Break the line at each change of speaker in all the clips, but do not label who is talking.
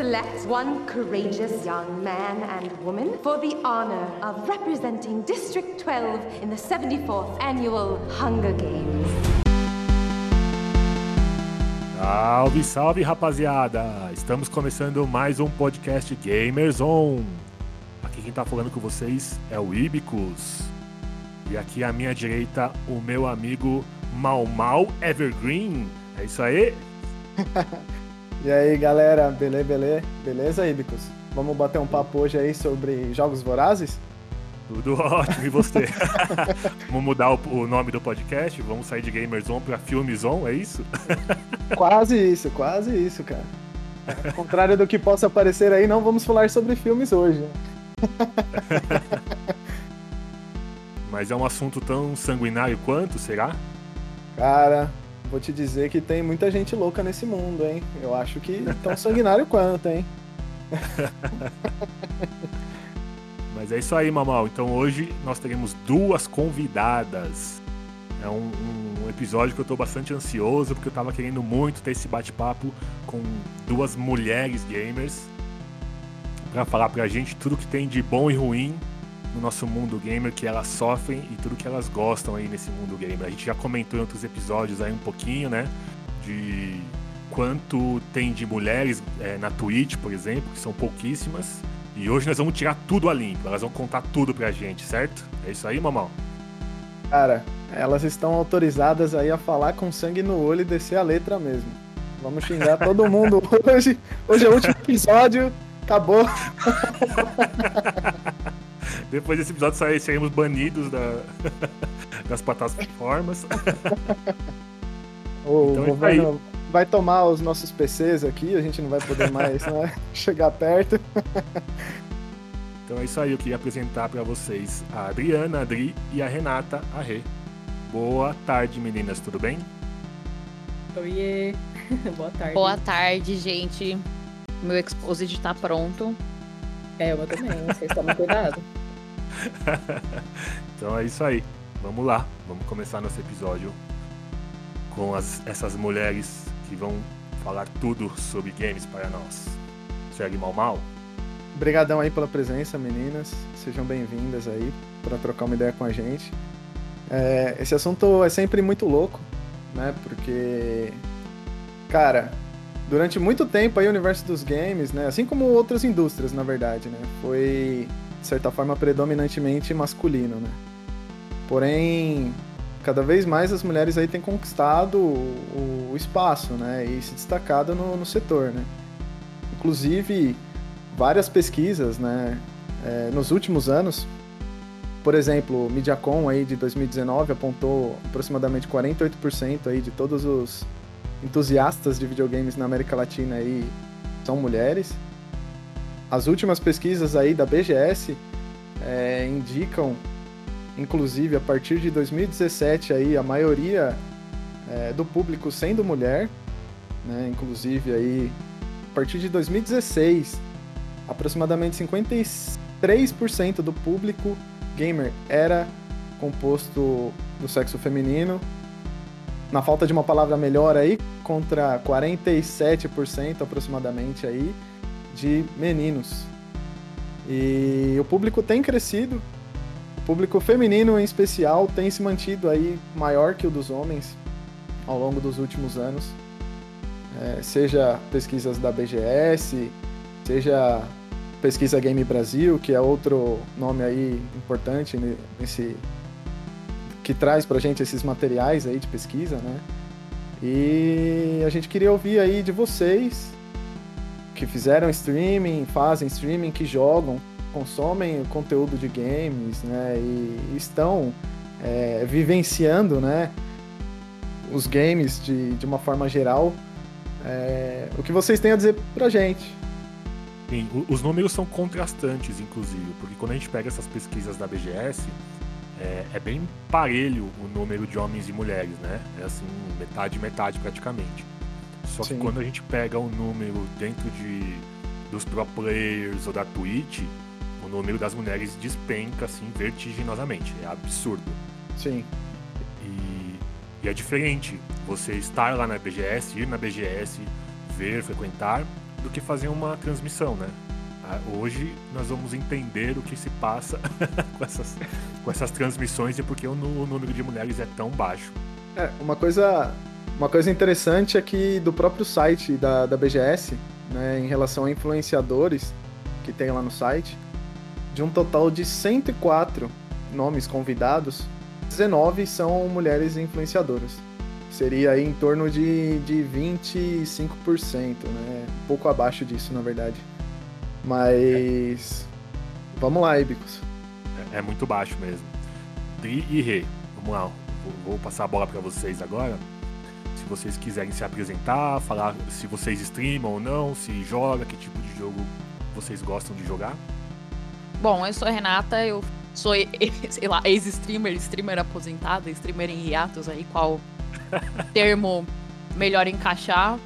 selects one courageous young man and woman for the honor of representing District 12 in the 74th annual Hunger Games.
Salve, salve rapaziada! Estamos começando mais um podcast Gamers On. Aqui quem tá falando com vocês é o Ibicus. E aqui à minha direita, o meu amigo Mal Mal Evergreen. É isso aí?
e aí galera, beleza, beleza? Beleza, Ibicus? Vamos bater um papo hoje aí sobre jogos vorazes?
Tudo ótimo, e você? vamos mudar o, o, nome do podcast? Vamos sair de Gamers On pra Filmes On, é isso?
quase isso, quase isso, cara. Ao contrário do que possa parecer aí, não vamos falar sobre filmes hoje.
Mas é um assunto tão sanguinário quanto, será?
Cara, vou te dizer que tem muita gente louca nesse mundo, hein? Eu acho que tão sanguinário quanto, hein?
Mas é isso aí, Mamal. Então hoje nós teremos duas convidadas. É um, um episódio que eu estou bastante ansioso, porque eu estava querendo muito ter esse bate-papo com duas mulheres gamers para falar pra gente tudo que tem de bom e ruim no nosso mundo gamer, que elas sofrem e tudo que elas gostam aí nesse mundo gamer. A gente já comentou em outros episódios aí um pouquinho, né? De quanto tem de mulheres é, na Twitch, por exemplo, que são pouquíssimas, e hoje nós vamos tirar tudo a limpo, elas vão contar tudo pra gente, certo? É isso aí, mamão?
Cara, elas estão autorizadas aí a falar com sangue no olho e descer a letra mesmo. Vamos xingar todo mundo hoje. Hoje é o último episódio, acabou.
Depois desse episódio sair, saímos banidos da, das plataformas.
O então, governo é vai tomar os nossos PCs aqui, a gente não vai poder mais né, chegar perto.
Então é isso aí, eu queria apresentar para vocês a Adriana, a Adri e a Renata, a Rê. Boa tarde, meninas, tudo bem?
Oiê, boa tarde.
Boa tarde, gente. Meu exposit tá pronto.
É, eu também, vocês tomem cuidado.
então é isso aí, vamos lá, vamos começar nosso episódio com as, essas mulheres que vão falar tudo sobre games para nós. Segue Mal Mal.
Obrigadão aí pela presença, meninas. Sejam bem-vindas aí para trocar uma ideia com a gente. É, esse assunto é sempre muito louco, né? Porque, cara, durante muito tempo aí o universo dos games, né? Assim como outras indústrias, na verdade, né? Foi, de certa forma, predominantemente masculino, né? Porém, cada vez mais as mulheres aí têm conquistado o, espaço, né? E se destacado no, no setor, né? Inclusive, várias pesquisas, né? É, nos últimos anos, por exemplo, o Mediacom aí de 2019 apontou aproximadamente 48% aí de todos os entusiastas de videogames na América Latina aí são mulheres. As últimas pesquisas aí da BGS é, indicam Inclusive, a partir de 2017, aí, a maioria é, do público sendo mulher, né? Inclusive, aí, a partir de 2016, aproximadamente 53% do público gamer era composto do sexo feminino. Na falta de uma palavra melhor aí, contra 47% aproximadamente aí de meninos. E o público tem crescido, o público feminino, em especial, tem se mantido aí maior que o dos homens ao longo dos últimos anos. É, seja pesquisas da BGS, seja pesquisa Game Brasil, que é outro nome aí importante nesse que traz pra gente esses materiais aí de pesquisa, né? E a gente queria ouvir aí de vocês que fizeram streaming, fazem streaming, que jogam, consomem conteúdo de games, né, e estão é, vivenciando, né, os games de, de uma forma geral, é, o que vocês têm a dizer pra gente?
Sim, os números são contrastantes, inclusive, porque quando a gente pega essas pesquisas da BGS, é, é, bem parelho o número de homens e mulheres, né? É assim, metade metade praticamente. Só Sim. que quando a gente pega o número dentro de, dos pro players ou da Twitch, número das mulheres despenca assim vertiginosamente. É absurdo.
Sim.
E, e é diferente você estar lá na BGS, ir na BGS, ver, frequentar, do que fazer uma transmissão, né? Ah, Hoje nós vamos entender o que se passa com, essas, com essas transmissões e porque o, nu- o número de mulheres é tão baixo.
É, uma coisa, uma coisa interessante é que do próprio site da, da BGS, né, em relação a influenciadores que tem lá no site, de um total de 104 nomes convidados, 19 são mulheres influenciadoras. Seria aí em torno de, de 25%, né? Um pouco abaixo disso, na verdade. Mas. Vamos lá, Ibicos.
É, é muito baixo mesmo. Dri e Rê, vamos lá. Vou, vou passar a bola para vocês agora. Se vocês quiserem se apresentar, falar se vocês streamam ou não, se joga, que tipo de jogo vocês gostam de jogar.
Bom, eu sou a Renata, eu sou, sei lá, ex-streamer, streamer aposentada, streamer em hiatos aí, qual termo melhor encaixar.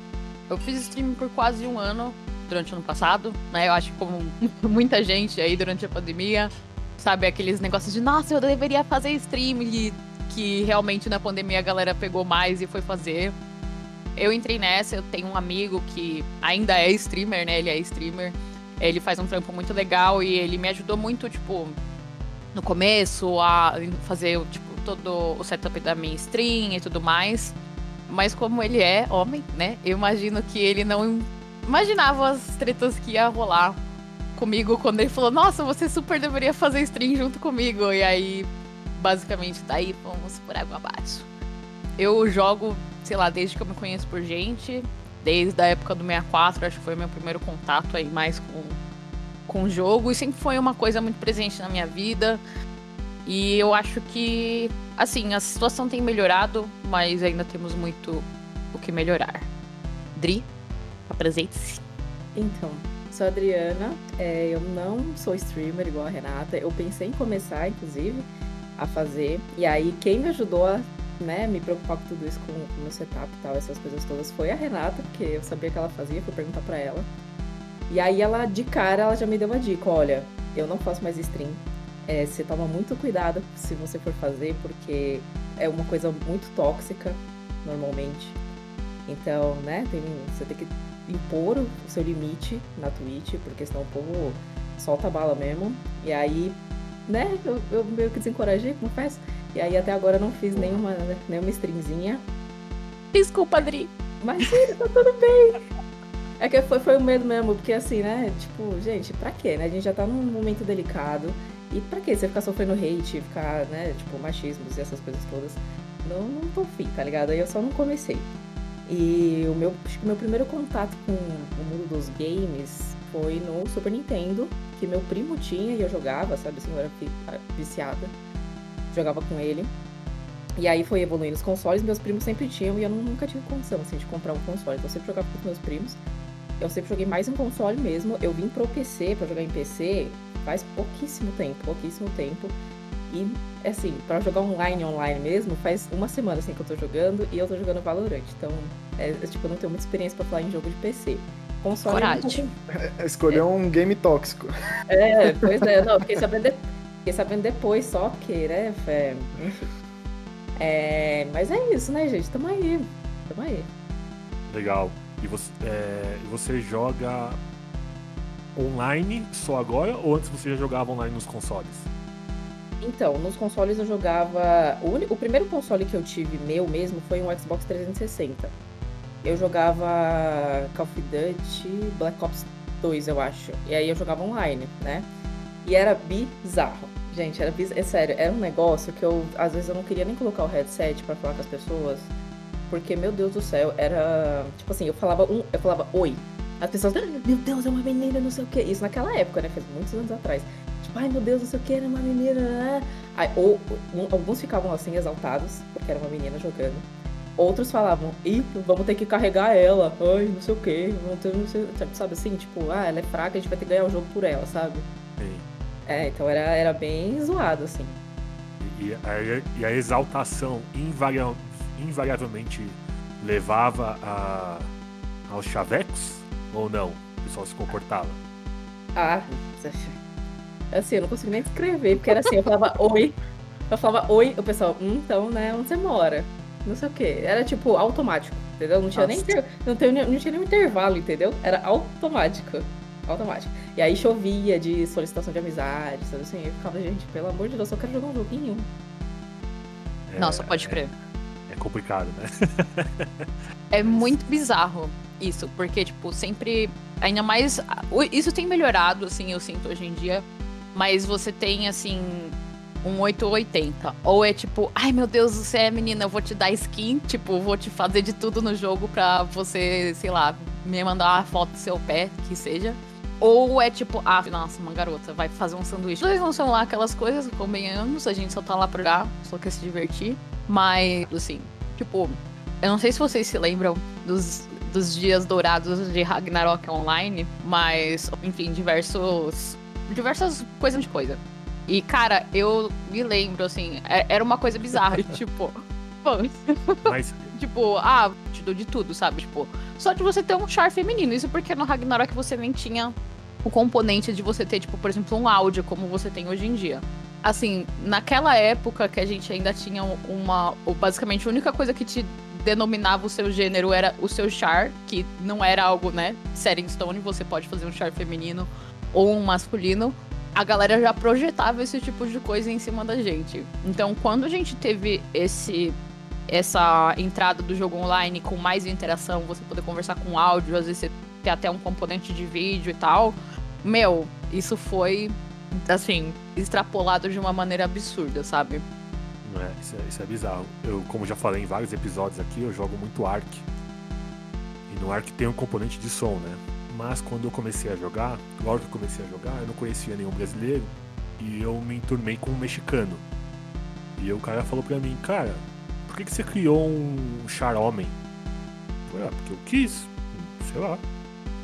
Eu fiz streaming por quase um ano durante o ano passado, né? Eu acho que como muita gente aí durante a pandemia, sabe, aqueles negócios de nossa, eu deveria fazer stream e que realmente na pandemia a galera pegou mais e foi fazer. Eu entrei nessa, eu tenho um amigo que ainda é streamer, né? Ele é streamer. Ele faz um trampo muito legal e ele me ajudou muito, tipo, no começo a fazer, tipo, todo o setup da minha stream e tudo mais. Mas como ele é homem, né? Eu imagino que ele não imaginava as tretas que ia rolar comigo quando ele falou, nossa, você super deveria fazer stream junto comigo. E aí, basicamente, daí vamos por água abaixo. Eu jogo, sei lá, desde que eu me conheço por gente, desde a época do 64, acho que foi meu primeiro contato aí mais com, com o jogo, e sempre foi uma coisa muito presente na minha vida. E eu acho que, assim, a situação tem melhorado, mas ainda temos muito o que melhorar. Dri, apresente-se.
Então, sou a Adriana, é, eu não sou streamer igual a Renata. Eu pensei em começar, inclusive, a fazer. E aí, quem me ajudou a né, me preocupar com tudo isso, com o meu setup e tal, essas coisas todas, foi a Renata, porque eu sabia que ela fazia, fui perguntar pra ela. E aí, ela, de cara, ela já me deu uma dica: olha, eu não faço mais stream. É, você toma muito cuidado se você for fazer, porque é uma coisa muito tóxica, normalmente. Então, né, tem, você tem que impor o seu limite na Twitch, porque senão o povo solta a bala mesmo. E aí, né, eu, eu meio que desencorajei, confesso. E aí até agora eu não fiz nenhuma, né, nenhuma streamzinha.
Desculpa, Dri.
Imagina, tá tudo bem. É que foi, foi o medo mesmo, porque assim, né, tipo, gente, pra quê, né? A gente já tá num momento delicado. E pra que você ficar sofrendo hate, ficar, né, tipo, machismos e essas coisas todas? Não, não tô fim, tá ligado? Aí eu só não comecei. E o meu, meu primeiro contato com o mundo dos games foi no Super Nintendo, que meu primo tinha e eu jogava, sabe assim, eu era viciada. Jogava com ele. E aí foi evoluindo os consoles, meus primos sempre tinham e eu nunca tive condição, assim, de comprar um console. Então eu sempre jogava com os meus primos. Eu sempre joguei mais em console mesmo. Eu vim pro PC, pra jogar em PC, faz pouquíssimo tempo, pouquíssimo tempo. E, assim, pra jogar online, online mesmo, faz uma semana, assim, que eu tô jogando e eu tô jogando Valorant. Então, é, é, tipo, eu não tenho muita experiência pra falar em jogo de PC. Console
Coragem.
nunca-
Escolheu um game tóxico.
É, pois é, não, fiquei sabendo, de- fiquei sabendo depois só, porque, né, é, enfim. É, mas é isso, né, gente? Tamo aí. Tamo aí.
Legal. E você, é, você joga online só agora ou antes você já jogava online nos consoles?
Então, nos consoles eu jogava. O, o primeiro console que eu tive meu mesmo foi um Xbox 360. Eu jogava Call of Duty Black Ops 2, eu acho. E aí eu jogava online, né? E era bizarro. Gente, era bizarro. É sério, era um negócio que eu, às vezes, eu não queria nem colocar o headset pra falar com as pessoas. Porque, meu Deus do céu, era. Tipo assim, eu falava um. Eu falava oi. As pessoas, "Ah, meu Deus, é uma menina, não sei o quê. Isso naquela época, né? Faz muitos anos atrás. Tipo, ai meu Deus, não sei o que, era uma menina. né? Aí, ou, um- alguns ficavam assim exaltados, porque era uma menina jogando. Outros falavam, ih, vamos ter que carregar ela. Ai, não sei o ter, não sei, sabe assim, tipo, ah, ela é fraca, a gente vai ter que ganhar o jogo por ela, sabe?
Sim.
É, então era, era bem zoado, assim.
E, e a, e a exaltação invaria- invariavelmente levava a, aos chavecos? Ou não? O pessoal se comportava?
Ah, assim, eu não consigo nem escrever, porque era assim, eu falava oi. Eu falava oi, o pessoal, hum, então, né, onde você mora? Não sei o quê. Era tipo automático. Entendeu? Não tinha, nem, não, tinha, não tinha nenhum intervalo, entendeu? Era automático. Automático. E aí chovia de solicitação de amizade, sabe assim? Eu ficava, gente, pelo amor de Deus, eu quero jogar um joguinho.
É,
Nossa, pode crer.
É, é complicado, né?
É muito bizarro isso, porque, tipo, sempre. Ainda mais. Isso tem melhorado, assim, eu sinto hoje em dia. Mas você tem, assim, um 880. Ou é tipo, ai meu Deus, você é menina, eu vou te dar skin, tipo, vou te fazer de tudo no jogo pra você, sei lá, me mandar uma foto do seu pé, que seja. Ou é tipo, ah, nossa, uma garota vai fazer um sanduíche. Dois não são lá aquelas coisas, convenhamos, a gente só tá lá pra jogar, só quer se divertir. Mas, assim, tipo, eu não sei se vocês se lembram dos, dos dias dourados de Ragnarok Online, mas, enfim, diversos. diversas coisas de coisa. E, cara, eu me lembro, assim, era uma coisa bizarra, tipo. Mas... tipo, ah, te dou de tudo, sabe? Tipo, só de você ter um char feminino. Isso porque no Ragnarok você nem tinha o componente de você ter, tipo, por exemplo, um áudio como você tem hoje em dia. Assim, naquela época que a gente ainda tinha uma. Basicamente, a única coisa que te denominava o seu gênero era o seu char, que não era algo, né? Setting Stone, você pode fazer um char feminino ou um masculino. A galera já projetava esse tipo de coisa em cima da gente. Então, quando a gente teve esse essa entrada do jogo online com mais interação, você poder conversar com áudio, às vezes você ter até um componente de vídeo e tal. Meu, isso foi, assim, extrapolado de uma maneira absurda, sabe?
É, isso, é, isso é bizarro. Eu, como já falei em vários episódios aqui, eu jogo muito Ark. E no Ark tem um componente de som, né? Mas quando eu comecei a jogar, logo que eu comecei a jogar, eu não conhecia nenhum brasileiro e eu me enturmei com um mexicano. E o cara falou pra mim, cara, por que, que você criou um char homem? Falei, ah, porque eu quis, sei lá.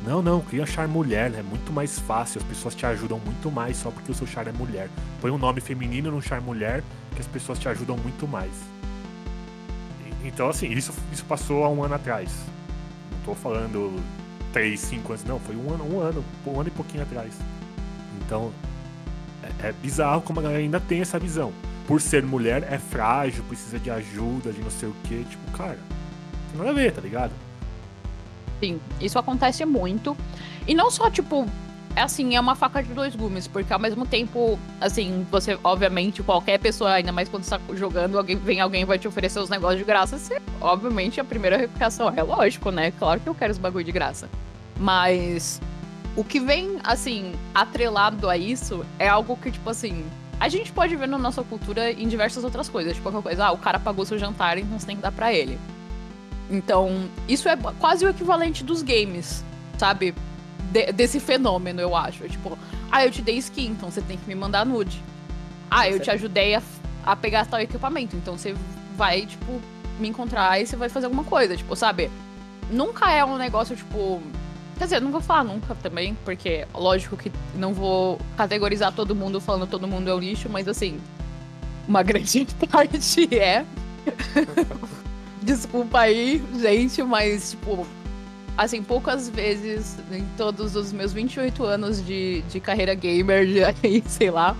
Não, não, cria char mulher, é muito mais fácil, as pessoas te ajudam muito mais só porque o seu char é mulher. Põe um nome feminino no char mulher, que as pessoas te ajudam muito mais. Então, assim, isso, isso passou há um ano atrás. Não tô falando 3, 5 anos, não, foi um ano, um ano, um ano e pouquinho atrás. Então, é, é bizarro como a galera ainda tem essa visão. Por ser mulher, é frágil, precisa de ajuda, de não sei o que. Tipo, cara, tem nada a ver, tá ligado?
Sim, isso acontece muito. E não só, tipo, assim, é uma faca de dois gumes, porque ao mesmo tempo, assim, você, obviamente, qualquer pessoa, ainda mais quando você tá jogando, alguém, vem alguém vai te oferecer os negócios de graça, você, obviamente, a primeira replicação é lógico, né? Claro que eu quero os bagulho de graça. Mas o que vem, assim, atrelado a isso é algo que, tipo assim, a gente pode ver na nossa cultura em diversas outras coisas. Tipo, qualquer coisa, ah, o cara pagou seu jantar, então você tem que dar pra ele. Então, isso é quase o equivalente dos games, sabe? De, desse fenômeno, eu acho. Tipo, ah, eu te dei skin, então você tem que me mandar nude. Ah, eu te ajudei a, a pegar tal equipamento, então você vai, tipo, me encontrar e você vai fazer alguma coisa, tipo, sabe? Nunca é um negócio, tipo. Quer dizer, não vou falar nunca também, porque lógico que não vou categorizar todo mundo falando todo mundo é o lixo, mas assim, uma grande parte é. Desculpa aí, gente, mas, tipo, assim, poucas vezes em todos os meus 28 anos de, de carreira gamer, de, sei lá,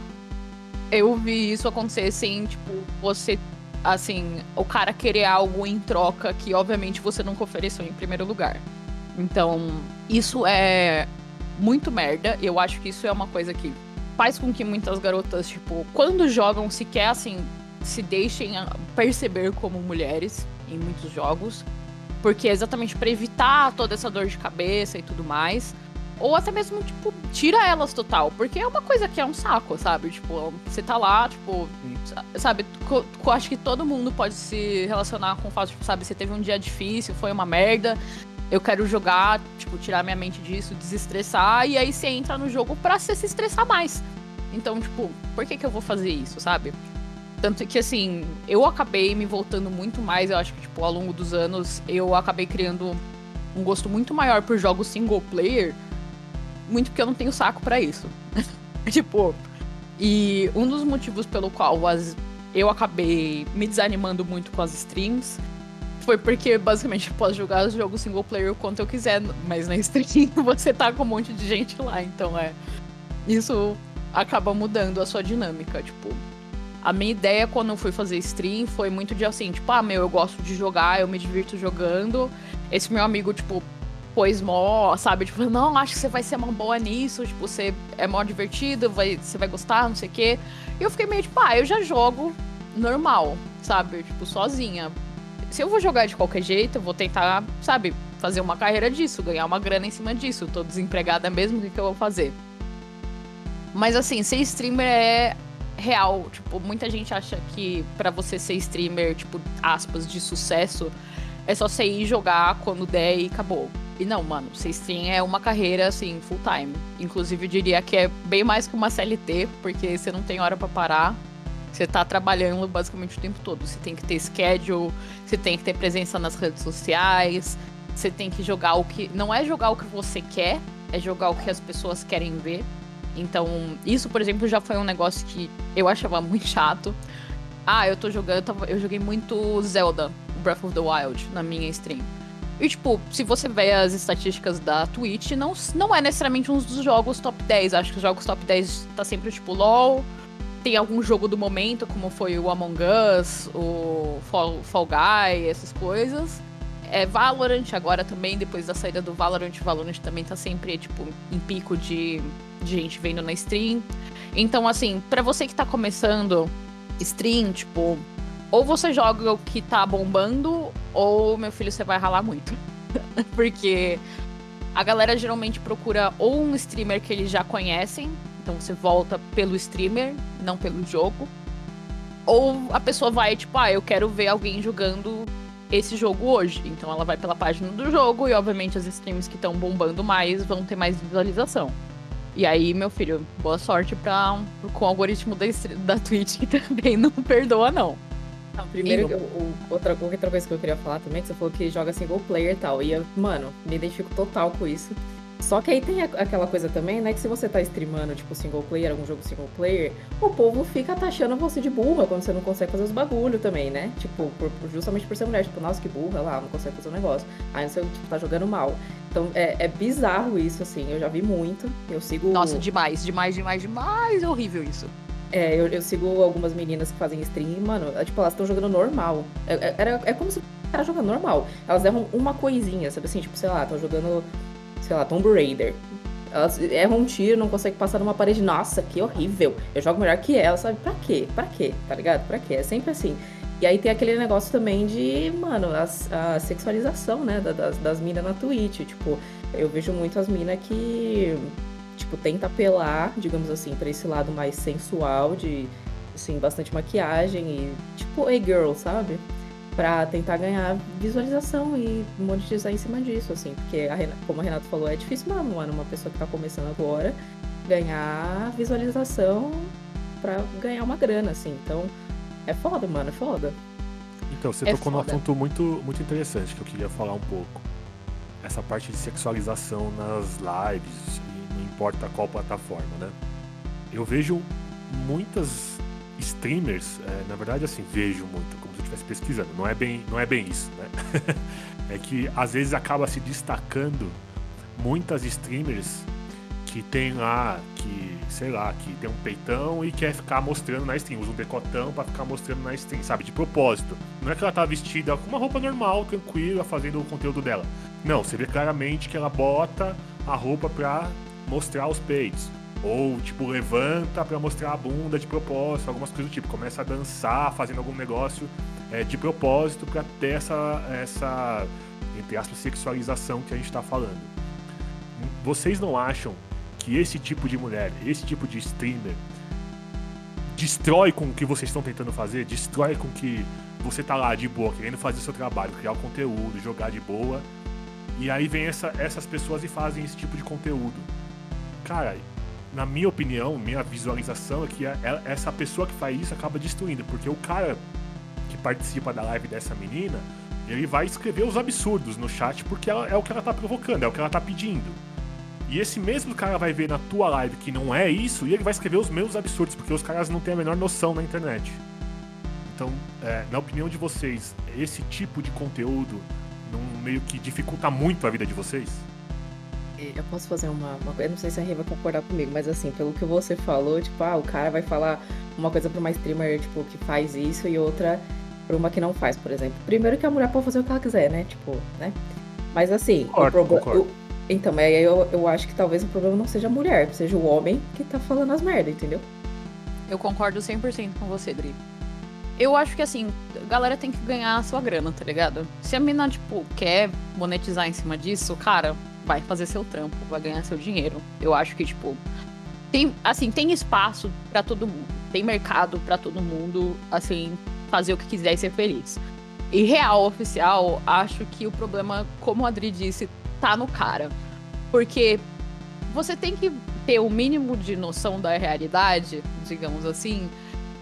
eu vi isso acontecer sem, tipo, você, assim, o cara querer algo em troca que, obviamente, você nunca ofereceu em primeiro lugar. Então, isso é muito merda. Eu acho que isso é uma coisa que faz com que muitas garotas, tipo, quando jogam, sequer, assim, se deixem perceber como mulheres em muitos jogos, porque é exatamente para evitar toda essa dor de cabeça e tudo mais. Ou até mesmo, tipo, tira elas total. Porque é uma coisa que é um saco, sabe? Tipo, você tá lá, tipo, sabe? Acho que todo mundo pode se relacionar com o fato, tipo, sabe? Você teve um dia difícil, foi uma merda. Eu quero jogar, tipo, tirar minha mente disso, desestressar. E aí você entra no jogo pra se estressar mais. Então, tipo, por que que eu vou fazer isso, sabe? Tanto que, assim, eu acabei me voltando muito mais, eu acho que, tipo, ao longo dos anos, eu acabei criando um gosto muito maior por jogos single player, muito porque eu não tenho saco para isso. tipo, e um dos motivos pelo qual as, eu acabei me desanimando muito com as streams foi porque, basicamente, eu posso jogar os jogos single player o quanto eu quiser, mas na stream você tá com um monte de gente lá, então é. Isso acaba mudando a sua dinâmica, tipo A minha ideia quando eu fui fazer stream foi muito de assim, tipo, ah, meu, eu gosto de jogar, eu me divirto jogando. Esse meu amigo, tipo, pôs mó, sabe? Tipo, não, acho que você vai ser uma boa nisso, tipo, você é mó divertido, vai, você vai gostar, não sei o quê. E eu fiquei meio tipo, ah, eu já jogo normal, sabe? Tipo, sozinha. Se eu vou jogar de qualquer jeito, eu vou tentar, sabe, fazer uma carreira disso, ganhar uma grana em cima disso. Tô desempregada mesmo, o que, que eu vou fazer? Mas assim, ser streamer é real. Tipo, muita gente acha que para você ser streamer, tipo, aspas, de sucesso, é só você ir jogar quando der e acabou. E não, mano, ser stream é uma carreira, assim, full time. Inclusive, eu diria que é bem mais que uma CLT, porque você não tem hora para parar. Você tá trabalhando basicamente o tempo todo. Você tem que ter schedule, você tem que ter presença nas redes sociais, você tem que jogar o que. Não é jogar o que você quer, é jogar o que as pessoas querem ver. Então, isso, por exemplo, já foi um negócio que eu achava muito chato. Ah, eu tô jogando, eu, tava, eu joguei muito Zelda, Breath of the Wild, na minha stream. E, tipo, se você ver as estatísticas da Twitch, não, não é necessariamente um dos jogos top 10. Acho que os jogos top 10 tá sempre, tipo, LOL. Tem algum jogo do momento, como foi o Among Us, o Fall, Fall Guy, essas coisas. É Valorant agora também, depois da saída do Valorant, Valorant também tá sempre, tipo, em pico de de gente vendo na stream. Então, assim, para você que tá começando stream, tipo, ou você joga o que tá bombando, ou, meu filho, você vai ralar muito. Porque a galera geralmente procura ou um streamer que eles já conhecem, então você volta pelo streamer, não pelo jogo. Ou a pessoa vai, tipo, ah, eu quero ver alguém jogando esse jogo hoje. Então ela vai pela página do jogo e, obviamente, as streams que estão bombando mais vão ter mais visualização. E aí, meu filho, boa sorte pra, com o algoritmo da, da Twitch, que também não perdoa, não.
Não, primeiro, o, o, outra, outra coisa que eu queria falar também, que você falou que joga single player e tal. E eu, mano, me identifico total com isso. Só que aí tem aquela coisa também, né? Que se você tá streamando, tipo, single player, algum jogo single player, o povo fica taxando você de burra quando você não consegue fazer os bagulho também, né? Tipo, por, justamente por ser mulher. Tipo, nossa, que burra lá, não consegue fazer o um negócio. Aí você tipo, tá jogando mal. Então é, é, bizarro isso, assim. Eu já vi muito. Eu sigo.
Nossa, demais, demais, demais, demais. É horrível isso.
É, eu, eu sigo algumas meninas que fazem stream, mano, é, tipo, elas estão jogando normal. É, é, é, como se ela jogando normal. Elas erram uma coisinha, sabe assim? Tipo, sei lá, estão jogando sei lá, Tomb Raider. Elas erram um tiro, não conseguem passar numa parede. Nossa, que horrível. Eu jogo melhor que ela, sabe? Pra quê? Pra quê? Tá ligado? Pra quê? É sempre assim. E aí tem aquele negócio também de, mano, a, a sexualização, né? Das, das minas na Twitch. Tipo, eu vejo muito as minas que, tipo, tenta apelar, digamos assim, pra esse lado mais sensual, de, assim, bastante maquiagem e, tipo, a girl, sabe? Para tentar ganhar visualização e monetizar em cima disso, assim, porque a Renata, como a Renato falou, é difícil mano, uma pessoa que tá começando agora ganhar visualização para ganhar uma grana, assim. Então, é foda, mano, é foda.
Então, você é tocou foda. num assunto muito, muito interessante que eu queria falar um pouco. Essa parte de sexualização nas lives, não importa qual plataforma, né? Eu vejo muitas streamers, é, na verdade, assim, vejo muito, como se eu estivesse pesquisando. Não é bem, não é bem isso, né? é que às vezes acaba se destacando muitas streamers que tem lá, que, sei lá, que tem um peitão e quer ficar mostrando na stream, usa um decotão para ficar mostrando na stream, sabe? De propósito. Não é que ela tá vestida com uma roupa normal, tranquila, fazendo o conteúdo dela. Não, você vê claramente que ela bota a roupa pra mostrar os peitos. Ou, tipo, levanta para mostrar a bunda de propósito, algumas coisas do tipo. Começa a dançar, fazendo algum negócio é, de propósito para ter essa, essa, entre aspas, sexualização que a gente está falando. Vocês não acham que esse tipo de mulher, esse tipo de streamer, destrói com o que vocês estão tentando fazer? Destrói com que você tá lá de boa, querendo fazer seu trabalho, criar o conteúdo, jogar de boa. E aí vem essa, essas pessoas e fazem esse tipo de conteúdo. Cara, na minha opinião, minha visualização é que é, é, essa pessoa que faz isso acaba destruindo, porque o cara que participa da live dessa menina, ele vai escrever os absurdos no chat porque ela, é o que ela tá provocando, é o que ela tá pedindo. E esse mesmo cara vai ver na tua live que não é isso e ele vai escrever os meus absurdos, porque os caras não têm a menor noção na internet. Então, é, na opinião de vocês, esse tipo de conteúdo não meio que dificulta muito a vida de vocês?
Eu posso fazer uma, uma coisa, não sei se a Rê vai concordar comigo, mas assim, pelo que você falou, tipo, ah, o cara vai falar uma coisa pra uma streamer, tipo, que faz isso e outra pra uma que não faz, por exemplo. Primeiro que a mulher pode fazer o que ela quiser, né? Tipo, né? Mas assim,
Concordo,
o problema.
concordo.
Então, aí eu, eu acho que talvez o problema não seja a mulher, seja o homem que tá falando as merda, entendeu?
Eu concordo 100% com você, Dri. Eu acho que assim, a galera tem que ganhar a sua grana, tá ligado? Se a mina, tipo, quer monetizar em cima disso, cara, vai fazer seu trampo, vai ganhar seu dinheiro. Eu acho que, tipo, tem, assim, tem espaço pra todo mundo. Tem mercado pra todo mundo, assim, fazer o que quiser e ser feliz. E real, oficial, acho que o problema, como a Adri disse, tá no cara. Porque você tem que ter o mínimo de noção da realidade, digamos assim,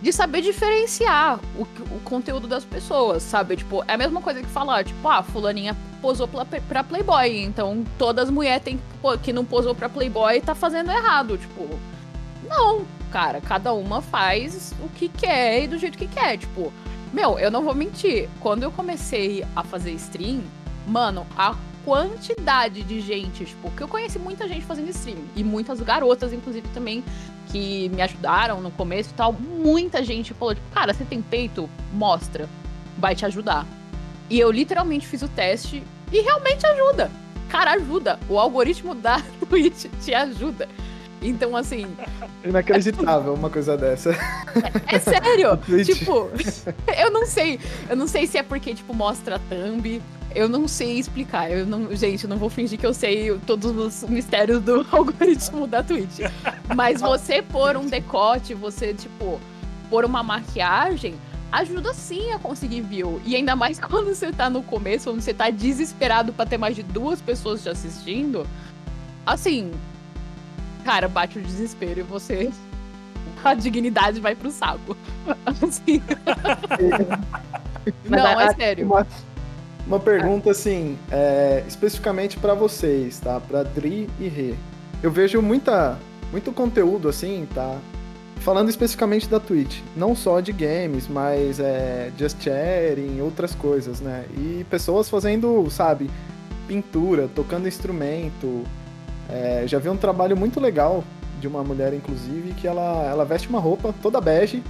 de saber diferenciar o, o conteúdo das pessoas, sabe? Tipo, é a mesma coisa que falar, tipo, ah, fulaninha posou pra, pra Playboy, então todas as mulheres que não posou pra Playboy tá fazendo errado, tipo... Não, cara, cada uma faz o que quer e do jeito que quer, tipo... Meu, eu não vou mentir, quando eu comecei a fazer stream, mano, a quantidade de gente, tipo, que eu conheci muita gente fazendo stream, e muitas garotas, inclusive, também, que me ajudaram no começo e tal. Muita gente falou, tipo, cara, você tem peito? Mostra. Vai te ajudar. E eu literalmente fiz o teste e realmente ajuda. Cara, ajuda. O algoritmo da Twitch te ajuda. Então, assim,
Inacreditável uma coisa dessa.
é sério.
Twitch.
tipo, eu não sei. Eu não sei se é porque, tipo, mostra a thumb. Eu não sei explicar. Eu não, gente, eu não vou fingir que eu sei todos os mistérios do algoritmo da Twitch. Mas você pôr um decote, você, tipo, pôr uma maquiagem, ajuda sim a conseguir view. E ainda mais quando você tá no começo, onde você tá desesperado pra ter mais de duas pessoas te assistindo. Assim, cara, bate o desespero e você. A dignidade vai pro saco. Assim. Não,
a-
é sério.
Uma, uma pergunta assim, é, especificamente pra vocês, tá? Pra Dri e Rê. Eu vejo muita, muito conteúdo assim, tá? Falando especificamente da Twitch, não só de games, mas é, just chatting, outras coisas, né? E pessoas fazendo, sabe, pintura, tocando instrumento. É, já vi um trabalho muito legal de uma mulher, inclusive, que ela, ela veste uma roupa toda bege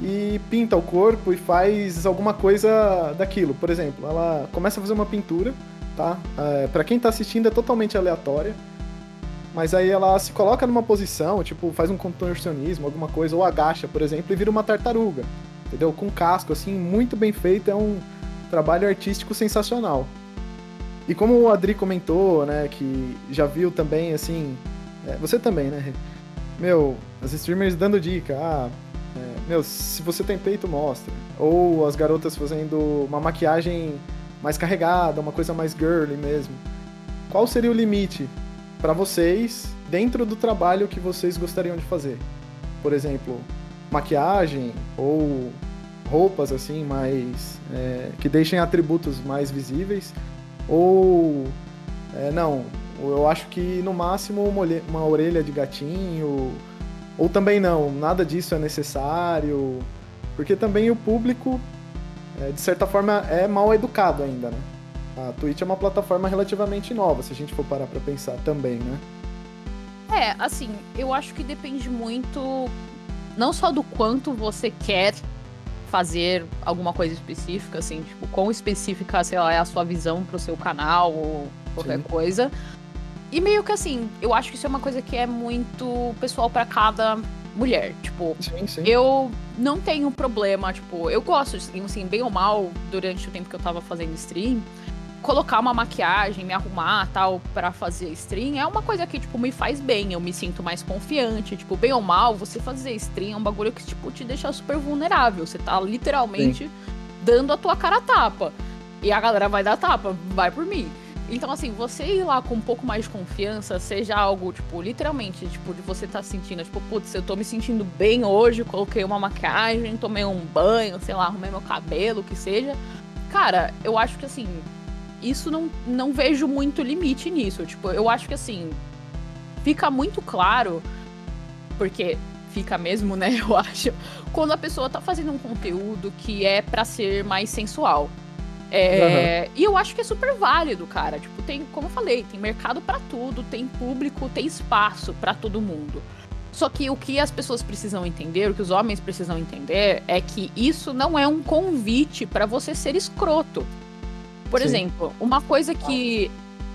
e pinta o corpo e faz alguma coisa daquilo. Por exemplo, ela começa a fazer uma pintura, tá? É, para quem tá assistindo é totalmente aleatória. Mas aí ela se coloca numa posição, tipo, faz um contorcionismo, alguma coisa, ou agacha, por exemplo, e vira uma tartaruga. Entendeu? Com casco, assim, muito bem feito, é um trabalho artístico sensacional. E como o Adri comentou, né, que já viu também, assim, é, você também, né? Meu, as streamers dando dica, ah, é, meu, se você tem peito, mostra. Ou as garotas fazendo uma maquiagem mais carregada, uma coisa mais girly mesmo. Qual seria o limite para vocês dentro do trabalho que vocês gostariam de fazer? Por exemplo, maquiagem ou roupas assim mais é, que deixem atributos mais visíveis ou é, não eu acho que no máximo uma, uma orelha de gatinho ou também não nada disso é necessário porque também o público é, de certa forma é mal educado ainda né? A Twitch é uma plataforma relativamente nova se a gente for parar para pensar também né?
É, assim, eu acho que depende muito não só do quanto você quer fazer alguma coisa específica, assim, tipo, quão específica, sei lá, é a sua visão pro seu canal ou qualquer
Sim.
coisa. E meio que assim, eu acho que isso é uma coisa que é muito pessoal pra cada mulher. Tipo,
sim sim
eu não tenho problema, tipo, eu gosto, assim, bem ou mal, durante o tempo que eu tava fazendo stream, colocar uma maquiagem, me arrumar, tal, pra fazer stream, é uma coisa que, tipo, me faz bem, eu me sinto mais confiante, tipo, bem ou mal, você fazer stream é um bagulho que, tipo, te deixa super vulnerável, você tá literalmente dando a tua cara tapa, e a galera vai dar tapa, vai por mim. Então, assim, você ir lá com um pouco mais de confiança, seja algo, tipo, literalmente, tipo, de você tá sentindo, tipo, putz, eu tô me sentindo bem hoje, coloquei uma maquiagem, tomei um banho, sei lá, arrumei meu cabelo, o que seja. Cara, eu acho que, assim, isso não, não vejo muito limite nisso. Tipo, eu acho que, assim, fica muito claro, porque fica mesmo, né, eu acho, quando a pessoa tá fazendo um conteúdo que é pra ser mais sensual. É, E eu acho que é super válido, cara. Tipo, tem, como eu falei, tem mercado pra tudo, tem público, tem espaço pra todo mundo. Só que o que as pessoas precisam entender, o que os homens precisam entender, é que isso não é um convite para você ser escroto. Por
Sim.
exemplo, uma coisa que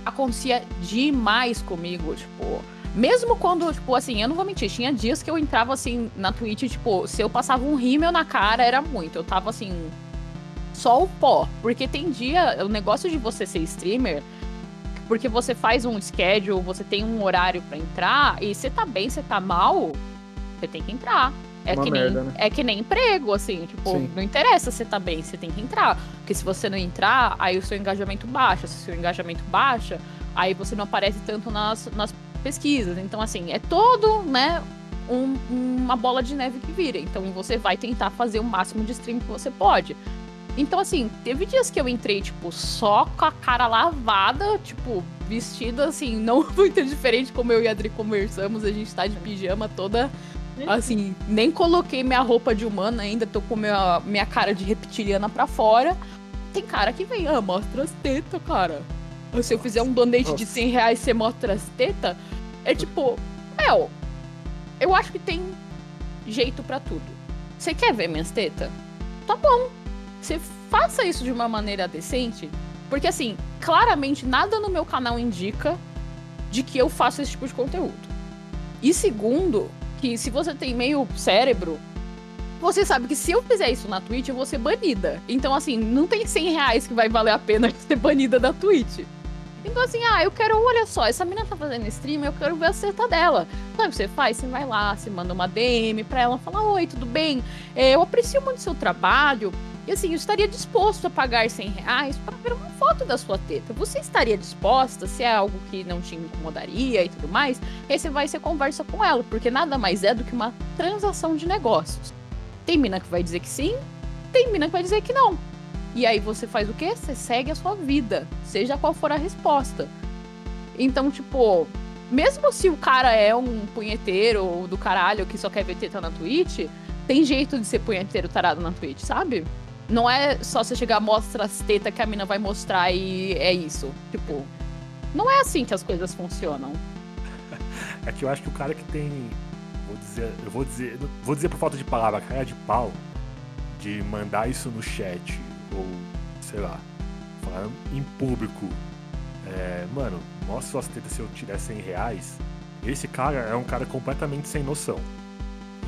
acontecia demais comigo, tipo, mesmo quando, tipo, assim, eu não vou mentir, tinha dias que eu entrava assim na Twitch, tipo, se eu passava um rímel na cara, era muito. Eu tava assim, só o pó. Porque tem dia, o negócio de você ser streamer, porque você faz um schedule, você tem um horário pra entrar, e você tá bem, você tá mal, você tem que entrar. É
Uma
que,
merda,
nem,
né?
é que nem emprego, assim, tipo,
Sim.
não interessa se você tá bem, você tem que entrar. Porque se você não entrar, aí o seu engajamento baixa. Se o seu engajamento baixa, aí você não aparece tanto nas, nas pesquisas. Então, assim, é todo, né, um- uma bola de neve que vira. Então, você vai tentar fazer o máximo de stream que você pode. Então, assim, teve dias que eu entrei, tipo, só com a cara lavada, tipo, vestida, assim, não muito diferente como eu e a Adri conversamos. A gente tá de pijama toda, assim, nem coloquei minha roupa de humana ainda, tô com minha, minha cara de reptiliana pra fora. Tem cara que vem, ah, mostra as tetas, cara. Se eu fizer um donate de
Nossa.
100 reais, você mostra as tetas. É tipo, Mel, eu acho que tem jeito pra tudo. Você quer ver minhas tetas? Tá bom. Você faça isso de uma maneira decente. Porque, assim, claramente nada no meu canal indica de que eu faço esse tipo de conteúdo. E segundo, que se você tem meio cérebro, você sabe que se eu fizer isso na Twitch, eu vou ser banida. Então, assim, não tem 100 reais que vai valer a pena ser banida da Twitch. Então, assim, ah, eu quero, olha só, essa menina tá fazendo stream, eu quero ver a seta dela. Sabe você faz? Você vai lá, você manda uma DM pra ela, fala, oi, tudo bem? É, eu aprecio muito seu trabalho. E assim, eu estaria disposto a pagar 100 reais para ver uma foto da sua teta. Você estaria disposta, se é algo que não te incomodaria e tudo mais? Aí você vai e conversa com ela, porque nada mais é do que uma transação de negócios. Tem mina que vai dizer que sim, tem mina que vai dizer que não. E aí você faz o quê? Você segue a sua vida, seja qual for a resposta. Então, tipo, mesmo se o cara é um punheteiro do caralho que só quer ver teta na Twitch, tem jeito de ser punheteiro tarado na Twitch, sabe? Não é só você chegar, mostra as tetas que a mina vai mostrar e é isso. Tipo, não é assim que as coisas funcionam.
É que eu acho que o cara que tem. Vou dizer. Eu vou dizer. Vou dizer por falta de palavra, cara de pau. De mandar isso no chat. Ou, sei lá. Falar em público. É, mano, mostra suas tetas se eu tiver 100 reais. Esse cara é um cara completamente sem noção.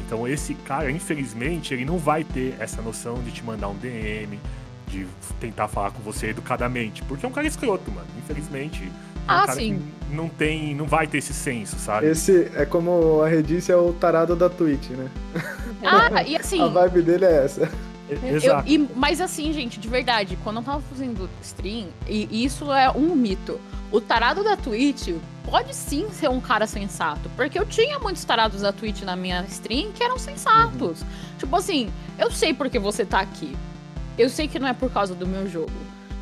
Então esse cara, infelizmente, ele não vai ter essa noção de te mandar um DM, de tentar falar com você educadamente. Porque é um cara escroto, mano. Infelizmente. É um
Ah,
cara
sim.
que não tem. não vai ter esse senso, sabe?
Esse é como a Redice é o tarado da Twitch, né?
Ah, e assim.
A vibe dele é essa.
Eu-
Exato.
e- mas assim, gente, de verdade, quando eu tava fazendo stream, e isso é um mito. O tarado da Twitch pode sim ser um cara sensato. Porque eu tinha muitos tarados da Twitch na minha stream que eram sensatos. Tipo assim, eu sei porque você tá aqui. Eu sei que não é por causa do meu jogo.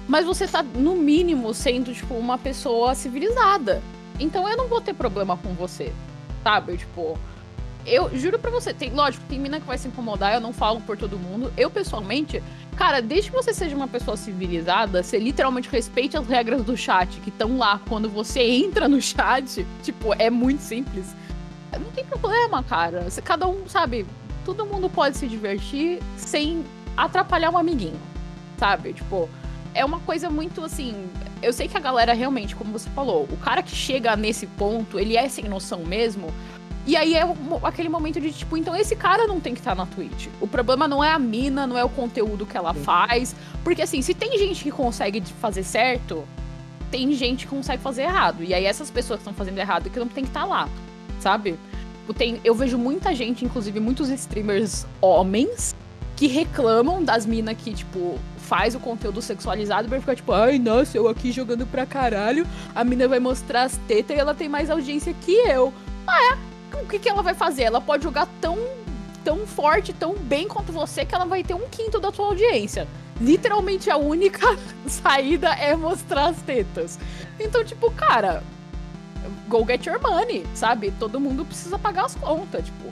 Mas você tá, no mínimo, sendo, tipo, uma pessoa civilizada. Então eu não vou ter problema com você. Sabe? Tipo. Eu juro pra você, tem, lógico, tem mina que vai se incomodar, eu não falo por todo mundo. Eu, pessoalmente, cara, desde que você seja uma pessoa civilizada, você literalmente respeite as regras do chat que estão lá quando você entra no chat. Tipo, é muito simples. Não tem problema, cara. Você- Cada um, sabe, todo mundo pode se divertir sem atrapalhar um amiguinho, sabe? Tipo, é uma coisa muito assim. Eu sei que a galera realmente, como você falou, o cara que chega nesse ponto, ele é sem noção mesmo. E aí é aquele momento de tipo, então esse cara não tem que estar na Twitch. O problema não é a mina, não é o conteúdo que ela faz. Porque assim, se tem gente que consegue fazer certo, tem gente que consegue fazer errado. E aí essas pessoas que estão fazendo errado que não tem que estar lá, sabe? Tipo, Tem, eu vejo muita gente, inclusive muitos streamers homens, que reclamam das minas que, tipo, faz o conteúdo sexualizado pra ficar tipo, ai, nossa, eu aqui jogando pra caralho, a mina vai mostrar as tetas e ela tem mais audiência que eu. Ah, é? O que, que ela vai fazer? Ela pode jogar tão, tão forte, tão bem quanto você, que ela vai ter um quinto da sua audiência. Literalmente a única saída é mostrar as tetas. Então, tipo, cara, go get your money, sabe? Todo mundo precisa pagar as contas, tipo.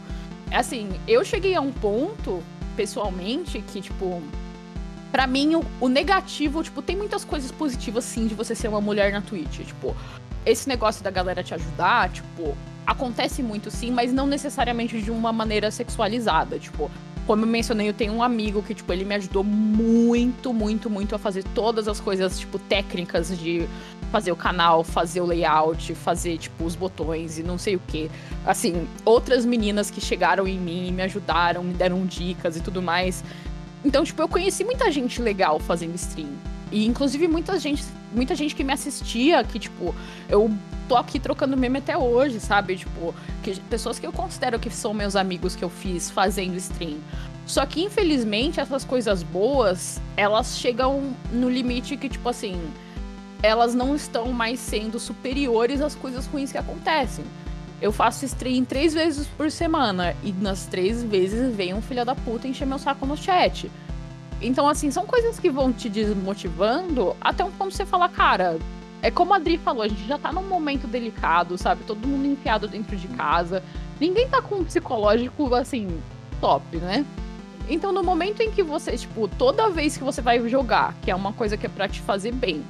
É assim, eu cheguei a um ponto, pessoalmente, que, tipo, pra mim, o, o negativo, tipo, tem muitas coisas positivas, sim, de você ser uma mulher na Twitch. Tipo, esse negócio da galera te ajudar, tipo, acontece muito sim, mas não necessariamente de uma maneira sexualizada. Tipo, como eu mencionei, eu tenho um amigo que, tipo, ele me ajudou muito, muito, muito a fazer todas as coisas, tipo, técnicas de fazer o canal, fazer o layout, fazer, tipo, os botões e não sei o que. Assim, outras meninas que chegaram em mim e me ajudaram, me deram dicas e tudo mais. Então, tipo, eu conheci muita gente legal fazendo stream. E, inclusive, muita gente, muita gente que me assistia, que, tipo, eu tô aqui trocando meme até hoje, sabe? Tipo, que, pessoas que eu considero que são meus amigos que eu fiz fazendo stream. Só que, infelizmente, essas coisas boas, elas chegam no limite que, tipo assim, elas não estão mais sendo superiores às coisas ruins que acontecem. Eu faço stream três vezes por semana e nas três vezes vem um filho da puta encher meu saco no chat. Então, assim, são coisas que vão te desmotivando até um ponto você falar, cara, é como a Adri falou, a gente já tá num momento delicado, sabe? Todo mundo enfiado dentro de casa. Ninguém tá com um psicológico, assim, top, né? Então, no momento em que você, tipo, toda vez que você vai jogar, que é uma coisa que é pra te fazer bem,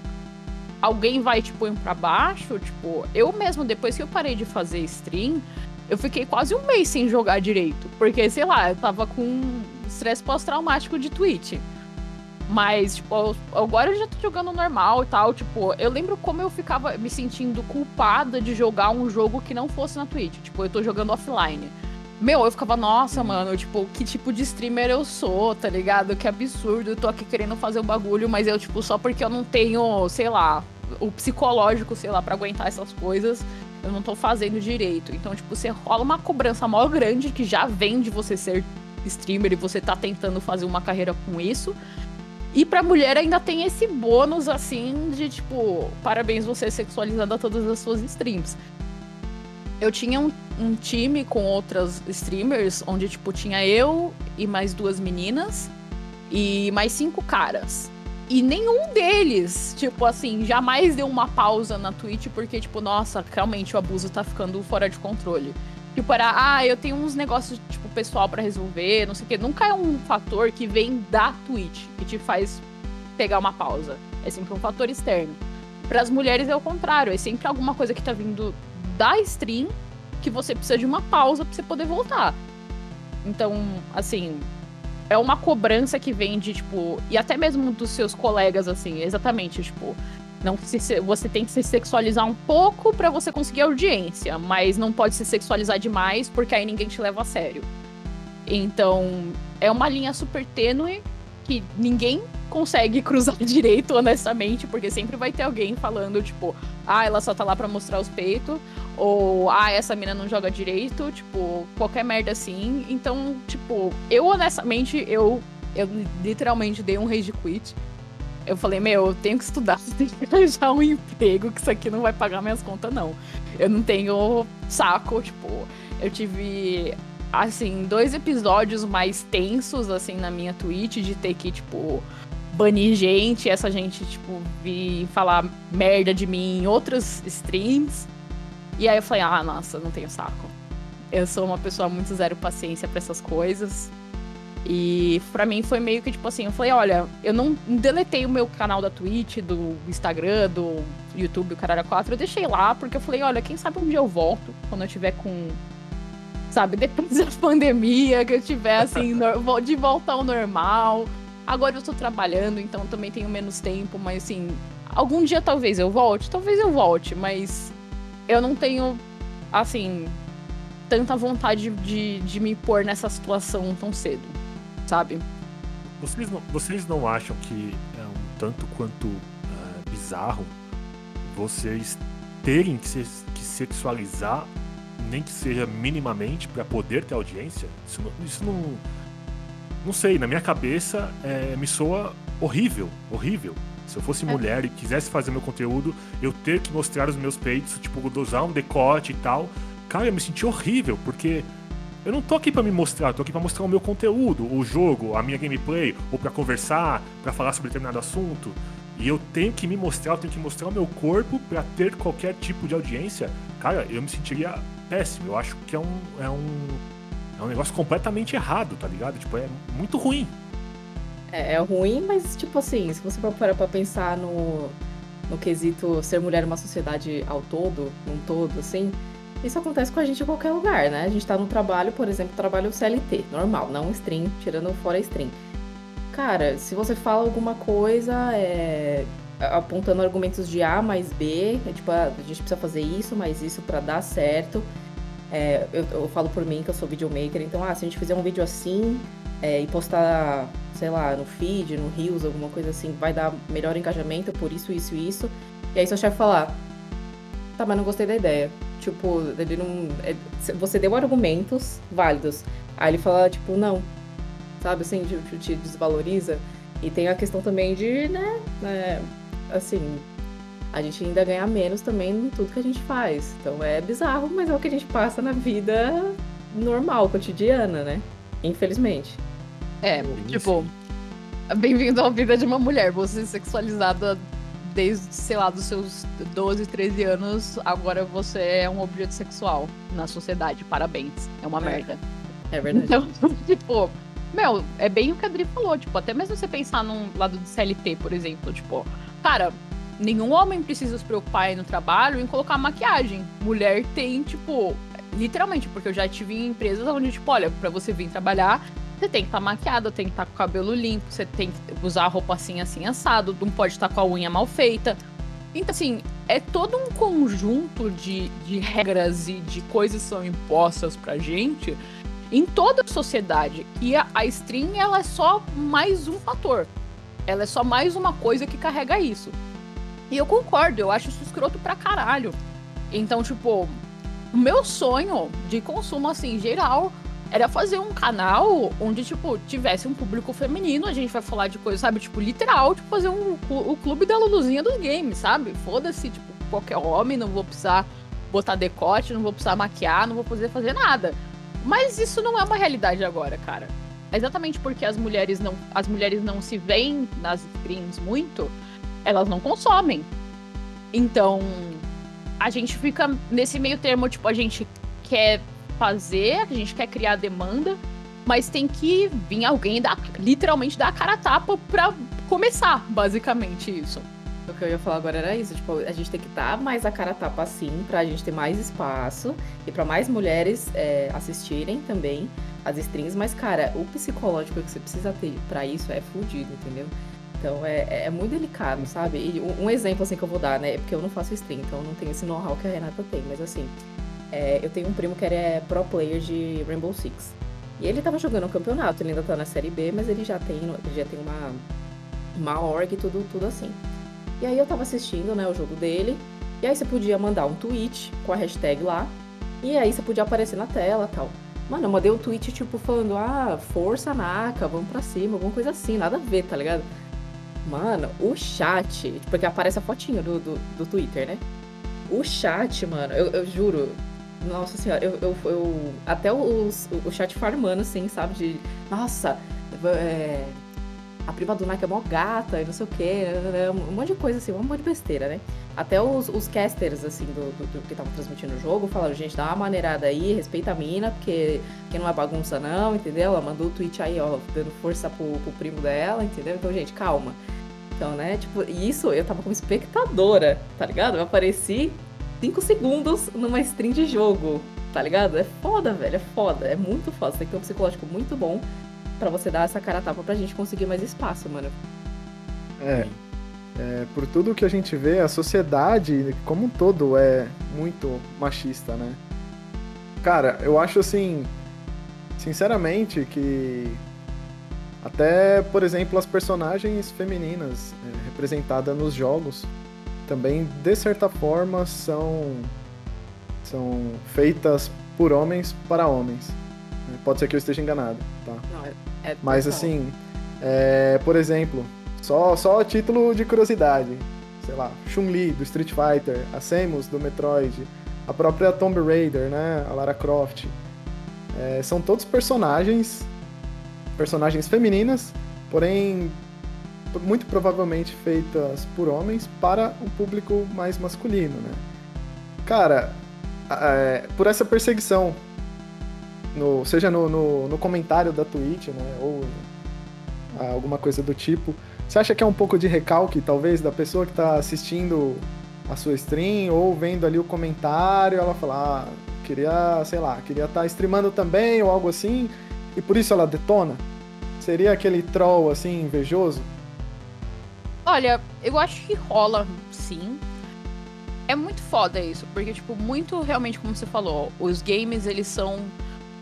alguém vai te pôr pra baixo, tipo, eu mesmo, depois que eu parei de fazer stream, eu fiquei quase um mês sem jogar direito. Porque, sei lá, eu tava com estresse pós-traumático de Twitch. Mas, tipo, agora eu já tô jogando normal e tal. Tipo, eu lembro como eu ficava me sentindo culpada de jogar um jogo que não fosse na Twitch. Tipo, eu tô jogando offline. Meu, eu ficava, nossa, mano, tipo, que tipo de streamer eu sou, tá ligado? Que absurdo, eu tô aqui querendo fazer o bagulho, mas eu, tipo, só porque eu não tenho, sei lá, o psicológico, sei lá, para aguentar essas coisas, eu não tô fazendo direito. Então, tipo, você rola uma cobrança maior grande que já vem de você ser streamer e você tá tentando fazer uma carreira com isso. E pra mulher ainda tem esse bônus, assim, de tipo, parabéns você sexualizando a todas as suas streams. Eu tinha um, um, time com outras streamers, onde, tipo, tinha eu e mais duas meninas e mais cinco caras. E nenhum deles, tipo assim, jamais deu uma pausa na Twitch porque, tipo, nossa, realmente o abuso tá ficando fora de controle. Tipo, era, ah, eu tenho uns negócios, tipo, pessoal para resolver, não sei o quê. Nunca é um fator que vem da Twitch, que te faz pegar uma pausa. É sempre um fator externo. Para as mulheres é o contrário, é sempre alguma coisa que tá vindo da stream que você precisa de uma pausa para você poder voltar. Então, assim, é uma cobrança que vem de, tipo, e até mesmo dos seus colegas, assim, exatamente, tipo, não se, você tem que se sexualizar um pouco para você conseguir audiência, mas não pode se sexualizar demais porque aí ninguém te leva a sério. Então, é uma linha super tênue que ninguém consegue cruzar direito, honestamente, porque sempre vai ter alguém falando, tipo, ah, ela só tá lá pra mostrar os peitos, ou ah, essa mina não joga direito, tipo, qualquer merda assim. Então, tipo, eu honestamente, eu, eu literalmente dei um rage quit eu falei, meu, eu tenho que estudar, tenho que arranjar um emprego, que isso aqui não vai pagar minhas contas, não. Eu não tenho saco, tipo, eu tive, assim, dois episódios mais tensos, assim, na minha Twitch, de ter que, tipo, banir gente, essa gente, tipo, vir falar merda de mim em outros streams. E aí eu falei, ah, nossa, não tenho saco. Eu sou uma pessoa muito zero paciência para essas coisas. E para mim foi meio que tipo assim, eu falei, olha, eu não deletei o meu canal da Twitch, do Instagram, do YouTube, o Caralho 4, eu deixei lá porque eu falei, olha, quem sabe um dia eu volto, quando eu tiver com sabe, depois da pandemia, que eu tiver assim, de volta ao normal. Agora eu tô trabalhando, então também tenho menos tempo, mas assim, algum dia talvez eu volte, talvez eu volte, mas eu não tenho assim tanta vontade de, de me pôr nessa situação tão cedo sabe?
Vocês não, vocês não acham que é um tanto quanto uh, bizarro vocês terem que, se, que sexualizar, nem que seja minimamente, para poder ter audiência? Isso não, isso não. Não sei, na minha cabeça é, me soa horrível, horrível. Se eu fosse é. mulher e quisesse fazer meu conteúdo, eu ter que mostrar os meus peitos, tipo, usar um decote e tal. Cara, eu me senti horrível, porque eu não tô aqui para me mostrar, tô aqui para mostrar o meu conteúdo, o jogo, a minha gameplay, ou para conversar, para falar sobre determinado assunto. E eu tenho que me mostrar, eu tenho que mostrar o meu corpo para ter qualquer tipo de audiência. Cara, eu me sentiria péssimo. Eu acho que é um, é um, é um negócio completamente errado, tá ligado? Tipo, é muito ruim.
É, é ruim, mas tipo assim, se você parar pra pensar no, no quesito ser mulher numa sociedade ao todo, num todo, assim, Isso acontece com a gente em qualquer lugar, né? A gente tá no trabalho, por exemplo, trabalho CLT, normal, não stream, tirando fora stream. Cara, se você fala alguma coisa, é, apontando argumentos de A mais B, é tipo, ah, a gente precisa fazer isso, mais isso para dar certo. É, eu, eu, falo por mim que eu sou videomaker, então, ah, se a gente fizer um vídeo assim é, e postar, sei lá, no feed, no Reels, alguma coisa assim, vai dar melhor engajamento por isso, isso e isso. E aí seu chefe falar, tá, mas não gostei da ideia. Tipo, ele não. É, você deu argumentos válidos. Aí ele fala, tipo, não. Sabe assim, te, te desvaloriza. E tem a questão também de, né, é, assim, a gente ainda ganha menos também em tudo que a gente faz. Então é bizarro, mas é o que a gente passa na vida normal, cotidiana, né? Infelizmente.
É, tipo, bem-vindo à vida de uma mulher. Você sexualizada desde, sei lá, dos seus 12, 13 anos, agora você é um objeto sexual na sociedade. Parabéns. É uma
é.
merda.
É verdade.
Então, tipo, meu, é bem o que a Adri falou. Tipo, até mesmo você pensar num lado de CLT, por exemplo, tipo, cara, nenhum homem precisa se preocupar aí no trabalho em colocar maquiagem. Mulher tem, tipo, literalmente, porque eu já tive em empresas onde, tipo, olha, pra você vir trabalhar, você tem que estar tá maquiada, tem que estar tá com o cabelo limpo, você tem que usar a roupa assim, assim, assado, não pode estar tá com a unha mal feita. Então, assim, é todo um conjunto de, de regras e de coisas que são impostas pra gente em toda a sociedade. E a, a stream, ela é só mais um fator. Ela é só mais uma coisa que carrega isso. E eu concordo, eu acho isso escroto pra caralho. Então, tipo, o meu sonho de consumo, assim, geral, era fazer um canal onde, tipo, tivesse um público feminino, a gente vai falar de coisas, sabe, tipo, literal, tipo, fazer um, o clube da Luluzinha dos games, sabe? Foda-se, tipo, qualquer homem, não vou precisar botar decote, não vou precisar maquiar, não vou poder fazer nada. Mas isso não é uma realidade agora, cara. Exatamente porque as mulheres não, as mulheres não se veem nas streams muito, elas não consomem. Então, a gente fica nesse meio termo, tipo, a gente quer fazer, a gente quer criar demanda, mas tem que vir alguém dar, literalmente dar a cara a tapa pra começar, basicamente, isso.
O que eu ia falar agora era isso, tipo, a gente tem que dar mais a cara a tapa assim, pra gente ter mais espaço e para mais mulheres é, assistirem também as streams, mas, cara, o psicológico que você precisa ter para isso é fudido, entendeu? Então é, é muito delicado, sabe? E um, exemplo assim que eu vou dar, né? Porque eu não faço stream, então eu não tenho esse know-how que a Renata tem, mas assim, é, eu tenho um primo que é pro player de Rainbow Six. E ele tava jogando um campeonato, ele ainda tá na série B, mas ele já tem, ele já tem uma, uma org e tudo, tudo assim. E aí eu tava assistindo, né, o jogo dele, e aí você podia mandar um tweet com a hashtag lá, e aí você podia aparecer na tela tal. Mano, eu mandei um tweet, tipo, falando, ah, força Naka, vamos pra cima, alguma coisa assim, nada a ver, tá ligado? Mano, o chat, porque aparece a fotinha do, do, do Twitter, né? O chat, mano, eu, eu juro, nossa senhora, eu, eu, eu até os, o chat farmando, assim, sabe? De, nossa, é, a prima do Nike é mó gata e não sei o quê, um monte de coisa assim, um monte de besteira, né? Até os, os casters, assim, do, do, do que estavam transmitindo o jogo, falaram, gente, dá uma maneirada aí, respeita a mina, porque, porque não é bagunça não, entendeu? Ela mandou o tweet aí, ó, dando força pro, pro primo dela, entendeu? Então, gente, calma. Então, né, tipo, isso eu tava como espectadora, tá ligado? Eu apareci 5 segundos numa stream de jogo, tá ligado? É foda, velho, é foda, é muito foda. Você tem que ter um psicológico muito bom para você dar essa cara a tapa pra gente conseguir mais espaço, mano.
É. é. Por tudo que a gente vê, a sociedade como um todo é muito machista, né? Cara, eu acho assim, sinceramente, que até, por exemplo, as personagens femininas é, representadas nos jogos também, de certa forma, são, são feitas por homens para homens. Pode ser que eu esteja enganado, tá?
Não, é, é
Mas assim, é, por exemplo, só, só título de curiosidade. Sei lá, Chun-Li do Street Fighter, a Samus do Metroid, a própria Tomb Raider, né? A Lara Croft. É, são todos personagens, personagens femininas, porém muito provavelmente feitas por homens para um público mais masculino, né? Cara, é, por essa perseguição, no, seja no, no, no, comentário da Twitch, né, ou alguma coisa do tipo, você acha que é um pouco de recalque, talvez, da pessoa que está assistindo a sua stream ou vendo ali o comentário, ela fala, ah, Queria, sei lá, queria estar tá streamando também ou algo assim, e por isso ela detona? Seria aquele troll assim, invejoso?
Olha, eu acho que rola, sim. É muito foda isso, porque, tipo, muito realmente, como você falou, os games, eles são.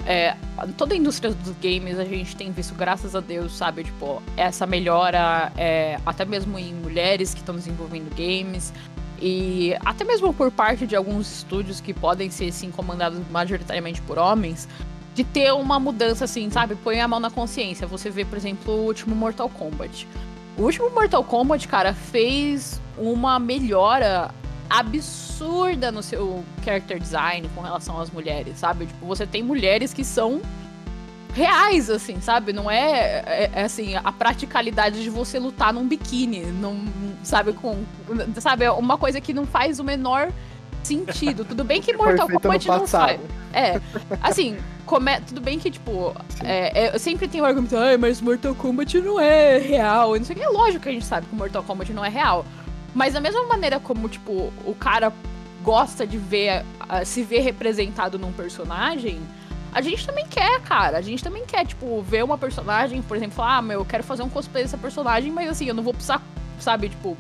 É, toda a indústria dos games a gente tem visto, graças a Deus, sabe? Tipo, essa melhora, é, até mesmo em mulheres que estão desenvolvendo games, e até mesmo por parte de alguns estúdios que podem ser, sim, comandados majoritariamente por homens, de ter uma mudança assim, sabe? Põe a mão na consciência. Você vê, por exemplo, o último Mortal Kombat. O último Mortal Kombat, cara, fez uma melhora absurda no seu character design com relação às mulheres, sabe? Tipo, você tem mulheres que são reais, assim, sabe? Não é, é, é, assim, a praticalidade de você lutar num biquíni, não, sabe, com, sabe, é uma coisa que não faz o menor sentido. Tudo bem que Mortal Kombat não faz. É, assim, come... tudo bem que, tipo, é, é, eu sempre tenho o argumento, ah, mas Mortal Kombat não é real. Não sei o que. É lógico que a gente sabe que Mortal Kombat não é real. Mas da mesma maneira como, tipo, o cara gosta de ver, uh, se ver representado num personagem, a gente também quer, cara. A gente também quer, tipo, ver uma personagem, por exemplo, falar, ah, meu, eu quero fazer um cosplay dessa personagem, mas assim, eu não vou precisar, sabe, tipo,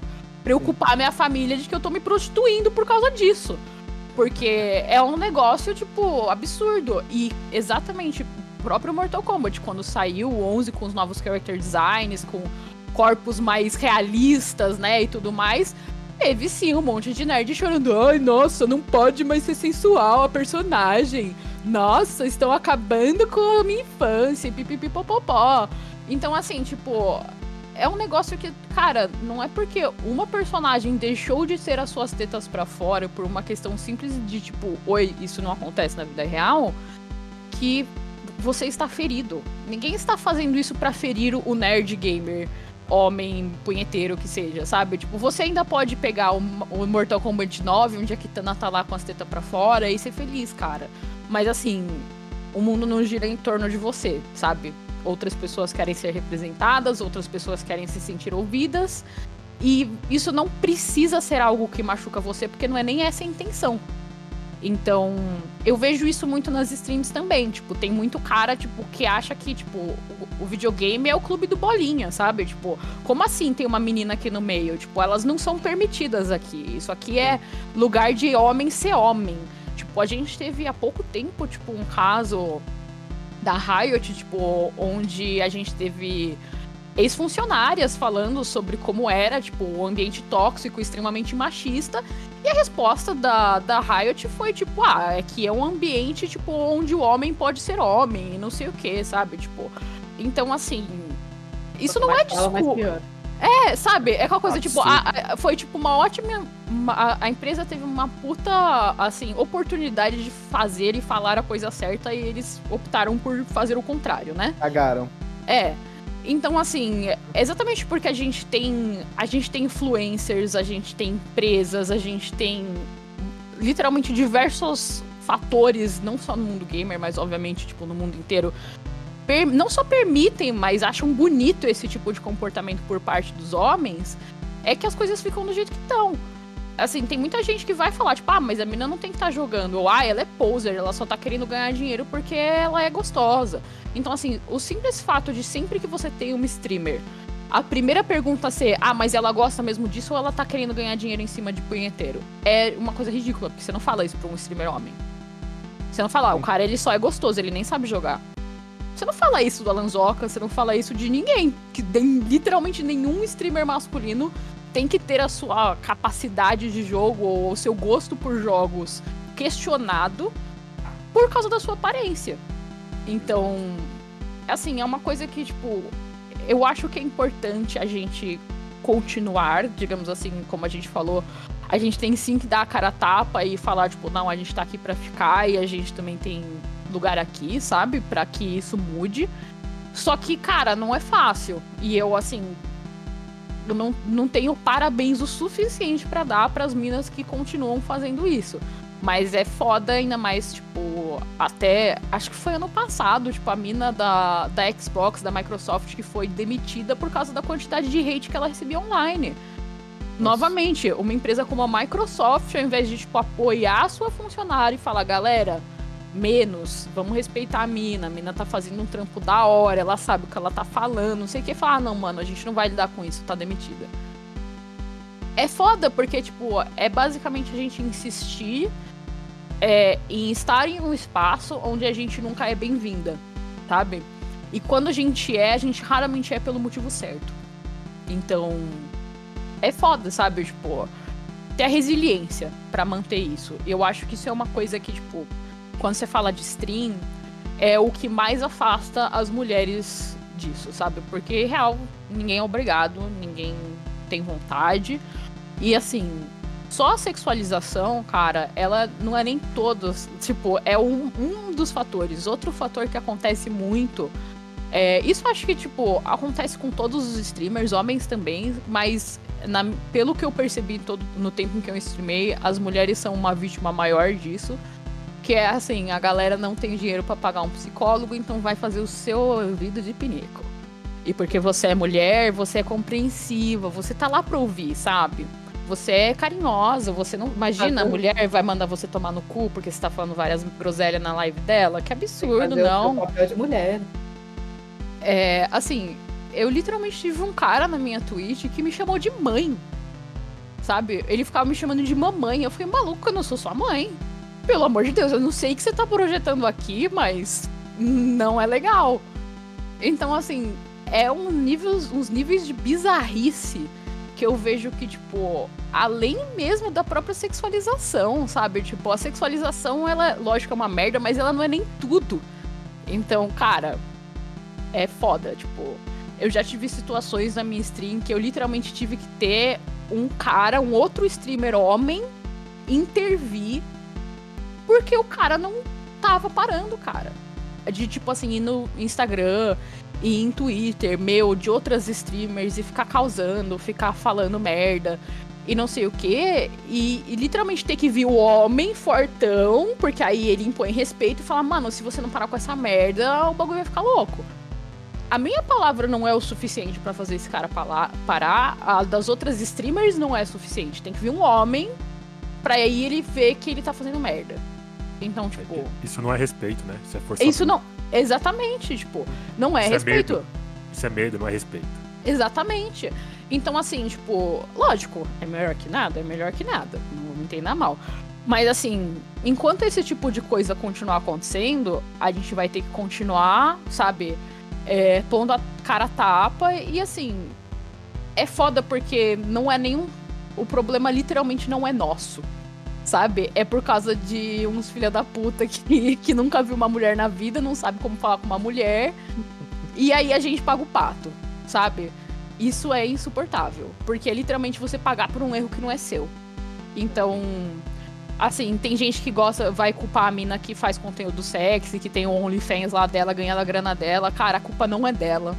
preocupar minha família de que eu tô me prostituindo por causa disso. Porque é um negócio, tipo, absurdo. E exatamente, o próprio Mortal Kombat, quando saiu o 11 com os novos character designs, com corpos mais realistas, né, e tudo mais, teve sim um monte de nerd chorando. Ai, nossa, não pode mais ser sensual a personagem. Nossa, estão acabando com a minha infância, pipipipopopó. Então, assim, tipo, é um negócio que, cara, não é porque uma personagem deixou de ser as suas tetas para fora por uma questão simples de tipo, oi, isso não acontece na vida real, que você está ferido. Ninguém está fazendo isso para ferir o nerd gamer, homem punheteiro que seja, sabe? Tipo, você ainda pode pegar o, o Mortal Kombat 9, onde a Kitana tá lá com as tetas para fora e ser feliz, cara. Mas assim, o mundo não gira em torno de você, sabe? Outras pessoas querem ser representadas, outras pessoas querem se sentir ouvidas. E isso não precisa ser algo que machuca você, porque não é nem essa a intenção. Então, eu vejo isso muito nas streams também. Tipo, tem muito cara, tipo, que acha que, tipo, o, o, videogame é o clube do bolinha, sabe? Tipo, como assim tem uma menina aqui no meio? Tipo, elas não são permitidas aqui. Isso aqui é lugar de homem ser homem. Tipo, a gente teve há pouco tempo, tipo, um caso da Riot, tipo, onde a gente teve ex-funcionárias falando sobre como era, tipo, o um ambiente tóxico, extremamente machista. E a resposta da, da Riot foi, tipo, ah, é que é um ambiente, tipo, onde o homem pode ser homem, e não sei o que, sabe? Tipo, então, assim, isso não é desculpa. É, sabe? É aquela coisa, tipo, a, a, foi tipo uma ótima. Uma, a, a, empresa teve uma puta, assim, oportunidade de fazer e falar a coisa certa e eles optaram por fazer o contrário, né?
Cagaram.
É. Então, assim, é exatamente porque a gente tem. A gente tem influencers, a gente tem empresas, a gente tem literalmente diversos fatores, não só no mundo gamer, mas obviamente, tipo, no mundo inteiro, não só permitem, mas acham bonito esse tipo de comportamento por parte dos homens, é que as coisas ficam do jeito que estão. Assim, tem muita gente que vai falar, tipo, ah, mas a menina não tem que estar tá jogando. Ou, ah, ela é poser, ela só tá querendo ganhar dinheiro porque ela é gostosa. Então, assim, o simples fato de sempre que você tem uma streamer, a primeira pergunta ser, ah, mas ela gosta mesmo disso ou ela tá querendo ganhar dinheiro em cima de punheteiro? É uma coisa ridícula, porque você não fala isso pra um streamer homem. Você não fala, ah, o cara ele só é gostoso, ele nem sabe jogar. Você não fala isso do Alanzoca, você não fala isso de ninguém. Que tem, literalmente nenhum streamer masculino tem que ter a sua capacidade de jogo ou o seu gosto por jogos questionado por causa da sua aparência. Então, assim, é uma coisa que, tipo, eu acho que é importante a gente continuar, digamos assim, como a gente falou, a gente tem sim que dar a cara a tapa e falar, tipo, não, a gente tá aqui para ficar e a gente também tem lugar aqui, sabe? Para que isso mude. Só que, cara, não é fácil. E eu, assim, eu não, não tenho parabéns o suficiente para dar para as minas que continuam fazendo isso. Mas é foda ainda mais, tipo, até. Acho que foi ano passado, tipo, a mina da, da Xbox, da Microsoft, que foi demitida por causa da quantidade de hate que ela recebia online. novamente, uma empresa como a Microsoft, ao invés de tipo, apoiar a sua funcionária e falar, galera, menos, vamos respeitar a mina, a mina tá fazendo um trampo da hora, ela sabe o que ela tá falando, não sei o que, falar, ah, não, mano, a gente não vai lidar com isso, tá demitida. É foda, porque, tipo, é basicamente a gente insistir é, em estar em um espaço onde a gente nunca é bem-vinda, sabe? E quando a gente é, a gente raramente é pelo motivo certo. Então, é foda, sabe? Tipo, ter a resiliência para manter isso. Eu acho que isso é uma coisa que, tipo, quando você fala de stream, é o que mais afasta as mulheres disso, sabe? Porque, real, ninguém é obrigado, ninguém tem vontade. E assim, só a sexualização, cara, ela não é nem todos. Tipo, é um, um dos fatores. Outro fator que acontece muito. É, isso acho que, tipo, acontece com todos os streamers, homens também, mas na, pelo que eu percebi todo, no tempo em que eu streamei, as mulheres são uma vítima maior disso. Que é assim, a galera não tem dinheiro para pagar um psicólogo, então vai fazer o seu ouvido de pinico. E porque você é mulher, você é compreensiva, você tá lá pra ouvir, sabe? Você é carinhosa, você não. Imagina, a mulher vai mandar você tomar no cu porque você tá falando várias groselhas na live dela. Que absurdo, não.
O papel de mulher.
É, assim, eu literalmente tive um cara na minha Twitch que me chamou de mãe. Sabe? Ele ficava me chamando de mamãe. Eu fiquei maluco, eu não sou sua mãe. Pelo amor de Deus, eu não sei o que você tá projetando aqui, mas não é legal. Então, assim, é um nível, uns níveis de bizarrice que eu vejo que, tipo, além mesmo da própria sexualização, sabe? Tipo, a sexualização, ela, lógico, é uma merda, mas ela não é nem tudo. Então, cara, é foda, tipo. Eu já tive situações na minha stream que eu literalmente tive que ter um cara, um outro streamer homem, intervir porque o cara não tava parando, cara. De tipo assim, ir no Instagram, e em Twitter, meu, de outras streamers e ficar causando, ficar falando merda e não sei o que, e, literalmente ter que vir o homem fortão, porque aí ele impõe respeito e fala, mano, se você não parar com essa merda, o bagulho vai ficar louco. A minha palavra não é o suficiente para fazer esse cara parar, a das outras streamers não é suficiente. Tem que vir um homem pra aí ele ver que ele tá fazendo merda. Então, tipo.
Isso não é respeito, né? Isso é força.
Isso não. Exatamente, tipo, não é
Isso
respeito.
É. Isso é medo, não é respeito.
Exatamente. Então, assim, tipo, lógico, é melhor que nada, é melhor que nada. Não me entenda mal. Mas assim, enquanto esse tipo de coisa continuar acontecendo, a gente vai ter que continuar, sabe, é, pondo a cara a tapa e assim. É foda porque não é nenhum. O problema literalmente não é nosso sabe? É por causa de uns filha da puta que, que nunca viu uma mulher na vida, não sabe como falar com uma mulher. E aí a gente paga o pato, sabe? Isso é insuportável. Porque é literalmente você pagar por um erro que não é seu. Então, assim, tem gente que gosta, vai culpar a mina que faz conteúdo sexy, que tem o OnlyFans lá dela, ganhando a grana dela. Cara, a culpa não é dela.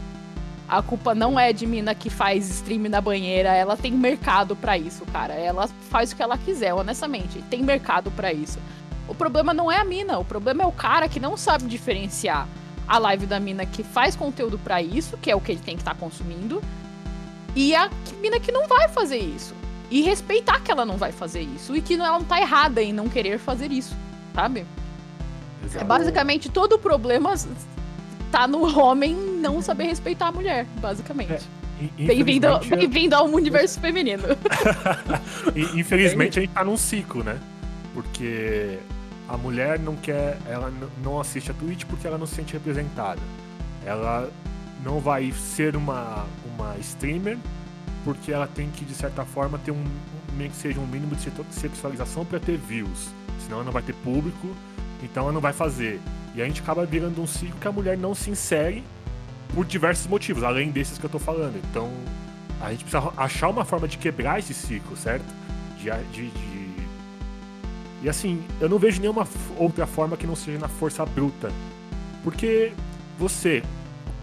A culpa não é de mina que faz stream na banheira, ela tem mercado para isso, cara. Ela faz o que ela quiser, honestamente. Tem mercado para isso. O problema não é a mina, o problema é o cara que não sabe diferenciar a live da mina que faz conteúdo para isso, que é o que ele tem que estar tá consumindo, e a mina que não vai fazer isso. E respeitar que ela não vai fazer isso e que ela não tá errada em não querer fazer isso, sabe? Exato. É basicamente todo o problema tá no homem não saber respeitar a mulher, basicamente. É. Bem-vindo bem ao universo feminino.
Infelizmente a gente tá num ciclo, né? Porque a mulher não quer, ela não assiste a Twitch porque ela não se sente representada. Ela não vai ser uma, uma streamer porque ela tem que, de certa forma, ter um, meio que seja um mínimo de sexualização para ter views. Senão ela não vai ter público, então ela não vai fazer. E a gente acaba virando um ciclo que a mulher não se insere por diversos motivos, além desses que eu tô falando. Então, a gente precisa achar uma forma de quebrar esse ciclo, certo? De, de, de... E assim, eu não vejo nenhuma outra forma que não seja na força bruta. Porque você.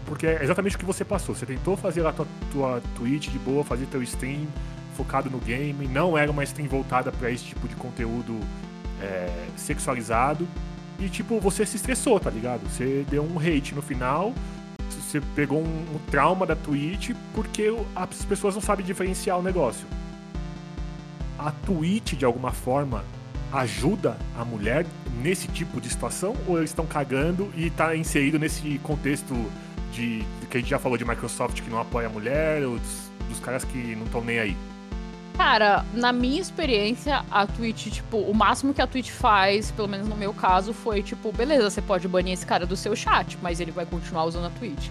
Porque é exatamente o que você passou. Você tentou fazer a tua, tua Twitch de boa, fazer teu stream focado no game. Não era uma stream voltada para esse tipo de conteúdo é, sexualizado. E, tipo, você se estressou, tá ligado? Você deu um hate no final, você pegou um, um trauma da Twitch porque as pessoas não sabem diferenciar o negócio. a Twitch, de alguma forma, ajuda a mulher nesse tipo de situação? Ou eles estão cagando e tá inserido nesse contexto de, que a gente já falou de Microsoft que não apoia a mulher, ou dos, dos caras que não estão nem aí?
Cara, na minha experiência, a Twitch, tipo, o máximo que a Twitch faz, pelo menos no meu caso, foi tipo, beleza, você pode banir esse cara do seu chat, mas ele vai continuar usando a Twitch.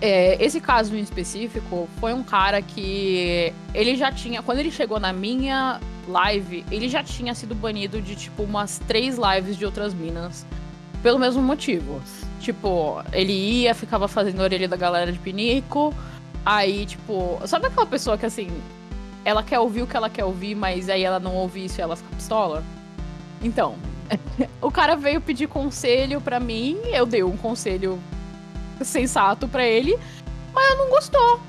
É, esse caso em específico foi um cara que ele já tinha, quando ele chegou na minha live, ele já tinha sido banido de tipo umas três lives de outras minas. Pelo mesmo motivo. Tipo, ele ia, ficava fazendo a orelha da galera de pinico. Aí, tipo, sabe aquela pessoa que assim, ela quer ouvir o que ela quer ouvir, mas aí ela não ouve isso e ela fica pistola? Então, o cara veio pedir conselho pra mim, eu dei um conselho sensato pra ele, mas não gostou.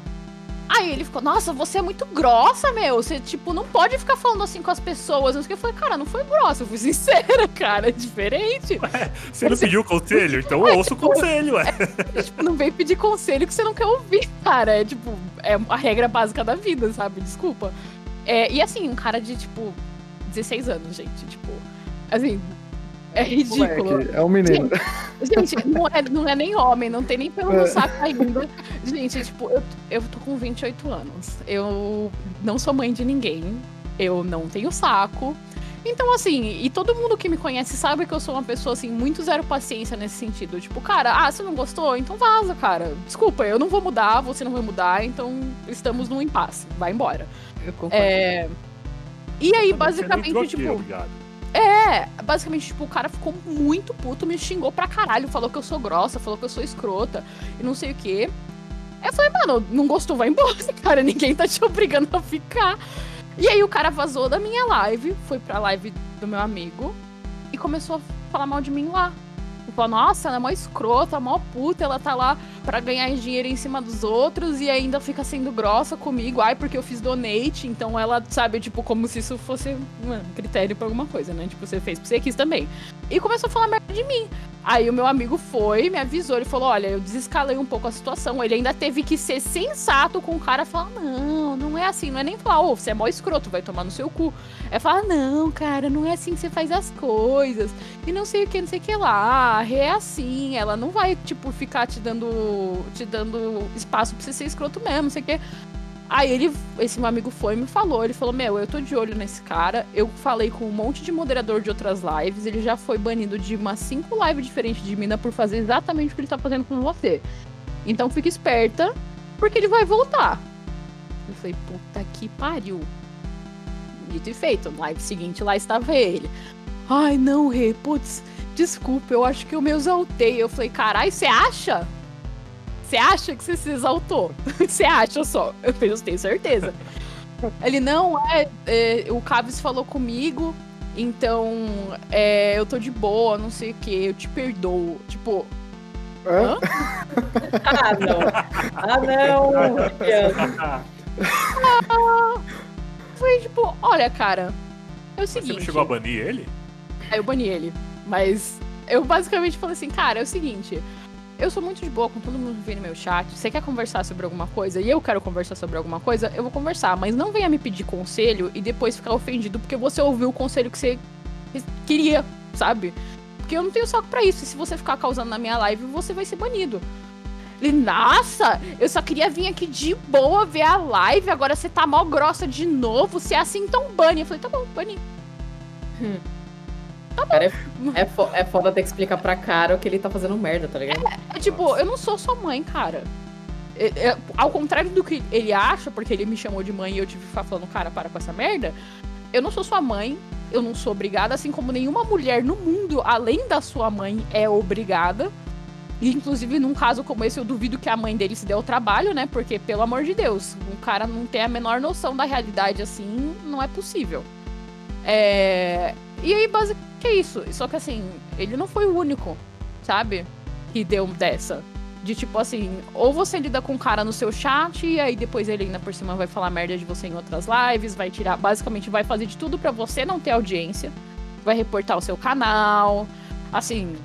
Aí ele ficou, nossa, você é muito grossa, meu. Você, tipo, não pode ficar falando assim com as pessoas. Eu falei, cara, não foi grossa, eu fui sincera, cara. É diferente.
Ué, você não pediu conselho? Então eu ouço o
tipo,
conselho, ué.
É, tipo, não vem pedir conselho que você não quer ouvir, cara. É tipo, é a regra básica da vida, sabe? Desculpa. É, e assim, um cara de, tipo, 16 anos, gente. Tipo, assim, é ridículo.
Moleque, é um menino.
Gente, gente, não, é, não é nem homem, não tem nem pelo no saco ainda. Gente, tipo, eu, eu tô com 28 anos. Eu não sou mãe de ninguém. Eu não tenho saco. Então, assim, e todo mundo que me conhece sabe que eu sou uma pessoa, assim, muito zero paciência nesse sentido. Tipo, cara, ah, você não gostou? Então vaza, cara. Desculpa, eu não vou mudar, você não vai mudar, então estamos num impasse. Vai embora.
Eu concordo.
É... E aí, basicamente, tipo.
obrigado.
É, basicamente, tipo, o cara ficou muito puto, me xingou pra caralho, falou que eu sou grossa, falou que eu sou escrota e não sei o quê. Eu falei, mano, não gostou, vai embora, cara, ninguém tá te obrigando a ficar. E aí o cara vazou da minha live, foi pra live do meu amigo e começou a falar mal de mim lá. Falou, nossa, ela é mó escrota, mó puta, ela tá lá pra ganhar dinheiro em cima dos outros e ainda fica sendo grossa comigo. Ai, porque eu fiz donate, então ela, sabe, tipo, como se isso fosse um critério pra alguma coisa, né? Tipo, você fez, você quis também. E começou a falar merda de mim. Aí o meu amigo foi, me avisou, ele falou: olha, eu desescalei um pouco a situação. Ele ainda teve que ser sensato com o cara falar: não, não é assim, não é nem falar, ô, você é mó escroto, vai tomar no seu cu. É falar, não, cara, não é assim que você faz as coisas. E não sei o que, não sei o que lá. É assim, ela não vai, tipo, ficar te dando. te dando espaço pra você ser escroto mesmo, não sei o que. Aí ele, esse meu amigo foi e me falou, ele falou, meu, eu tô de olho nesse cara, eu falei com um monte de moderador de outras lives, ele já foi banido de umas cinco lives diferentes de mina por fazer exatamente o que ele tá fazendo com você. Então fica esperta, porque ele vai voltar. Eu falei, puta que pariu. Dito e feito, no live seguinte lá estava ele. Ai, não, Rê, putz, desculpa, eu acho que eu me exaltei. Eu falei, carai, você acha? Você acha que você se exaltou? Você acha só? Eu falei, eu tenho certeza. Ele, não, é, é, o Caves falou comigo, então é, eu tô de boa, não sei o que, eu te perdoo. Tipo,
Hã?
Ah, não. Ah, não.
Foi tipo, olha, cara, é o
Você
seguinte.
não chegou a banir ele?
Aí eu bani ele. Mas eu basicamente falei assim, cara, é o seguinte. Eu sou muito de boa com todo mundo que vem no meu chat. Você quer conversar sobre alguma coisa e eu quero conversar sobre alguma coisa, eu vou conversar. Mas não venha me pedir conselho e depois ficar ofendido porque você ouviu o conselho que você queria, sabe? Porque eu não tenho saco pra isso. E se você ficar causando na minha live, você vai ser banido. Ele, nossa, eu só queria vir aqui de boa ver a live, agora você tá mal grossa de novo. Se é assim, então bane. Eu falei, tá bom, bane.
Cara, é, é, fo- é foda ter que explicar pra cara o que ele tá fazendo merda, tá ligado?
É tipo, eu não sou sua mãe, cara. É- é- ao contrário do que ele acha, porque ele me chamou de mãe e eu tive que ficar falando, cara, para com essa merda. Eu não sou sua mãe, eu não sou obrigada, assim como nenhuma mulher no mundo, além da sua mãe, é obrigada. E, inclusive, num caso como esse, eu duvido que a mãe dele se deu o trabalho, né? Porque, pelo amor de Deus, um cara não tem a menor noção da realidade assim, não é possível. É... E aí, basicamente, é isso. Só que, assim, ele não foi o único, sabe? Que deu dessa. De tipo assim, ou você lida com o cara no seu chat, e aí depois ele ainda por cima vai falar merda de você em outras lives, vai tirar, basicamente vai fazer de tudo pra você não ter audiência, vai reportar o seu canal, assim.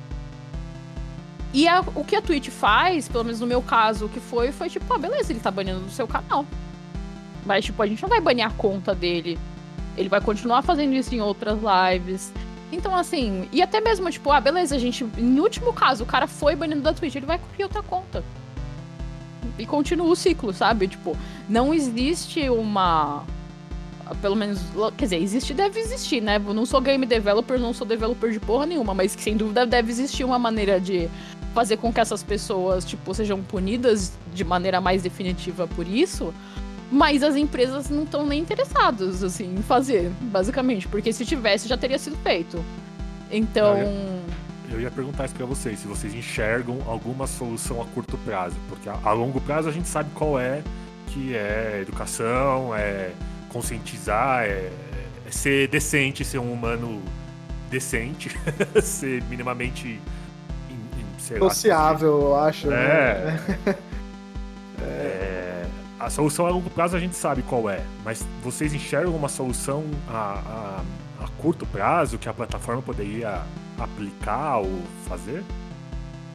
E a- o que a Twitch faz, pelo menos no meu caso, o que foi, foi tipo, ah, beleza, ele tá banindo do seu canal. Mas, tipo, a gente não vai banir a conta dele Ele vai continuar fazendo isso em outras lives. Então, assim, e até mesmo, tipo, ah, beleza, a gente. Em último caso, o cara foi banido da Twitch, ele vai criar outra conta. E continua o ciclo, sabe? Tipo, não existe uma. Pelo menos. Quer dizer, existe deve existir, né? Eu não sou game developer, não sou developer de porra nenhuma, mas sem dúvida deve existir uma maneira de fazer com que essas pessoas, tipo, sejam punidas de maneira mais definitiva por isso. Mas as empresas não estão nem interessadas, assim, em fazer, basicamente. Porque se tivesse, já teria sido feito. Então.
Eu ia perguntar isso pra vocês, se vocês enxergam alguma solução a curto prazo. Porque a, a longo prazo a gente sabe qual é, que é educação, é conscientizar, é, é ser decente, ser um humano decente, ser minimamente
sociável, eu acho.
Né? É. Né? é. A solução a longo prazo a gente sabe qual é, mas vocês enxergam uma solução a, a, a curto prazo que a plataforma poderia aplicar ou fazer?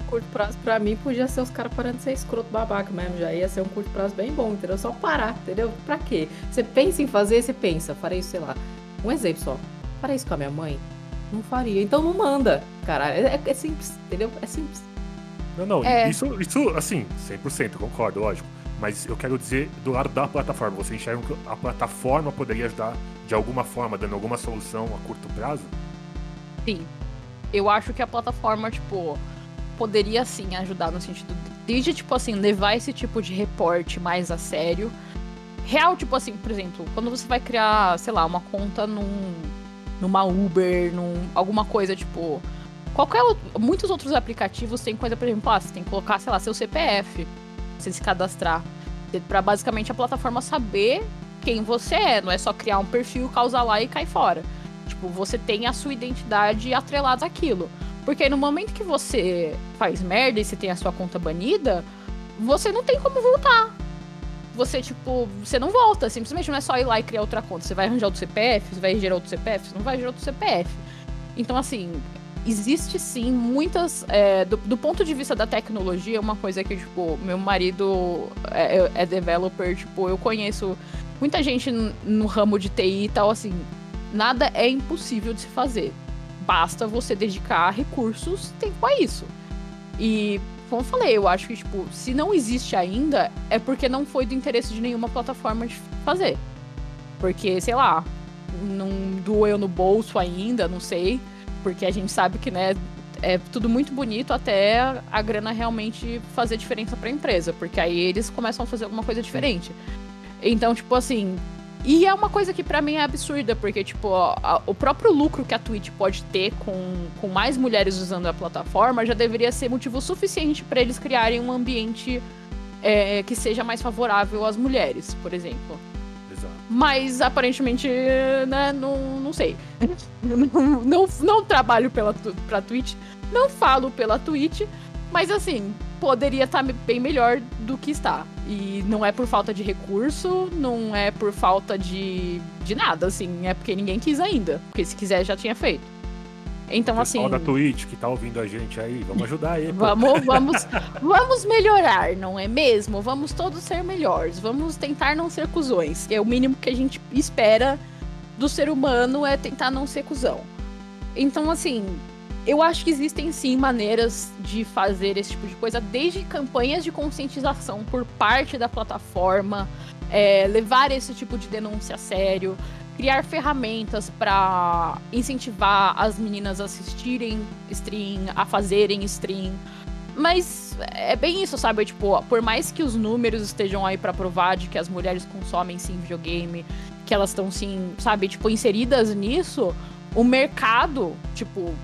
Curto prazo, pra mim, podia ser os caras parando de ser escroto babaca mesmo. Já ia ser um curto prazo bem bom, entendeu? Só parar, entendeu? Pra quê? Você pensa em fazer, você pensa, farei isso, sei lá. Um exemplo só. Farei isso com a minha mãe? Não faria. Então não manda. Cara, é, é simples, entendeu? É simples.
Não, não, é. isso, isso, assim, 100%, concordo, lógico. Mas eu quero dizer do lado da plataforma. Você enxerga que a plataforma poderia ajudar de alguma forma, dando alguma solução a curto prazo?
Sim. Eu acho que a plataforma, tipo, poderia sim ajudar no sentido de, tipo assim, levar esse tipo de reporte mais a sério. Real, tipo assim, por exemplo, quando você vai criar, sei lá, uma conta num, numa Uber, num alguma coisa tipo qualquer outro, muitos outros aplicativos têm coisa, por exemplo, ah, você tem que colocar, sei lá, seu CPF, você se cadastrar, para basicamente a plataforma saber quem você é, não é só criar um perfil, causar lá e cair fora. Tipo, você tem a sua identidade atrelada àquilo. Porque no momento que você faz merda e você tem a sua conta banida, você não tem como voltar. Você, tipo, você não volta. Simplesmente não é só ir lá e criar outra conta. Você vai arranjar outro CPF, você vai gerar outro CPF, você não vai gerar outro CPF. Então, assim, existe sim muitas. É, do, do, ponto de vista da tecnologia, uma coisa que, tipo, meu marido é, é developer, tipo, eu conheço muita gente no ramo de TI e tal, assim, nada é impossível de se fazer. Basta você dedicar recursos, tempo a isso. E, como eu falei, eu acho que, tipo, se não existe ainda, é porque não foi do interesse de nenhuma plataforma de fazer. Porque, sei lá, não doeu no bolso ainda, não sei. Porque a gente sabe que, né, é tudo muito bonito até a grana realmente fazer diferença para a empresa, porque aí eles começam a fazer alguma coisa diferente. Então, tipo assim, e é uma coisa que para mim é absurda, porque, tipo, a, o próprio lucro que a Twitch pode ter com, com mais mulheres usando a plataforma já deveria ser motivo suficiente para eles criarem um ambiente é, que seja mais favorável às mulheres, por exemplo. Mas aparentemente, né, não, não sei. não, não, não trabalho pela, pra Twitch, não falo pela Twitch, mas assim, poderia estar tá bem melhor do que está. E não é por falta de recurso, não é por falta de, de nada, assim, é porque ninguém quis ainda. Porque se quiser já tinha feito. Então, assim.
da Twitch que tá ouvindo a gente aí, vamos ajudar aí.
Vamos, vamos, vamos melhorar, não é mesmo? Vamos todos ser melhores. Vamos tentar não ser cuzões. É o mínimo que a gente espera do ser humano é tentar não ser cuzão. Então, assim, eu acho que existem sim maneiras de fazer esse tipo de coisa, desde campanhas de conscientização por parte da plataforma, é, levar esse tipo de denúncia a sério, criar ferramentas para incentivar as meninas a assistirem stream, a fazerem stream. Mas é bem isso, sabe? Tipo, por mais que os números estejam aí para provar de que as mulheres consomem sim videogame, que elas estão sim, sabe, tipo, inseridas nisso, o mercado, tipo,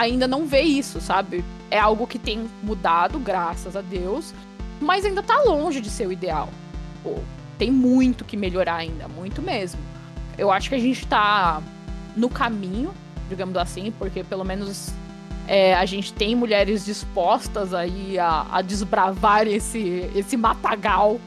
ainda não vê isso, sabe? É algo que tem mudado, graças a Deus, mas ainda tá longe de ser o ideal. Pô, tem muito que melhorar ainda, muito mesmo eu acho que a gente tá no caminho, digamos assim, porque pelo menos é, a gente tem mulheres dispostas aí a, a, desbravar esse, esse matagal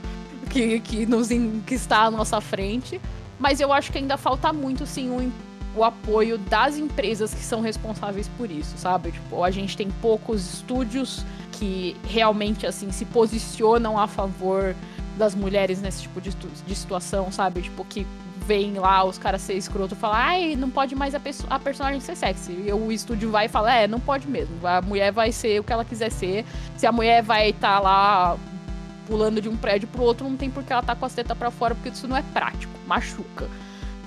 que, que, nos, que está à nossa frente. Mas eu acho que ainda falta muito, sim, o, o apoio das empresas que são responsáveis por isso, sabe? Tipo, a gente tem poucos estúdios que realmente, assim, se posicionam a favor das mulheres nesse tipo de, de situação, sabe? Tipo, que vem lá os caras ser escroto e falar, ai, não pode mais a, a personagem ser sexy. E o estúdio vai e fala, é, não pode mesmo. A mulher vai ser o que ela quiser ser. Se a mulher vai estar tá lá pulando de um prédio pro outro, não tem por que ela tá com as tetas pra fora, porque isso não é prático, machuca.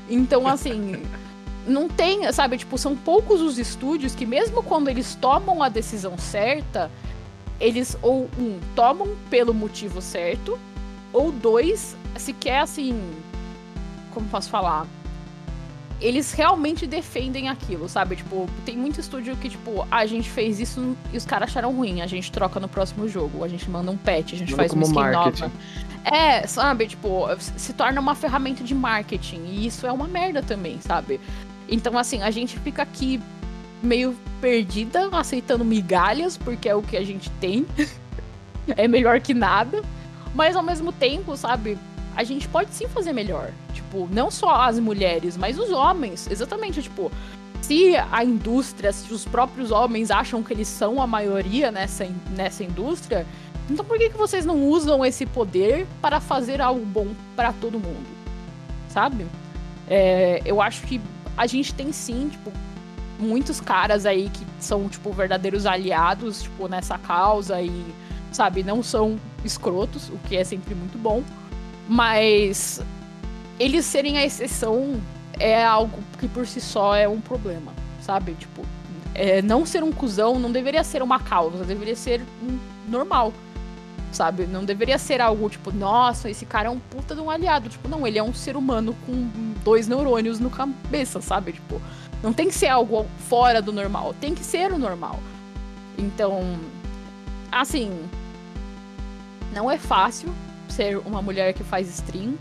Então, assim, não tem, sabe, tipo, são poucos os estúdios que mesmo quando eles tomam a decisão certa, eles ou um tomam pelo motivo certo, ou dois, se quer assim, como posso falar? Eles realmente defendem aquilo, sabe? Tipo, tem muito estúdio que, tipo, a gente fez isso e os caras acharam ruim, a gente troca no próximo jogo, a gente manda um patch, a gente manda faz uma skin marketing. nova. É, sabe, tipo, se torna uma ferramenta de marketing. E isso é uma merda também, sabe? Então, assim, a gente fica aqui meio perdida, aceitando migalhas, porque é o que a gente tem. é melhor que nada. Mas ao mesmo tempo, sabe, a gente pode sim fazer melhor. Tipo, não só as mulheres, mas os homens. Exatamente, tipo, se a indústria, se os próprios homens acham que eles são a maioria nessa, nessa indústria, então por que, que vocês não usam esse poder para fazer algo bom para todo mundo? Sabe? É, eu acho que a gente tem sim, tipo, muitos caras aí que são, tipo, verdadeiros aliados, tipo, nessa causa e, sabe, não são escrotos, o que é sempre muito bom. Mas eles serem a exceção é algo que por si só é um problema, sabe? Tipo, é, não ser um cuzão não deveria ser uma causa, deveria ser um normal sabe? Não deveria ser algo tipo, nossa, esse cara é um puta de um aliado. Tipo, não, ele é um ser humano com dois neurônios no cabeça, sabe? Tipo, não tem que ser algo fora do normal, tem que ser o normal. Então, assim, não é fácil ser uma mulher que faz stream.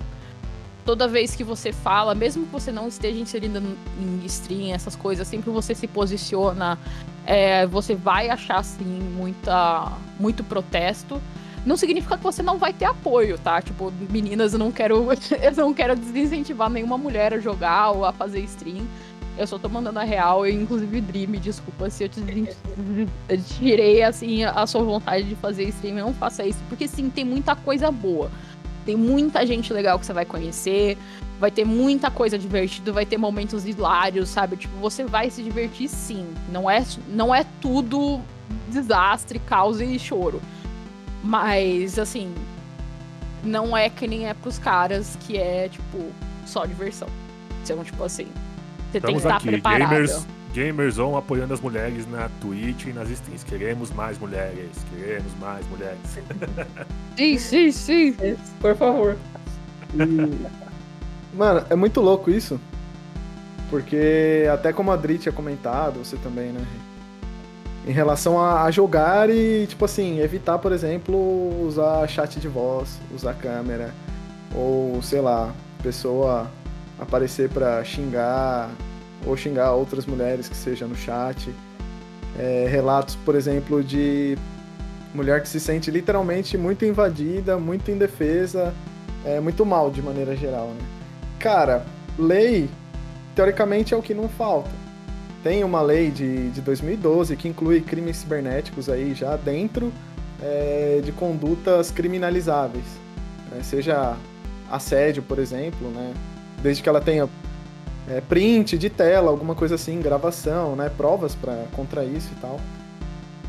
Toda vez que você fala, mesmo que você não esteja inserida em stream, essas coisas, sempre você se posiciona, é, você vai achar, assim, muita, muito protesto não significa que você não vai ter apoio, tá? Tipo, meninas, eu não quero, eu não quero desincentivar nenhuma mulher a jogar ou a fazer stream. Eu só tô mandando a real, e inclusive me desculpa se eu te tirei assim a sua vontade de fazer stream, não faça isso, porque sim, tem muita coisa boa. Tem muita gente legal que você vai conhecer, vai ter muita coisa divertida, vai ter momentos hilários, sabe? Tipo, você vai se divertir sim. Não é, não é tudo desastre, caos e choro. Mas, assim, não é que nem é pros caras que é, tipo, só diversão. Então, tipo assim, você Estamos tem que estar aqui, preparado.
Gamers, gamers on apoiando as mulheres na Twitch e nas streams. Queremos mais mulheres, queremos mais mulheres.
sim, sim, sim.
Por favor.
E... Mano, é muito louco isso. Porque até como a Dri tinha comentado, você também, né? Em relação a, a, jogar e, tipo assim, evitar, por exemplo, usar chat de voz, usar câmera, ou sei lá, pessoa aparecer para xingar ou xingar outras mulheres que seja no chat. É, relatos, por exemplo, de mulher que se sente literalmente muito invadida, muito indefesa, é, muito mal de maneira geral, né? Cara, lei, teoricamente, é o que não falta tem uma lei de, de 2012 que inclui crimes cibernéticos aí já dentro é, de condutas criminalizáveis, né? seja assédio, por exemplo, né? desde que ela tenha é, print de tela, alguma coisa assim, gravação, né? provas para contra isso e tal.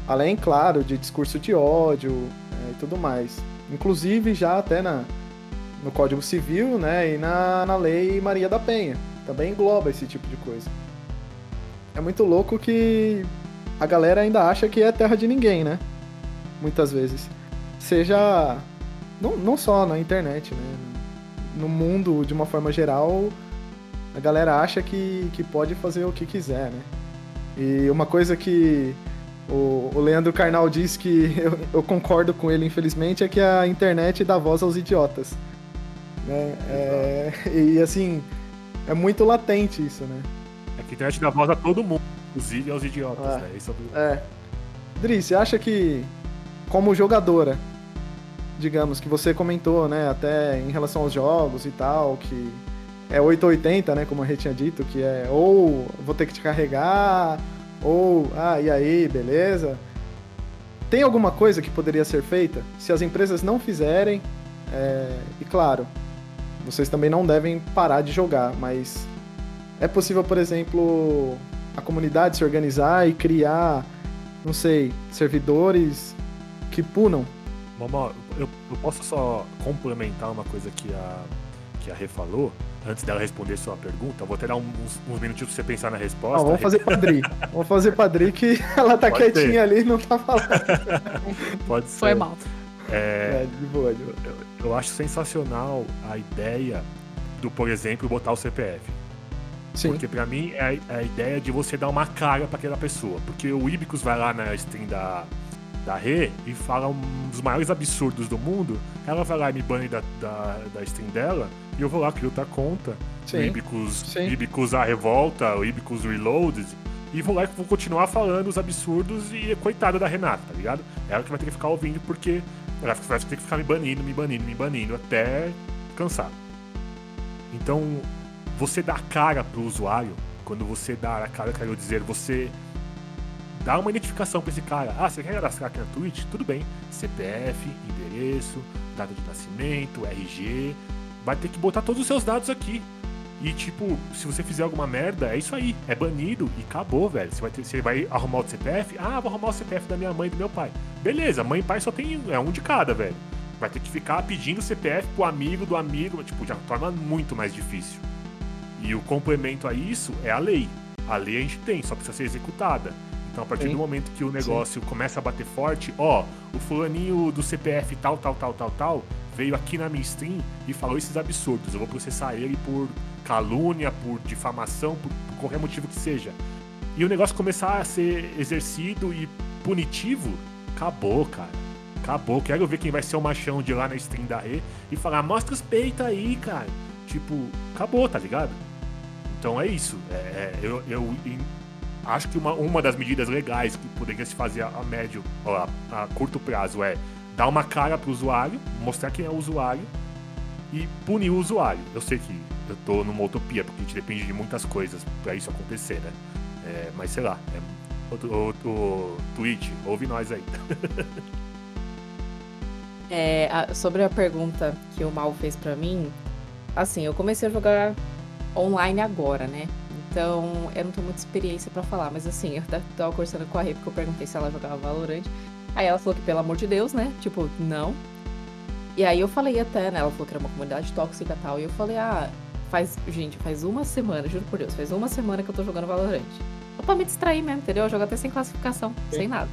Além, claro, de discurso de ódio é, e tudo mais. Inclusive já até na, no Código Civil né? e na, na Lei Maria da Penha. Também engloba esse tipo de coisa é muito louco que a galera ainda acha que é terra de ninguém, né? Muitas vezes. Seja. Não, não só na internet, né? No mundo, de uma forma geral, a galera acha que, que pode fazer o que quiser, né? E uma coisa que o, o Leandro Carnal diz que eu, eu, concordo com ele, infelizmente, é que a internet dá voz aos idiotas. Né? É, e assim, é muito latente isso, né?
Que internet dá voz a todo mundo, inclusive aos idiotas, é. né? Isso
é... é. Dri, você acha que, como jogadora, digamos, que você comentou, né, até em relação aos jogos e tal, que é 880, né, como a gente tinha dito, que é ou vou ter que te carregar, ou, ah, e aí, beleza? Tem alguma coisa que poderia ser feita? Se as empresas não fizerem, é, e claro, vocês também não devem parar de jogar, mas é possível, por exemplo, a comunidade se organizar e criar, não sei, servidores que punam.
Mamó, eu, eu posso só complementar uma coisa que a, que a Rê falou? Antes dela responder sua pergunta, vou até dar uns, uns minutinhos pra você pensar na resposta.
Ah, vamos fazer padri. vamos fazer padri que ela tá
Pode
quietinha
ser.
ali e não tá falando.
Pode ser.
Foi mal.
É,
É, de boa, de boa.
eu, eu acho sensacional a ideia do, por exemplo, botar o CPF.
Sim,
Porque pra mim é a, é a ideia de você dar uma cara pra aquela pessoa. Porque o Ibicus vai lá na stream da, da Rê e fala um dos maiores absurdos do mundo. Ela vai lá e me bane da, da, da stream dela e eu vou lá, crio outra conta. O
sim.
Ibicus,
Sim.
Ibicus a revolta, o Ibicus Reloaded. E vou lá e vou continuar falando os absurdos e coitada da Renata, tá ligado? Ela que vai ter que ficar ouvindo porque ela vai ter que ficar me banindo, me banindo, me banindo até cansar. Então, você dá cara pro usuário, quando você dá a cara, quero dizer, você dá uma identificação pra esse cara. Ah, você quer cadastrar aqui na Twitch? Tudo bem. CPF, endereço, data de nascimento, RG. Vai ter que botar todos os seus dados aqui. E tipo, se você fizer alguma merda, é isso aí. É banido e acabou, velho. Você vai, ter, você vai arrumar o CPF? Ah, vou arrumar o CPF da minha mãe e do meu pai. Beleza, mãe e pai só tem é um de cada, velho. Vai ter que ficar pedindo CPF pro amigo do amigo, tipo, já torna muito mais difícil. E o complemento a isso é a lei. A lei a gente tem, só precisa ser executada. Então, a partir
Sim.
do momento que o negócio começa a bater forte, ó, o fulaninho do CPF tal, tal, tal, tal, tal, veio aqui na minha stream e falou esses absurdos. Eu vou processar ele por calúnia, por difamação, por, por qualquer motivo que seja. E o negócio começar a ser exercido e punitivo, acabou, cara. Acabou. Quero ver quem vai ser o machão de lá na stream da Rê e falar, mostra os peitos aí, cara. Tipo, acabou, tá ligado? Então é isso. É, é, eu, eu acho que uma, uma das medidas legais que poderia se fazer a, médio, a, a curto prazo é dar uma cara pro usuário, mostrar quem é o usuário e punir o usuário. Eu sei que eu tô numa utopia, porque a gente depende de muitas coisas pra isso acontecer, né? É, mas sei lá, é, o, o, o ouve nós aí.
É, a- sobre a pergunta que o Mal fez pra mim, assim, eu comecei a jogar online agora, né? Então, eu não tenho muita experiência pra falar, mas assim, eu tava conversando com a Rê, porque eu perguntei se ela jogava Valorant. Aí ela falou que, pelo amor de Deus, né? Tipo, não. E aí eu falei até, né? Ela falou que era uma comunidade tóxica e tal. E eu falei, ah, faz. Gente, faz uma semana, juro por Deus, faz uma semana que eu tô jogando Valorant. Só pra me distrair mesmo, entendeu? Eu jogo até sem classificação,
Sim.
sem nada.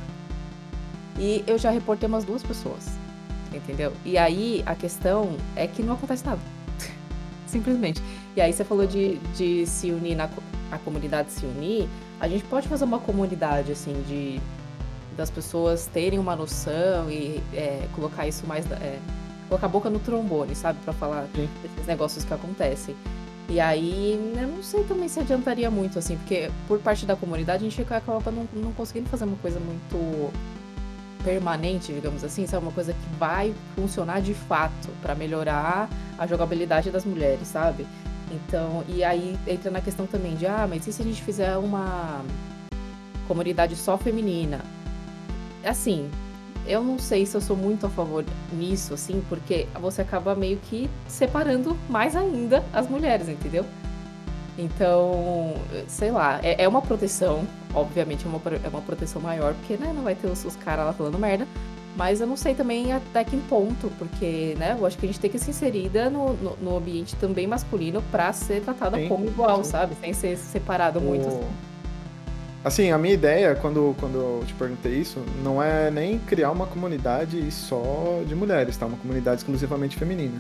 E eu já reportei umas duas pessoas. Entendeu? E aí a questão é que não acontece nada. Simplesmente. E aí você falou de, de se unir na a comunidade se unir. A gente pode fazer uma comunidade assim de das pessoas terem uma noção e é, colocar isso mais é, colocar a boca no trombone, sabe, Pra falar
Sim.
desses negócios que acontecem. E aí, eu não sei também se adiantaria muito, assim, porque por parte da comunidade a gente acaba não, não conseguindo fazer uma coisa muito permanente, digamos assim, sabe? Uma coisa que vai funcionar de fato pra melhorar a jogabilidade das mulheres, sabe? Então, e aí entra na questão também de, ah, mas e se a gente fizer uma comunidade só feminina? Assim, eu não sei se eu sou muito a favor nisso, assim, porque você acaba meio que separando mais ainda as mulheres, entendeu? Então, sei lá, é, é uma proteção, obviamente é uma, é uma proteção maior, porque né, não vai ter os, os caras lá falando merda, mas eu não sei também até que ponto, porque né, eu acho que a gente tem que ser inserida no, no, no ambiente também masculino pra ser tratada
Sim,
como igual, sabe? Sem ser separado muito.
O- Assim, a minha ideia, quando, quando eu te perguntei isso, não é nem criar uma comunidade só de mulheres, tá? Uma comunidade exclusivamente feminina.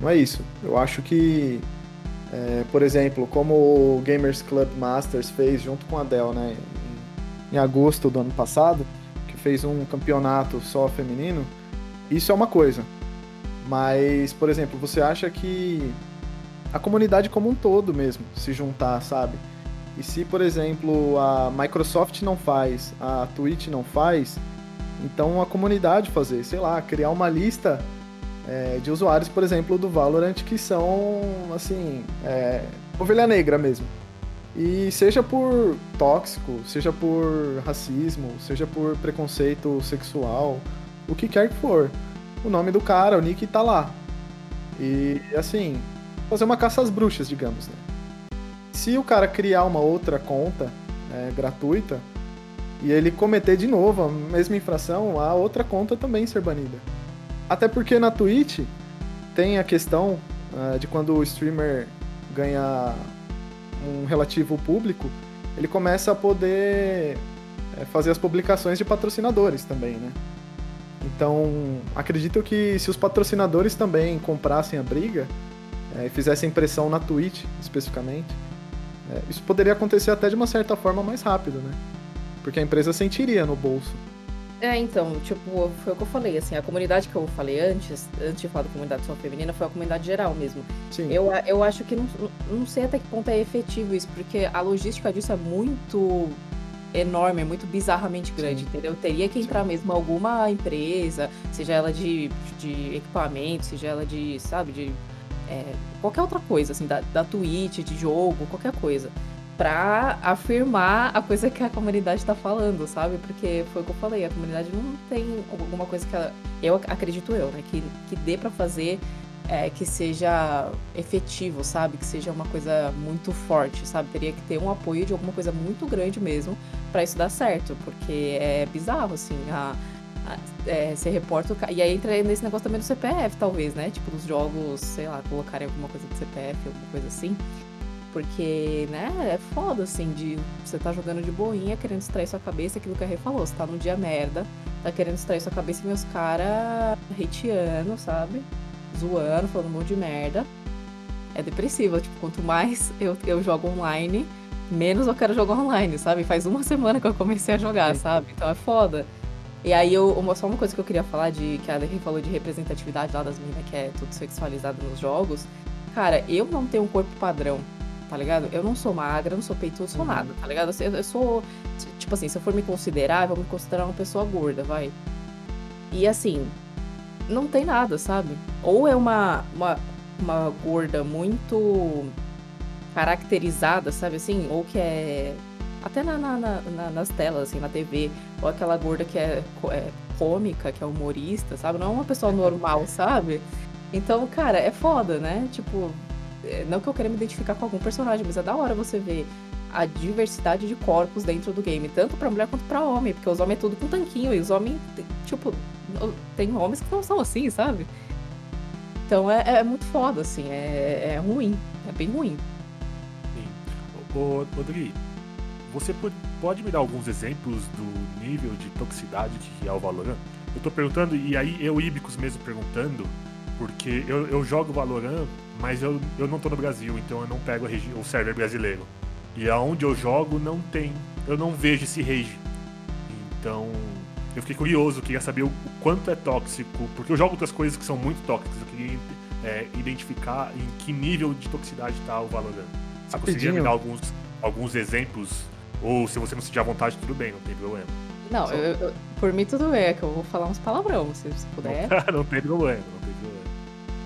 Não é isso. Eu acho que, é, por exemplo, como o Gamers Club Masters fez junto com a Dell, né? Em, agosto do ano passado, fez um campeonato só feminino, isso é uma coisa. Mas, por exemplo, você acha que a comunidade como um todo mesmo se juntar, sabe? E se, por exemplo, a Microsoft não faz, a Twitch não faz, então a comunidade fazer, sei lá, criar uma lista é, de usuários, por exemplo, do Valorant que são, assim, é, ovelha negra mesmo. E seja por tóxico, seja por racismo, seja por preconceito sexual, o que quer que for. O nome do cara, o nick tá lá. E assim, fazer uma caça às bruxas, digamos, né? Se o cara criar uma outra conta é, gratuita e ele cometer de novo a mesma infração, a outra conta também ser banida. Até porque na Twitch tem a questão uh, de quando o streamer ganha um relativo público, ele começa a poder é, fazer as publicações de patrocinadores também, né? Então, acredito que se os patrocinadores também comprassem a briga é, e fizessem pressão na Twitch, especificamente, é, isso poderia acontecer até de uma certa forma mais rápido, né? Porque a empresa sentiria no bolso.
É, então, tipo, foi o que eu falei, assim, a comunidade que eu falei antes, antes de falar da comunidade só feminina, foi a comunidade geral mesmo.
Sim.
Eu, eu acho que não, não sei até que ponto é efetivo isso, porque a logística disso é muito enorme, é muito bizarramente grande, Sim. entendeu? Teria que entrar Sim. mesmo alguma empresa, seja ela de, de equipamento, seja ela de, sabe, de é, qualquer outra coisa, assim, da, da Twitch, de jogo, qualquer coisa pra afirmar a coisa que a comunidade tá falando, sabe? Porque foi o que eu falei, a comunidade não tem alguma coisa que ela. Eu acredito eu, né? Que, que dê para fazer é, que seja efetivo, sabe? Que seja uma coisa muito forte, sabe? Teria que ter um apoio de alguma coisa muito grande mesmo para isso dar certo, porque é bizarro, assim, a, é, ser reporta. E aí entra nesse negócio também do CPF, talvez, né? Tipo, dos jogos, sei lá, colocarem alguma coisa do CPF, alguma coisa assim. Porque, né, é foda, assim, de você tá jogando de boinha, querendo distrair sua cabeça, aquilo que a Rê falou, você tá num dia merda, tá querendo distrair sua cabeça e meus caras hateando, sabe? Zoando, falando um monte de merda. É depressivo, tipo, quanto mais eu, eu jogo online, menos eu quero jogar online, sabe? Faz uma semana que eu comecei a jogar, sabe? Então é foda. E aí, eu, uma, só uma coisa que eu queria falar, de que a Rê falou de representatividade lá das meninas, que é tudo sexualizado nos jogos. Cara, eu não tenho um corpo padrão tá ligado? Eu não sou magra, não sou peitudo, sou nada, tá ligado? Eu, eu sou, tipo assim, se eu for me considerar, eu vou me considerar uma pessoa gorda, vai. E assim, não tem nada, sabe? Ou é uma, uma, uma gorda muito caracterizada, sabe assim? Ou que é. Até na, na, na, nas telas, assim, na TV. Ou aquela gorda que é, é cômica, que é humorista, sabe? Não é uma pessoa normal, sabe? Então, cara, é foda, né? Tipo, não que eu queira me identificar com algum personagem, mas é da hora você ver a diversidade de corpos dentro do game, tanto para mulher quanto para homem, porque os homens é tudo com tanquinho e os homens, tipo, tem homens que não são assim, sabe? Então é, é muito foda, assim, é, é, ruim, é bem ruim.
Sim. Ô, Rodrigo, você pode me dar alguns exemplos do nível de toxicidade que é o Valorant? Eu tô perguntando, e aí eu, Ibicos mesmo perguntando, porque eu, eu jogo Valorant mas eu, eu não tô no Brasil, então eu não pego o server brasileiro. E aonde eu jogo não tem, eu não vejo esse rage. Então, eu fiquei curioso, queria saber o, quanto é tóxico, porque eu jogo outras coisas que são muito tóxicas, eu queria é, identificar em que nível de toxicidade tá o Valorant. Você Rapidinho. conseguiria me dar alguns, alguns exemplos? Ou se você não sentir à vontade, tudo bem, não tem problema.
Não, eu, eu, por mim tudo bem, é que eu vou falar uns palavrão, se, se puder.
Não, não tem problema.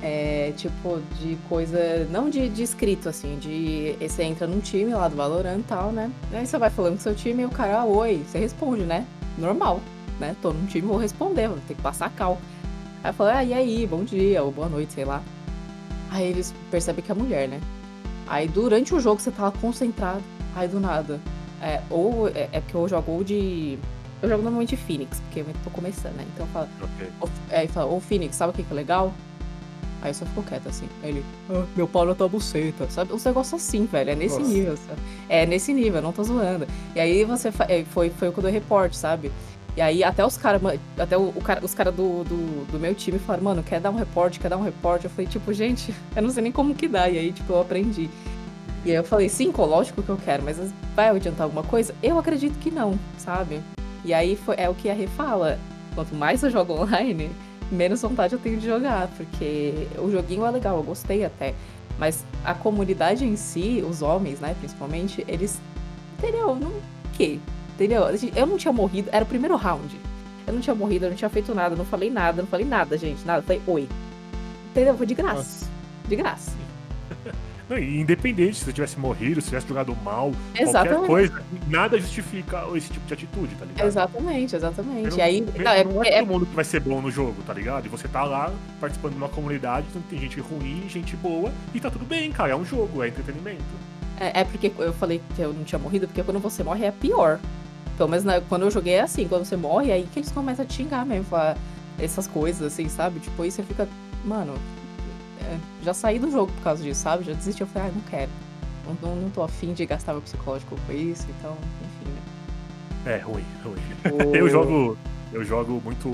É, tipo, de coisa. Não de, de escrito, assim, de. Você entra num time lá do Valorant e tal, né? Aí você vai falando com seu time e o cara, ah, oi, você responde, né? Normal, né? Tô num time, vou responder, vou ter que passar cal. Aí eu falo, ah, e aí, bom dia, ou boa noite, sei lá. Aí eles percebem que é mulher, né? Aí durante o jogo você tá lá concentrado, aí do nada. É, ou é, é porque eu jogo ou de. Eu jogo normalmente Phoenix, porque eu tô começando, né? Então eu falo. Okay. Aí fala, ô Phoenix, sabe o que, que é legal? Aí só ficou quieto assim. Aí ele, ah, meu pau na tua buceta, sabe? Uns negócios assim, velho. É nesse Nossa. nível, sabe? É nesse nível, não tô zoando. E aí você. É, foi, foi o que eu dei reporte, sabe? E aí até os caras, até o, o cara, os caras do, do, do, meu time falaram, mano, quer dar um reporte, quer dar um reporte? Eu falei, tipo, gente, eu não sei nem como que dá. E aí, tipo, eu aprendi. E aí eu falei, sim, lógico que eu quero, mas vai adiantar alguma coisa? Eu acredito que não, sabe? E aí foi, é o que a Rê fala. Quanto mais eu jogo online, menos vontade eu tenho de jogar, porque o joguinho é legal, eu gostei até. Mas a comunidade em si, os homens, né, principalmente, eles. Entendeu? Não. Que? Entendeu? Eu não tinha morrido, era o primeiro round. Eu não tinha morrido, eu não tinha feito nada, não falei nada, não falei nada, gente, nada. Eu falei oi. Entendeu? Foi de graça. Nossa. De graça.
E Independente se você tivesse morrido, se tivesse jogado mal, qualquer
Exatamente.
coisa, nada justifica esse tipo de atitude, tá ligado?
Exatamente, exatamente.
Não,
E aí,
não,
é,
não é
é-
todo mundo que vai ser bom no jogo, tá ligado? E você tá lá participando de uma comunidade, então tem gente ruim, gente boa, e tá tudo bem, cara. É um jogo, é entretenimento.
é, é porque eu falei que eu não tinha morrido, porque quando você morre é pior. Pelo menos na- quando eu joguei é assim, quando você morre, é aí que eles começam a te xingar mesmo, falar essas coisas, assim, sabe? Tipo, aí você fica, mano, já saí do jogo por causa disso, sabe? Já desisti, eu falei, ah, não quero. Não, não, não tô afim de gastar meu psicológico com isso, então, enfim, né?
É, ruim, ruim.
O-
Eu jogo. Eu jogo muito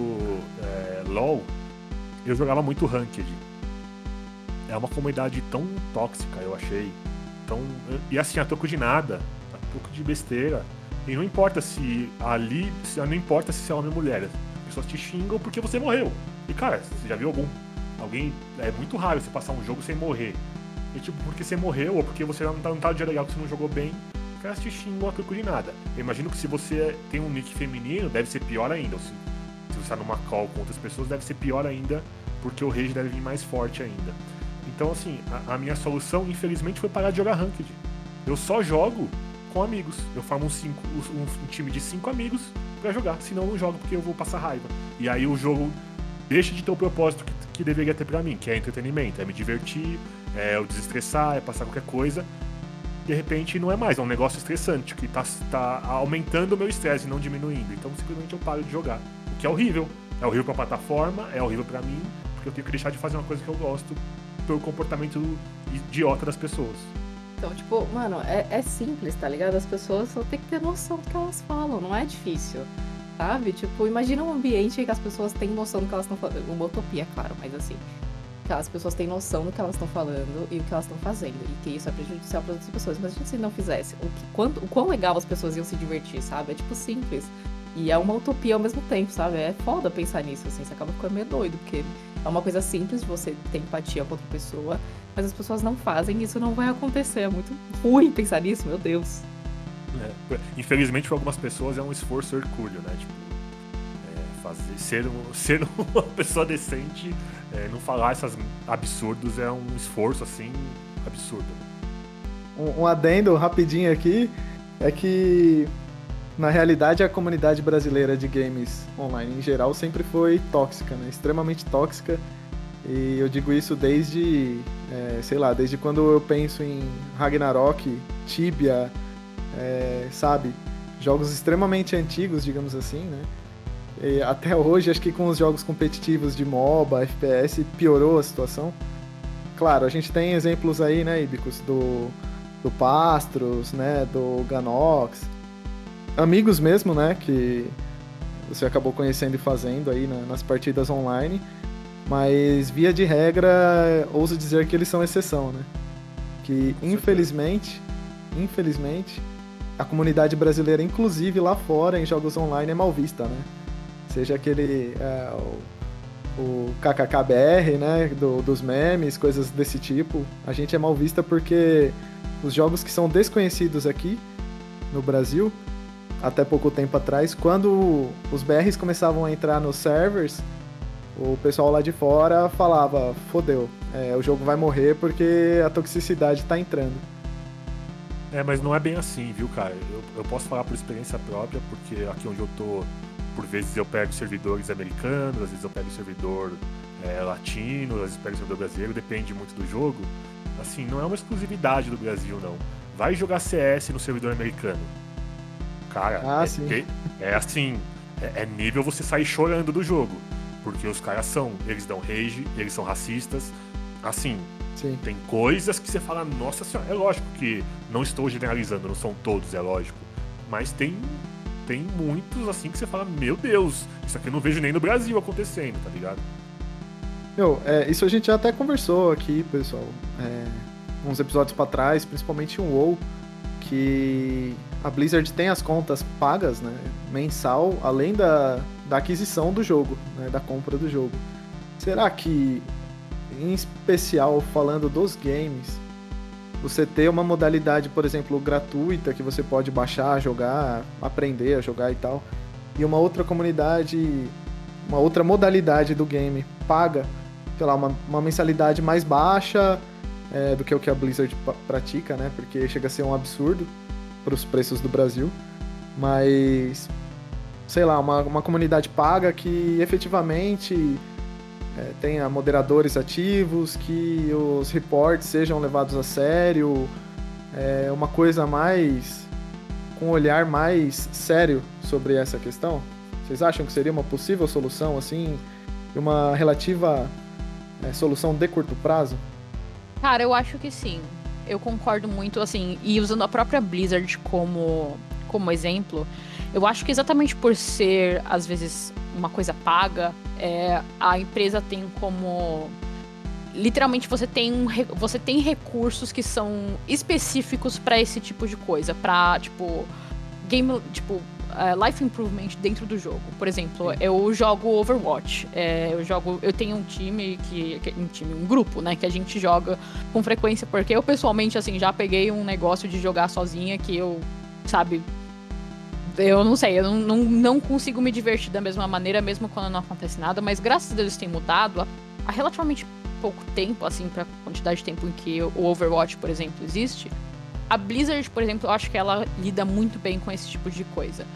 é, LOL. Eu jogava muito Ranked. É uma comunidade tão tóxica, eu achei. Tão, e assim, a troco de nada, a troco de besteira. E não importa se ali. não importa se você é homem ou mulher. As pessoas te xingam porque você morreu. E cara, você já viu algum. Alguém. É muito raro você passar um jogo sem morrer. E tipo, porque você morreu ou porque você não tá, não tá no dia legal, que você não jogou bem, os caras te xingam a troco de nada. Eu imagino que se você tem um nick feminino, deve ser pior ainda. Ou se, se você tá numa call com outras pessoas, deve ser pior ainda, porque o rage deve vir mais forte ainda. Então, assim, a, a minha solução, infelizmente, foi parar de jogar Ranked. Eu só jogo com amigos. Eu formo um, cinco, um, um time de cinco amigos pra jogar. Senão eu não jogo porque eu vou passar raiva. E aí o jogo deixa de ter o propósito que, que deveria ter pra mim, que é entretenimento, é me divertir, é eu desestressar, é passar qualquer coisa. De repente não é mais, é um negócio estressante, que tá, tá aumentando o meu estresse e não diminuindo. Então simplesmente eu paro de jogar. O que é horrível. É horrível pra plataforma, é horrível pra mim, porque eu tenho que deixar de fazer uma coisa que eu gosto pelo comportamento idiota das pessoas.
Então, tipo, mano, é, é simples, tá ligado? As pessoas só tem que ter noção do que elas falam, não é difícil, sabe? Tipo, imagina um ambiente em que as pessoas têm noção do que elas estão falando. Uma utopia, claro, mas assim. Que as pessoas têm noção do que elas estão falando e o que elas estão fazendo. E que isso é prejudicial para outras pessoas. Mas se não fizesse, o, que, quanto, o quão legal as pessoas iam se divertir, sabe? É tipo simples. E é uma utopia ao mesmo tempo, sabe? É foda pensar nisso, assim. Você acaba ficando meio doido, porque é uma coisa simples de você ter empatia com outra pessoa, mas as pessoas não fazem isso não vai acontecer. É muito ruim pensar nisso, meu Deus.
É, infelizmente, para algumas pessoas é um esforço hercúleo, né? Tipo, é, fazer, ser, um- ser uma pessoa decente, é, não falar esses absurdos é um esforço, assim, absurdo.
Um, um adendo rapidinho aqui é que na realidade a comunidade brasileira de games online em geral sempre foi tóxica, né? Extremamente tóxica. E eu digo isso desde, é, sei lá, desde quando eu penso em Ragnarok, Tibia, é, sabe? Jogos extremamente antigos, digamos assim, né? E até hoje, acho que com os jogos competitivos de MOBA, FPS, piorou a situação. Claro, a gente tem exemplos aí, né, Ibicos, do, do Pastros, né, do Ganox. Amigos mesmo, né, que você acabou conhecendo e fazendo aí na- nas partidas online. Mas, via de regra, ouso dizer que eles são exceção, né? Que, infelizmente, infelizmente, a comunidade brasileira, inclusive lá fora, em jogos online, é mal vista, né? Seja aquele... é, o, o KKKBR, né? do- dos memes, coisas desse tipo. A gente é mal vista porque os jogos que são desconhecidos aqui no Brasil, até pouco tempo atrás, quando os BRs começavam a entrar nos servers, o pessoal lá de fora falava, fodeu, é, o jogo vai morrer porque a toxicidade tá entrando.
É, mas não é bem assim, viu, cara? Eu, eu posso falar por experiência própria, porque aqui onde eu tô, por vezes eu pego servidores americanos, às vezes eu pego servidor é, latino, às vezes eu pego servidor brasileiro, depende muito do jogo. Assim, não é uma exclusividade do Brasil, não. Vai jogar CS no servidor americano. Cara,
Ah,
é, é assim, é, é nível você sair chorando do jogo. Porque os caras são, eles dão rage, eles são racistas. Assim,
Sim.
tem coisas que você fala, nossa senhora, é lógico que não estou generalizando, não são todos, é lógico. Mas tem, tem muitos assim que você fala, meu Deus, isso aqui eu não vejo nem no Brasil acontecendo, tá ligado?
Meu, é, isso a gente já até conversou aqui, pessoal, é, uns episódios pra trás, principalmente um WoW, que a Blizzard tem as contas pagas, né, mensal, além da, da aquisição do jogo, né, da compra do jogo. Será que, em especial falando dos games, você ter uma modalidade, por exemplo, gratuita que você pode baixar, jogar, aprender a jogar e tal, e uma outra comunidade, uma outra modalidade do game paga, sei lá, uma, uma mensalidade mais baixa é, do que o que a Blizzard pratica, né? Porque chega a ser um absurdo para os preços do Brasil. Mas, sei lá, uma, uma comunidade paga que efetivamente é, tenha moderadores ativos, que os reports sejam levados a sério, é, uma coisa mais. com um olhar mais sério sobre essa questão? Vocês acham que seria uma possível solução, assim, uma relativa é, solução de curto prazo?
Cara, eu acho que sim. Eu concordo muito, assim, e usando a própria Blizzard como, como exemplo, eu acho que exatamente por ser, às vezes, uma coisa paga, é, a empresa tem como. Literalmente você tem, um, você tem recursos que são específicos para esse tipo de coisa. Pra, tipo, game. Tipo, uh, life improvement dentro do jogo. Por exemplo, eu jogo Overwatch. É, eu jogo, eu tenho um time que, que, um time, um grupo, né, que a gente joga com frequência porque eu pessoalmente assim já peguei um negócio de jogar sozinha que eu, sabe, eu não sei, eu não, não, não, consigo me divertir da mesma maneira, mesmo quando não acontece nada, mas graças a Deus tem mudado há, relativamente pouco tempo, assim, pra quantidade de tempo em que o Overwatch, por exemplo, existe. A Blizzard, por exemplo, eu acho que ela lida muito bem com esse tipo de coisa.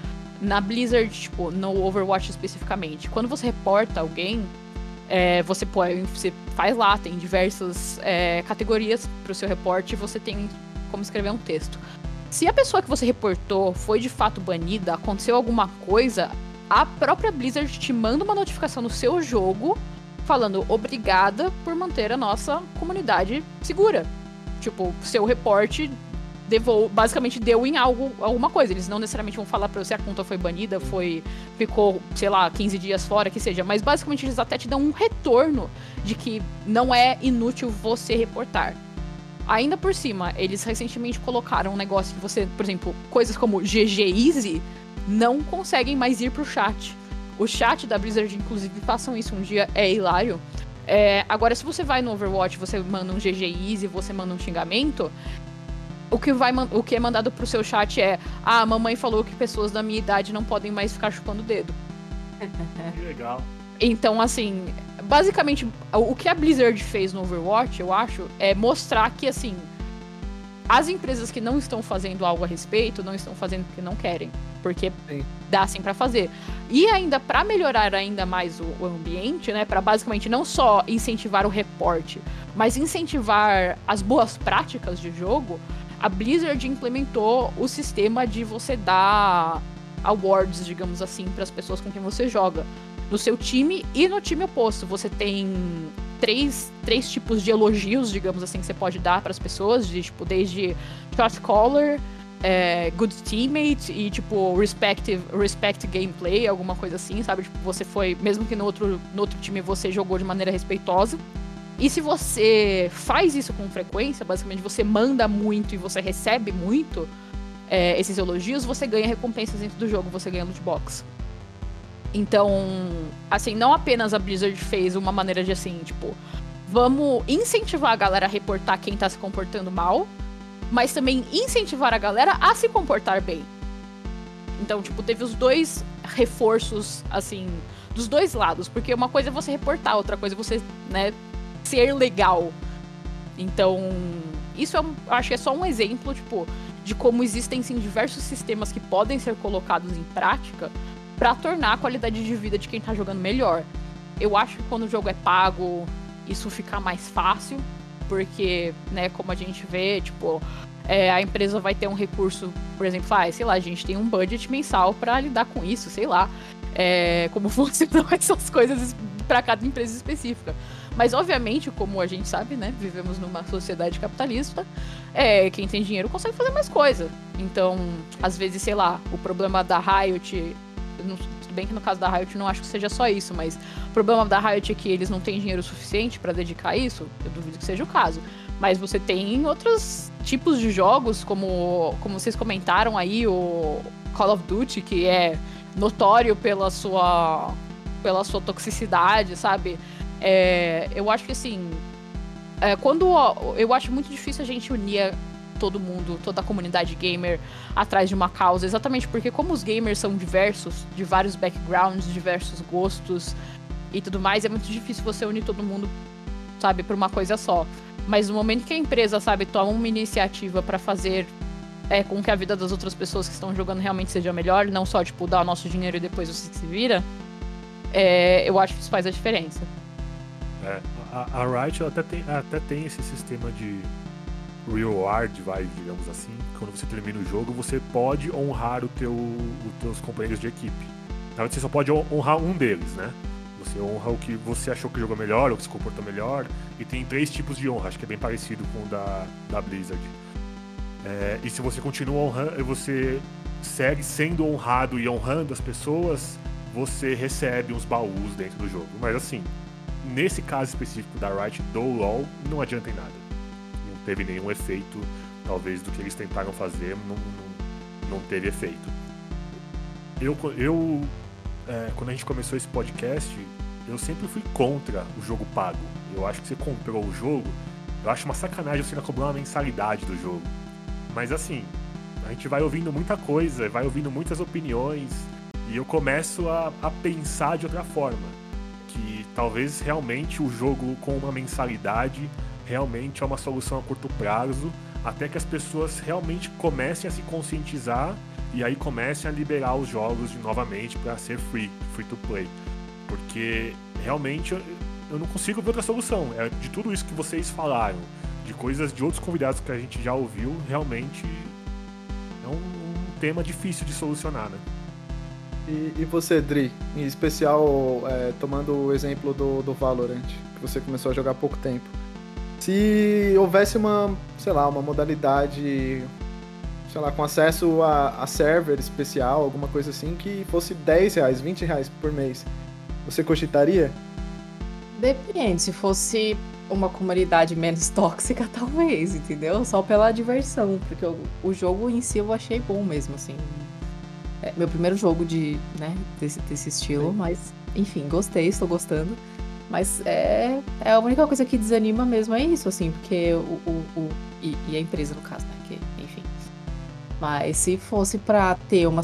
Na Blizzard, tipo, no Overwatch especificamente, quando você reporta alguém, é, você, pode, você faz lá, tem diversas é, categorias para o seu reporte e você tem como escrever um texto. Se a pessoa que você reportou foi de fato banida, aconteceu alguma coisa, a própria Blizzard te manda uma notificação no seu jogo falando obrigada por manter a nossa comunidade segura. Tipo, seu reporte devol basicamente deu em algo, alguma coisa. Eles não necessariamente vão falar pra você a conta foi banida, foi. ficou, sei lá, 15 dias fora, que seja. Mas basicamente eles até te dão um retorno de que não é inútil você reportar. Ainda por cima, eles recentemente colocaram um negócio que você, por exemplo, coisas como GG Easy não conseguem mais ir pro chat. O chat da Blizzard, inclusive, façam isso um dia, é hilário. É, agora, se você vai no Overwatch, você manda um GG Easy, você manda um xingamento, o que, vai, o que é mandado pro seu chat é: Ah, a mamãe falou que pessoas da minha idade não podem mais ficar chupando o dedo.
Que legal.
Então, assim, basicamente, o que a Blizzard fez no Overwatch, eu acho, é mostrar que, assim, as empresas que não estão fazendo algo a respeito, não estão fazendo porque não querem. Porque Sim. dá sim para fazer. E ainda para melhorar ainda mais o, o ambiente, né, para basicamente não só incentivar o reporte, mas incentivar as boas práticas de jogo, a Blizzard implementou o sistema de você dar awards, digamos assim, para as pessoas com quem você joga. No seu time e no time oposto. Você tem três, três tipos de elogios, digamos assim, que você pode dar para as pessoas, de, tipo, desde shot caller, é, good teammate e, tipo, respect, respect gameplay, alguma coisa assim, sabe? Tipo, você foi, mesmo que no outro, no outro time você jogou de maneira respeitosa. E se você faz isso com frequência, basicamente você manda muito e você recebe muito é, esses elogios, você ganha recompensas dentro do jogo, você ganha loot box. Então, assim, não apenas a Blizzard fez uma maneira de assim, tipo, vamos incentivar a galera a reportar quem tá se comportando mal, mas também incentivar a galera a se comportar bem. Então, tipo, teve os dois reforços, assim, dos dois lados, porque uma coisa é você reportar, outra coisa é você, né, ser legal. Então, isso é, acho que é só um exemplo, tipo, de como existem sim diversos sistemas que podem ser colocados em prática para tornar a qualidade de vida de quem tá jogando melhor. Eu acho que quando o jogo é pago, isso fica mais fácil, porque, né, como a gente vê, tipo, é, a empresa vai ter um recurso, por exemplo, ah, sei lá, a gente tem um budget mensal para lidar com isso, sei lá, é, como funcionam essas coisas para cada empresa específica. Mas, obviamente, como a gente sabe, né? Vivemos numa sociedade capitalista. É, quem tem dinheiro consegue fazer mais coisa. Então, às vezes, sei lá, o problema da Riot. Não, tudo bem que no caso da Riot não acho que seja só isso, mas o problema da Riot é que eles não têm dinheiro suficiente para dedicar a isso. Eu duvido que seja o caso. Mas você tem outros tipos de jogos, como, como vocês comentaram aí, o Call of Duty, que é notório pela sua pela sua toxicidade, sabe? É, eu acho que assim, é, quando eu acho muito difícil a gente unir todo mundo, toda a comunidade gamer atrás de uma causa, exatamente porque como os gamers são diversos, de vários backgrounds, diversos gostos e tudo mais, é muito difícil você unir todo mundo, sabe, por uma coisa só. Mas no momento que a empresa, sabe, toma uma iniciativa pra fazer é, com que a vida das outras pessoas que estão jogando realmente seja melhor, não só, tipo, dar o nosso dinheiro e depois você se vira, é, eu acho que isso faz a diferença.
É, a, a Riot até, tem, até tem esse sistema de reward, vai, digamos assim. Quando você termina o jogo, você pode honrar o teu, os teus companheiros de equipe. Na verdade, você só pode honrar um deles, né? Você honra o que você achou que jogou melhor, ou que se comportou melhor. E tem três tipos de honra, acho que é bem parecido com o da, da Blizzard. É, e se você continua honrando, você segue sendo honrado e honrando as pessoas, você recebe uns baús dentro do jogo. Mas assim, nesse caso específico da Riot do LoL, não adianta em nada. Teve nenhum efeito, talvez, do que eles tentaram fazer, não, não, não teve efeito. Eu, eu é, quando a gente começou esse podcast, eu sempre fui contra o jogo pago. Eu acho que você comprou o jogo, eu acho uma sacanagem você ainda cobrar uma mensalidade do jogo. Mas assim, a gente vai ouvindo muita coisa, vai ouvindo muitas opiniões, e eu começo a, a pensar de outra forma que talvez realmente o jogo com uma mensalidade realmente é uma solução a curto prazo, até que as pessoas realmente comecem a se conscientizar e aí comecem a liberar os jogos de novamente para ser free, free to play. Porque realmente eu não consigo ver outra solução. É de tudo isso que vocês falaram, de coisas de outros convidados que a gente já ouviu, realmente é um, um tema difícil de solucionar, né?
E, e você, Dri, em especial é, tomando o exemplo do, do Valorant, que você começou a jogar há pouco tempo. Se houvesse uma, sei lá, uma modalidade, sei lá, com acesso a, a server especial, alguma coisa assim, que fosse 10 reais, 20 reais por mês, você cogitaria?
Depende, se fosse uma comunidade menos tóxica, talvez, entendeu? Só pela diversão, porque o, o jogo em si eu achei bom mesmo, assim. É meu primeiro jogo de, né, desse, desse estilo, Sim. mas enfim, gostei, estou gostando. Mas é, é a única coisa que desanima mesmo é isso, assim, porque o. o, o e, e, a empresa, no caso, né? Que, enfim. Mas se fosse para ter uma,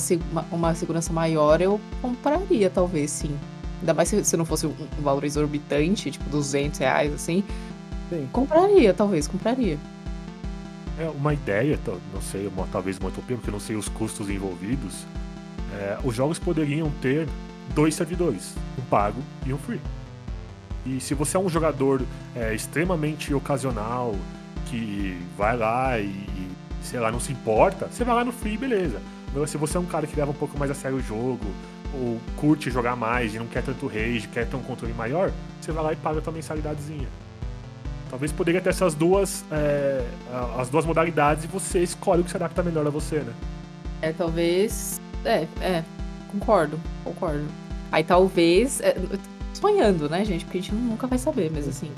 uma, segurança maior, eu compraria, talvez, sim. Ainda mais se, se não fosse um, um valor exorbitante, tipo 200 reais, assim. Sim. Compraria, talvez, compraria.
É uma ideia, não sei, uma, talvez uma utopia, porque eu não sei os custos envolvidos é, os jogos poderiam ter dois servidores, um pago e um free. E se você é um jogador é, extremamente ocasional, que vai lá e, sei lá, não se importa, você vai lá no free, beleza. Mas se você é um cara que leva um pouco mais a sério o jogo, ou curte jogar mais e não quer tanto rage, quer ter um controle maior, você vai lá e paga a tua mensalidadezinha. Talvez poderia ter essas duas, é, as duas modalidades e você escolhe o que se adapta melhor a você, né?
É, talvez é, é, concordo, concordo. Aí talvez. É, sonhando, né, gente? Porque a gente nunca vai saber, mas assim.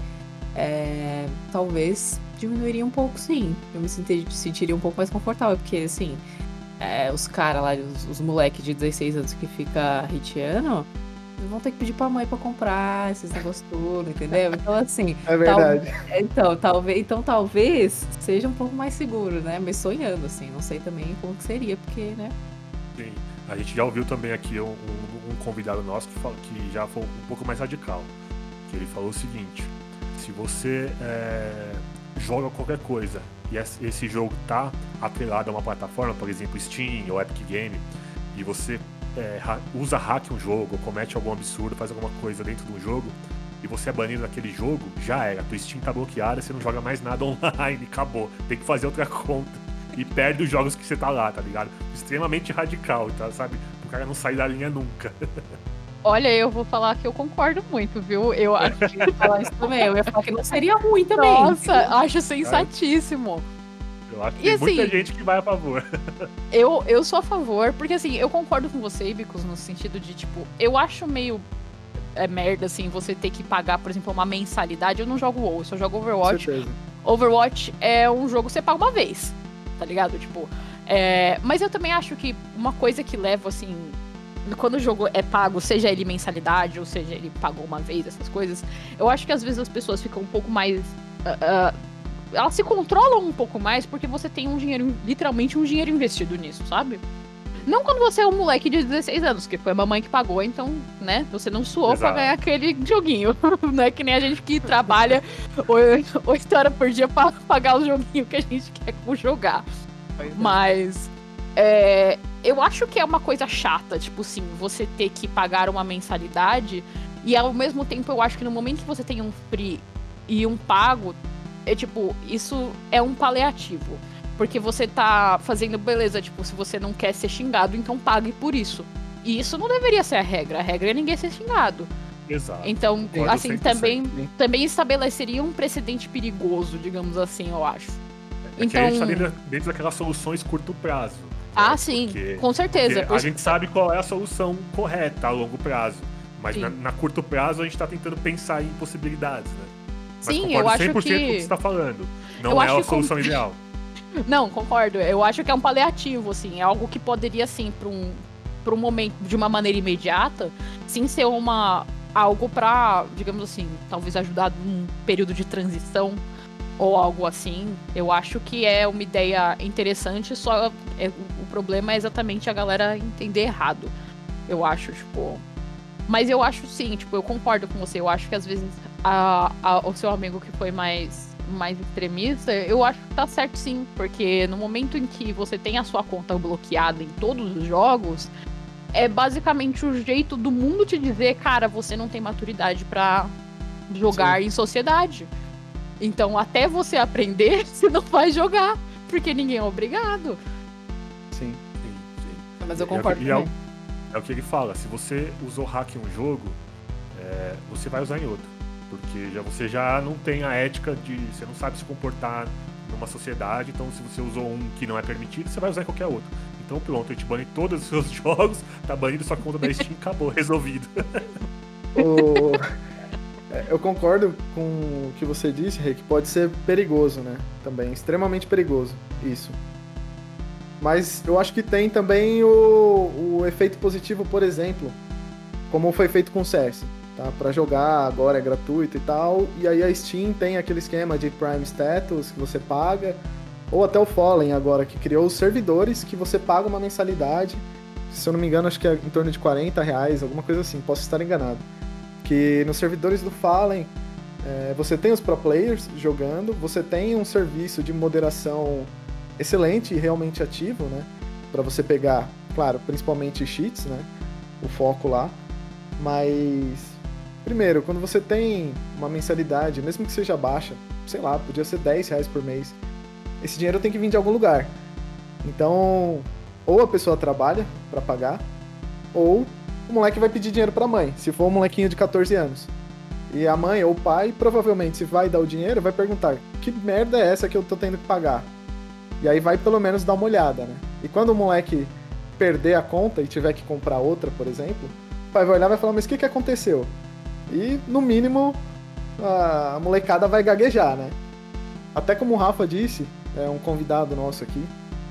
É, talvez diminuiria um pouco, sim. Eu me sentir, sentiria um pouco mais confortável, porque assim. É, os caras lá, os, os moleques de 16 anos que fica hitiano, vão ter que pedir pra mãe pra comprar esses negócios tudo, entendeu? Então, assim.
É verdade.
Tal, então, talvez, então, talvez seja um pouco mais seguro, né? Mas sonhando, assim. Não sei também como que seria, porque, né?
Sim. A gente já ouviu também aqui um, um, um convidado nosso que, fala, que já foi um pouco mais radical. Que ele falou o seguinte: se você é, joga qualquer coisa e esse jogo tá atrelado a uma plataforma, por exemplo, Steam ou Epic Game, e você é, usa hack um jogo, comete algum absurdo, faz alguma coisa dentro do jogo, e você é banido daquele jogo, já era. Tua Steam tá bloqueada, você não joga mais nada online, acabou. Tem que fazer outra conta e perde os jogos que você tá lá, tá ligado? Extremamente radical, tá, sabe? O cara não sai da linha nunca.
Olha, eu vou falar que eu concordo muito, viu? Eu acho que
eu falar isso também. Eu ia falar que não seria ruim também.
Nossa, acho sensatíssimo.
Eu acho que e, tem assim, muita gente que vai a favor.
Eu, eu sou a favor, porque assim, eu concordo com você, Ibicos, no sentido de, tipo, eu acho meio é merda, assim, você ter que pagar, por exemplo, uma mensalidade. Eu não jogo WoW, eu só jogo Overwatch. Overwatch é um jogo que você paga uma vez tá ligado? Tipo, é... mas eu também acho que uma coisa que leva, assim, quando o jogo é pago, seja ele mensalidade ou seja ele pagou uma vez, essas coisas, eu acho que às vezes as pessoas ficam um pouco mais. Uh, uh, elas se controlam um pouco mais porque você tem um dinheiro, literalmente um dinheiro investido nisso, sabe? Não quando você é um moleque de 16 anos, que foi a mamãe que pagou, então, né, você não suou
Exato.
pra ganhar aquele joguinho. não é que nem a gente que trabalha oi- oito horas por dia pra pagar o joguinho que a gente quer jogar. Mas é, eu acho que é uma coisa chata, tipo assim, você ter que pagar uma mensalidade e ao mesmo tempo eu acho que no momento que você tem um free e um pago, é tipo, isso é um paliativo. Porque você tá fazendo, beleza, tipo, se você não quer ser xingado, então pague por isso. E isso não deveria ser a regra. A regra é ninguém ser xingado.
Exato.
Então,
Concordo
assim,
100%.
também, também estabeleceria um precedente perigoso, digamos assim, eu acho.
É que a gente tá
Então-
dentro, dentro daquelas soluções curto prazo.
Ah,
né?
sim,
Porque-
com certeza.
porque
por-
a gente sabe qual é a solução correta a longo prazo. Mas na, na curto prazo a gente tá tentando pensar em possibilidades, né? Mas
Sim, eu acho
100% com o
que-
que você tá falando. Não
Eu
é a
que
solução
com-
ideal.
Não, concordo. Eu acho que é um paliativo, assim. É algo que poderia, sim, para um, um momento, de uma maneira imediata, sim ser uma algo pra, digamos assim, talvez ajudar num período de transição ou algo assim. Eu acho que é uma ideia interessante, só é- o problema é exatamente a galera entender errado. Eu acho, tipo. Mas eu acho sim, tipo, eu concordo com você. Eu acho que às vezes a- a- o seu amigo que foi mais, mais extremista, eu acho que tá certo sim. Porque no momento em que você tem a sua conta bloqueada em todos os jogos, é basicamente o jeito do mundo te dizer, cara, você não tem maturidade pra jogar em sociedade. Então, até você aprender, você não vai jogar. Porque ninguém é obrigado.
Sim.
Sim, sim.
Mas eu
E é o que-
concordo
e é o-
também.
É o que ele fala, se você usou hack em um jogo, é, você vai usar em outro. Porque já, você já não tem a ética de. Você não sabe se comportar numa sociedade, então se você usou um que não é permitido, você vai usar qualquer outro. Então pronto, a gente bane todos os seus jogos, tá banido sua conta da Steam, acabou, resolvido.
O- É, Eu concordo com o que você disse, que pode ser perigoso, né? Também, extremamente perigoso, isso. Mas eu acho que tem também o, o efeito positivo, por exemplo, como foi feito com o CS, tá? Pra jogar agora é gratuito e tal, e aí a Steam tem aquele esquema de Prime Status que você paga, ou até o Fallen agora, que criou os servidores que você paga uma mensalidade, se eu não me engano, acho que é em torno de 40 reais, alguma coisa assim, posso estar enganado que nos servidores do Fallen é, você tem os pro players jogando, você tem um serviço de moderação excelente e realmente ativo, né? Para você pegar, claro, principalmente cheats, né? O foco lá. Mas, primeiro, quando você tem uma mensalidade, mesmo que seja baixa, sei lá, podia ser 10 reais por mês, esse dinheiro tem que vir de algum lugar. Então, ou a pessoa trabalha para pagar, ou o moleque vai pedir dinheiro pra mãe, se for um molequinho de 14 anos. E a mãe ou o pai, provavelmente, se vai dar o dinheiro, vai perguntar: que merda é essa que eu tô tendo que pagar? E aí vai pelo menos dar uma olhada, né? E quando o moleque perder a conta e tiver que comprar outra, por exemplo, o pai vai olhar e vai falar: mas o que, que aconteceu? E, no mínimo, a molecada vai gaguejar, né? Até como o Rafa disse, é um convidado nosso aqui,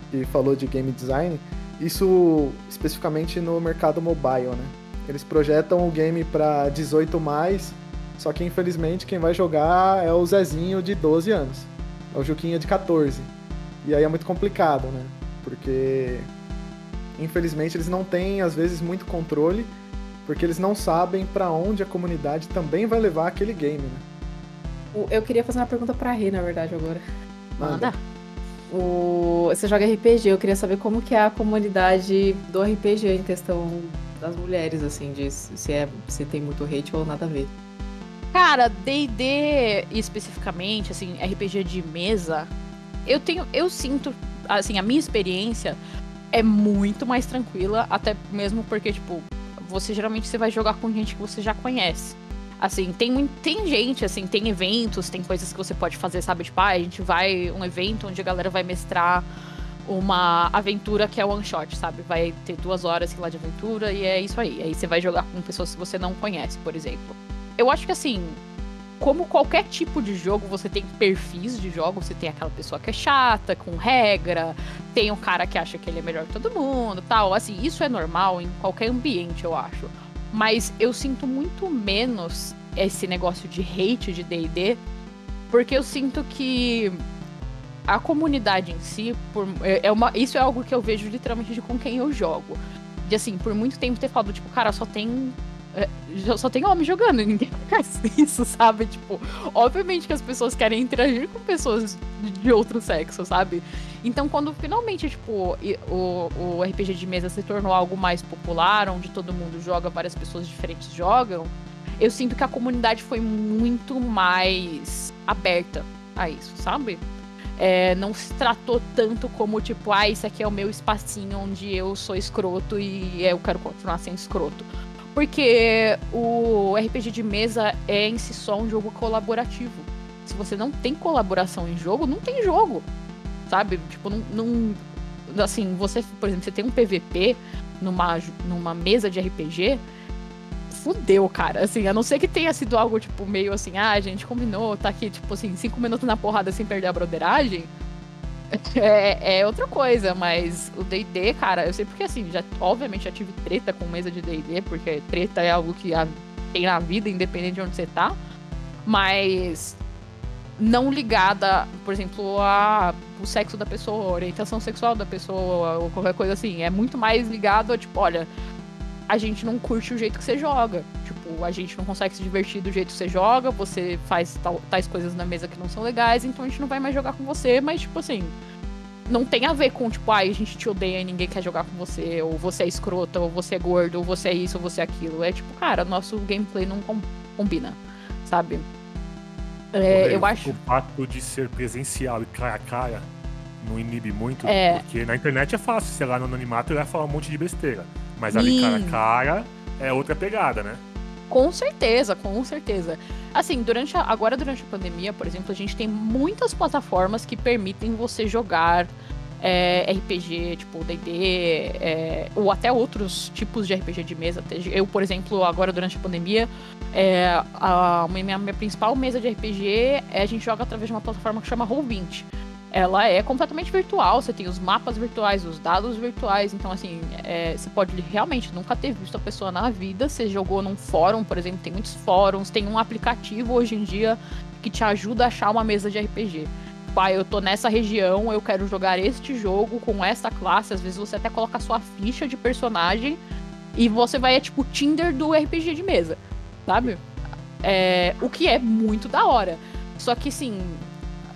que falou de game design, isso especificamente no mercado mobile, né? Eles projetam o game para 18 mais, só que infelizmente quem vai jogar é o Zezinho de 12 anos. É o Juquinha de 14. E aí é muito complicado, né? Porque infelizmente eles não têm às vezes muito controle, porque eles não sabem para onde a comunidade também vai levar aquele game, né?
Eu queria fazer uma pergunta pra Rê, na verdade, agora.
Manda.
O... Você joga RPG, eu queria saber como que é a comunidade do RPG em questão das mulheres, assim, de se, é, se tem muito hate ou nada a ver.
Cara, D&D especificamente, assim, RPG de mesa, eu tenho, eu sinto, assim, a minha experiência é muito mais tranquila, até mesmo porque, tipo, você geralmente você vai jogar com gente que você já conhece. Assim, tem, tem gente, assim, tem eventos, tem coisas que você pode fazer, sabe? Tipo, ah, a gente vai, um evento onde a galera vai mestrar uma aventura que é one shot, sabe? Vai ter duas horas lá de aventura e é isso aí. Aí você vai jogar com pessoas que você não conhece, por exemplo. Eu acho que assim, como qualquer tipo de jogo, você tem perfis de jogo, você tem aquela pessoa que é chata, com regra, tem o cara que acha que ele é melhor que todo mundo, tal. Assim, isso é normal em qualquer ambiente, eu acho. Mas eu sinto muito menos esse negócio de hate de D&D, porque eu sinto que a comunidade em si, por, é, é uma, isso é algo que eu vejo literalmente de com quem eu jogo. De assim, por muito tempo ter falado, tipo, cara, só tem só tem homem jogando, ninguém faz isso, sabe? Tipo, obviamente que as pessoas querem interagir com pessoas de outro sexo, sabe? Então, quando finalmente, tipo, o, o RPG de mesa se tornou algo mais popular, onde todo mundo joga, várias pessoas diferentes jogam, eu sinto que a comunidade foi muito mais aberta a isso, sabe? É, não se tratou tanto como, tipo, ah, isso aqui é o meu espacinho onde eu sou escroto e eu quero continuar sendo escroto. Porque o RPG de mesa é em si só um jogo colaborativo. Se você não tem colaboração em jogo, não tem jogo. Sabe? Tipo, não. não assim, você, por exemplo, você tem um PVP numa, numa mesa de RPG, fudeu, cara. Assim, a não ser que tenha sido algo, tipo, meio assim, ah, a gente combinou, tá aqui, tipo assim, cinco minutos na porrada sem perder a broderagem. É, é, outra coisa, mas o D&D, cara, eu sei porque assim, já, obviamente já tive treta com mesa de D&D, porque treta é algo que a, tem na vida, independente de onde você tá, mas não ligada, por exemplo, a o sexo da pessoa, a orientação sexual da pessoa, ou qualquer coisa assim. É muito mais ligado a, tipo, olha, a gente não curte o jeito que você joga. A gente não consegue se divertir do jeito que você joga, você faz tal, tais coisas na mesa que não são legais, então a gente não vai mais jogar com você, mas, tipo assim, não tem a ver com, tipo, ai, a gente te odeia e ninguém quer jogar com você, ou você é escrota, ou você é gordo, ou você é isso, ou você é aquilo. É tipo, cara, nosso gameplay não combina, sabe?
É, eu acho. O fato de ser presencial e cara a cara não inibe muito, é. porque na internet é fácil, sei lá, no anonimato ele vai falar um monte de besteira. Mas ali cara a cara é outra pegada, né?
Com certeza, com certeza. Assim, durante a, agora durante a pandemia, por exemplo, a gente tem muitas plataformas que permitem você jogar é, RPG, tipo D&D, é, ou até outros tipos de RPG de mesa. Eu, por exemplo, agora durante a pandemia, é, a minha, minha principal mesa de RPG a gente joga através de uma plataforma que chama Roll20 ela é completamente virtual. Você tem os mapas virtuais, os dados virtuais. Então, assim, é, você pode realmente nunca ter visto a pessoa na vida. Você jogou num fórum, por exemplo, tem muitos fóruns, tem um aplicativo hoje em dia que te ajuda a achar uma mesa de RPG. Pai, eu tô nessa região, eu quero jogar este jogo com esta classe. Às vezes você até coloca a sua ficha de personagem e você vai, é tipo, Tinder do RPG de mesa, sabe? É, o que é muito da hora. Só que, assim,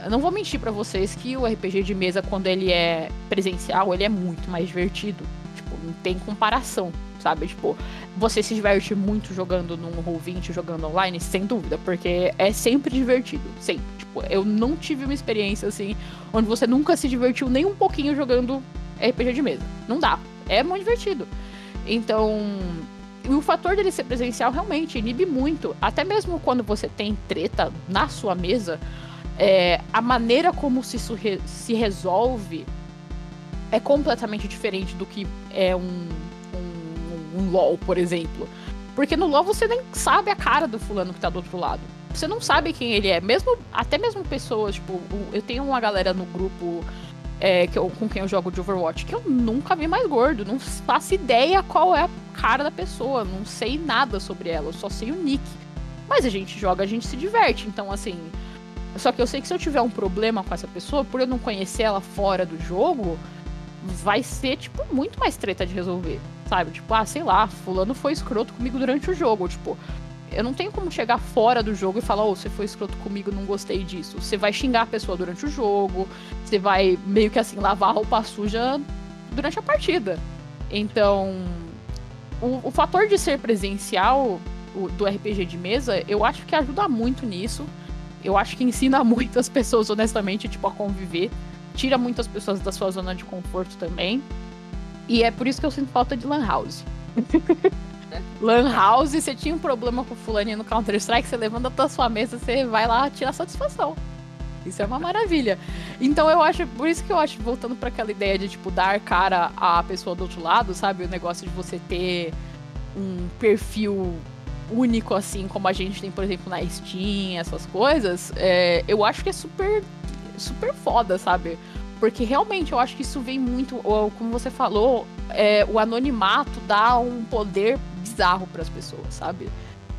eu não vou mentir para vocês que o RPG de mesa, quando ele é presencial, ele é muito mais divertido. Tipo, não tem comparação, sabe? Tipo, você se diverte muito jogando num Roll20, jogando online, sem dúvida, porque é sempre divertido, sempre. Tipo, eu não tive uma experiência assim, onde você nunca se divertiu nem um pouquinho jogando RPG de mesa. Não dá. É muito divertido. Então, o fator dele ser presencial realmente inibe muito. Até mesmo quando você tem treta na sua mesa, é, a maneira como se re se resolve é completamente diferente do que é um, um, um, LOL, por exemplo. Porque no LOL você nem sabe a cara do fulano que tá do outro lado. Você não sabe quem ele é. Mesmo, até mesmo pessoas, tipo, eu tenho uma galera no grupo é, que eu, com quem eu jogo de Overwatch que eu nunca vi mais gordo. Não faço ideia qual é a cara da pessoa. Não sei nada sobre ela. Eu só sei o nick. Mas a gente joga, a gente se diverte. Então, assim, só que eu sei que se eu tiver um problema com essa pessoa, por eu não conhecer ela fora do jogo, vai ser, tipo, muito mais treta de resolver. Sabe? Tipo, ah, sei lá, fulano foi escroto comigo durante o jogo. Tipo, eu não tenho como chegar fora do jogo e falar, oh, você foi escroto comigo, não gostei disso. Você vai xingar a pessoa durante o jogo, você vai meio que assim, lavar a roupa suja durante a partida. Então, o, o fator de ser presencial o, do RPG de mesa, eu acho que ajuda muito nisso eu acho que ensina muitas pessoas, honestamente, tipo, a conviver. Tira muitas pessoas da sua zona de conforto também. E é por isso que eu sinto falta de Lan House. Lan House, você tinha um problema com o fulaninho no Counter-Strike, você levanta da sua mesa, você vai lá tirar satisfação. Isso é uma maravilha. Então eu acho, por isso que eu acho, voltando para aquela ideia de, tipo, dar cara à pessoa do outro lado, sabe? O negócio de você ter um perfil único, assim, como a gente tem, por exemplo, na Steam, essas coisas, é, eu acho que é super, super foda, sabe? Porque realmente eu acho que isso vem muito, como você falou, é, o anonimato dá um poder bizarro para as pessoas, sabe?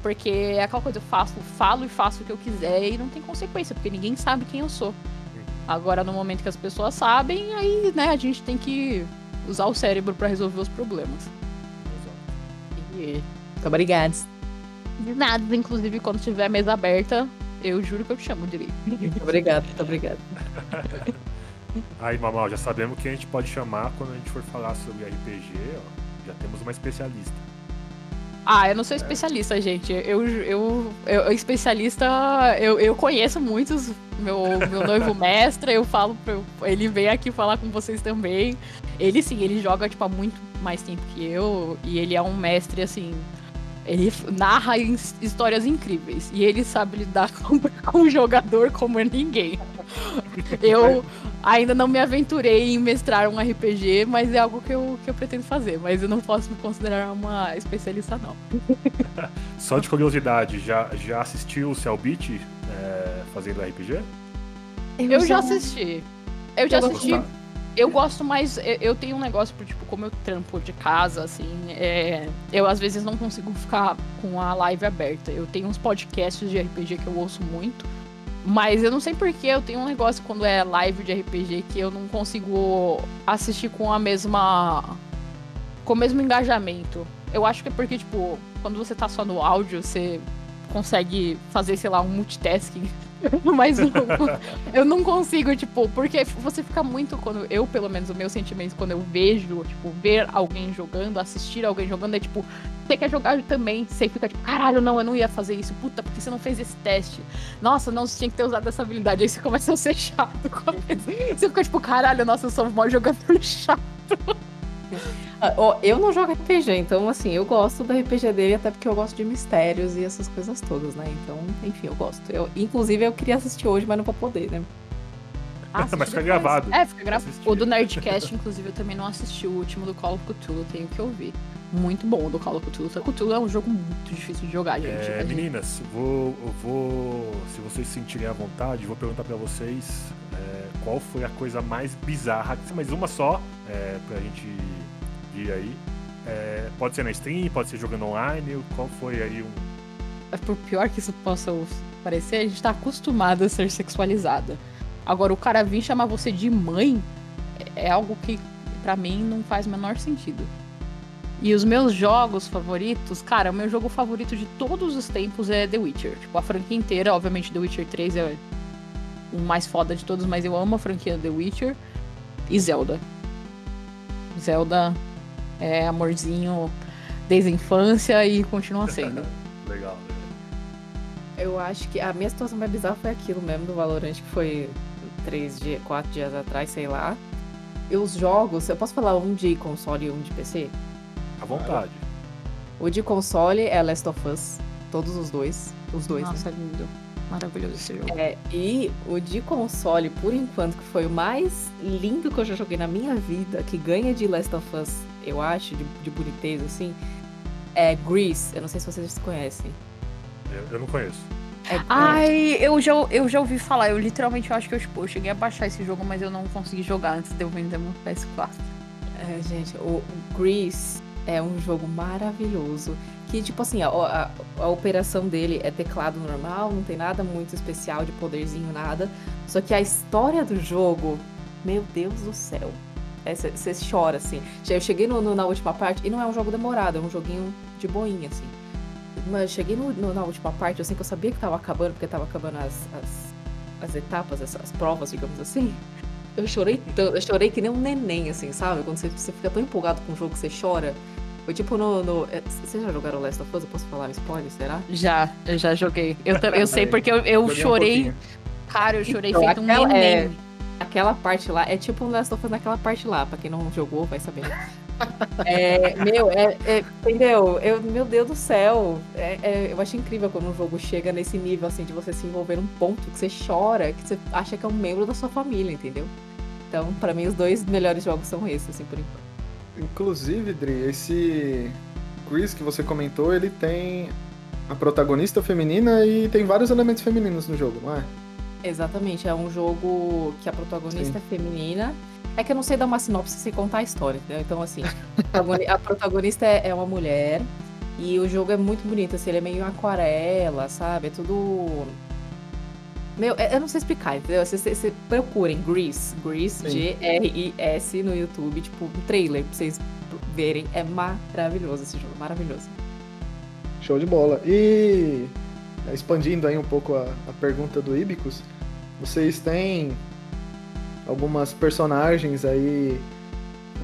Porque é aquela coisa, eu faço, falo e faço o que eu quiser e não tem consequência, porque ninguém sabe quem eu sou. Agora, no momento que as pessoas sabem, aí, né, a gente tem que usar o cérebro pra resolver os problemas.
E- Muito obrigada.
De nada, inclusive, quando tiver mesa aberta, eu juro que eu te chamo direito.
Muito obrigada, muito obrigada.
Aí, Mamal, já sabemos que a gente pode chamar quando a gente for falar sobre RPG, ó. Já temos uma especialista.
Ah, eu não sou especialista, gente. Eu, eu, eu, eu especialista, eu, eu conheço muitos. Meu, meu noivo mestre, eu falo, pra, eu- ele vem aqui falar com vocês também. Ele sim, ele joga tipo há muito mais tempo que eu e ele é um mestre assim. Ele narra his- histórias incríveis e ele sabe lidar com, com o jogador como ninguém. Eu ainda não me aventurei em mestrar um RPG, mas é algo que eu, que eu pretendo fazer. Mas eu não posso me considerar uma especialista, não.
Só de curiosidade, já, já assistiu o Cellbit é, fazendo RPG?
Eu já assisti. Eu já
Eu
assisti.
Gostar?
Eu gosto mais. eu- tenho um negócio, por, tipo, como eu trampo de casa, assim, é, eu às vezes não consigo ficar com a live aberta. Eu tenho uns podcasts de RPG que eu ouço muito. Mas eu não sei porquê, eu tenho um negócio quando é live de RPG que eu não consigo assistir com a mesma. com o mesmo engajamento. Eu acho que é porque, tipo, quando você tá só no áudio, você consegue fazer, sei lá, um multitasking. Não, eu não consigo, tipo, porque você fica muito quando eu, pelo menos, o meu sentimento quando eu vejo, tipo, ver alguém jogando, assistir alguém jogando, é tipo, você quer jogar também, você fica tipo, caralho, não, eu não ia fazer isso, puta, porque você não fez esse teste. Nossa, não, você tinha que ter usado essa habilidade. Aí você começa a ser chato. Você fica tipo, caralho, nossa, eu sou um maior jogador chato.
Ah, eu não jogo RPG, então assim, eu gosto do RPG dele, até porque eu gosto de mistérios e essas coisas todas, né? Então, enfim, eu gosto. Eu, inclusive, eu queria assistir hoje, mas não vou poder, né?
Mas
assiste
fica
depois.
gravado.
É, fica gravado.
Assistir.
O do Nerdcast, inclusive, eu também não assisti o último do Call of Cthulhu, tenho que ouvir. Muito bom o do Call of Cthulhu. O Cthulhu é um jogo muito difícil de jogar, gente.
É,
gente-
meninas, vou, eu vou. Se vocês se sentirem à vontade, vou perguntar pra vocês é, qual foi a coisa mais bizarra, mas uma só, é, pra gente ir aí. É, pode ser na stream, pode ser jogando online. Qual foi aí um.
por pior que isso possa parecer, a gente tá acostumado a ser sexualizada. Agora, o cara vir chamar você de mãe é é algo que, pra mim, não faz o menor sentido. E os meus jogos favoritos, cara, o meu jogo favorito de todos os tempos é The Witcher. Tipo, a franquia inteira, obviamente, The Witcher 3 é o mais foda de todos, mas eu amo a franquia The Witcher e Zelda. Zelda é amorzinho desde a infância e continua sendo.
Legal.
Eu acho que a minha situação mais bizarra foi aquilo mesmo do Valorant, que foi três dias, quatro dias atrás, sei lá. E os jogos, eu posso falar um de console e um de PC?
À vontade.
O de console é Last of Us, todos os dois. Os dois, né?
Nossa, lindo. Maravilhoso esse jogo.
É, e o de console, por enquanto, que foi o mais lindo que eu já joguei na minha vida, que ganha de Last of Us, eu acho, de, de boniteza, assim, é Grease. Eu não sei se vocês conhecem.
Eu, eu não conheço.
É,
Ai, eu já, eu já ouvi falar. Eu literalmente acho que eu, tipo, eu cheguei a baixar esse jogo, mas eu não consegui jogar antes de eu vender meu PS4.
É, gente, o o Grease é um jogo maravilhoso. Que, tipo assim, a, a, a operação dele é teclado normal, não tem nada muito especial de poderzinho, nada. Só que a história do jogo, meu Deus do céu. Você chora, assim. Eu cheguei no- no- na última parte, e não é um jogo demorado, é um joguinho de boinha, assim. Mas cheguei no- no- na última parte, assim, que eu sabia que tava acabando, porque tava acabando as, as, as etapas, as, as provas, digamos assim. Eu chorei tanto, eu chorei que nem um neném, assim, sabe? Quando você, você fica tão empolgado com um jogo que você chora. Foi tipo no. no é, vocês já jogaram Last of Us? Eu posso falar um spoiler, será?
Já, eu já joguei. Eu, eu sei porque eu, eu
um
chorei.
pouquinho.
cara, eu chorei
Então,
feito um
aquela-
neném.
é, Aquela parte lá, é tipo um Last of Us naquela parte lá, pra quem não jogou vai saber. É, meu, é, é- entendeu? Eu, meu Deus do céu. É- é, eu acho incrível quando um jogo chega nesse nível, assim, de você se envolver num ponto que você chora, que você acha que é um membro da sua família, entendeu? Então, pra mim, os dois melhores jogos são esses, assim, por enquanto.
Inclusive, Dri, esse Chris que você comentou, ele tem a protagonista feminina e tem vários elementos femininos no jogo, não é?
Exatamente, é um jogo que a protagonista é feminina. É que eu não sei dar uma sinopse sem contar a história, entendeu? Então, assim, a protagoni- a protagonista é é uma mulher e o jogo é muito bonito, assim, ele é meio aquarela, sabe? É tudo. Meu, é- eu não sei explicar, entendeu? Você, você, você procurem Grease, Grease,
Sim.
G-R-I-S no YouTube, tipo, um trailer pra vocês verem. É maravilhoso esse jogo, maravilhoso.
Show de bola. E expandindo aí um pouco a, a pergunta do Ibicus, vocês têm algumas personagens aí,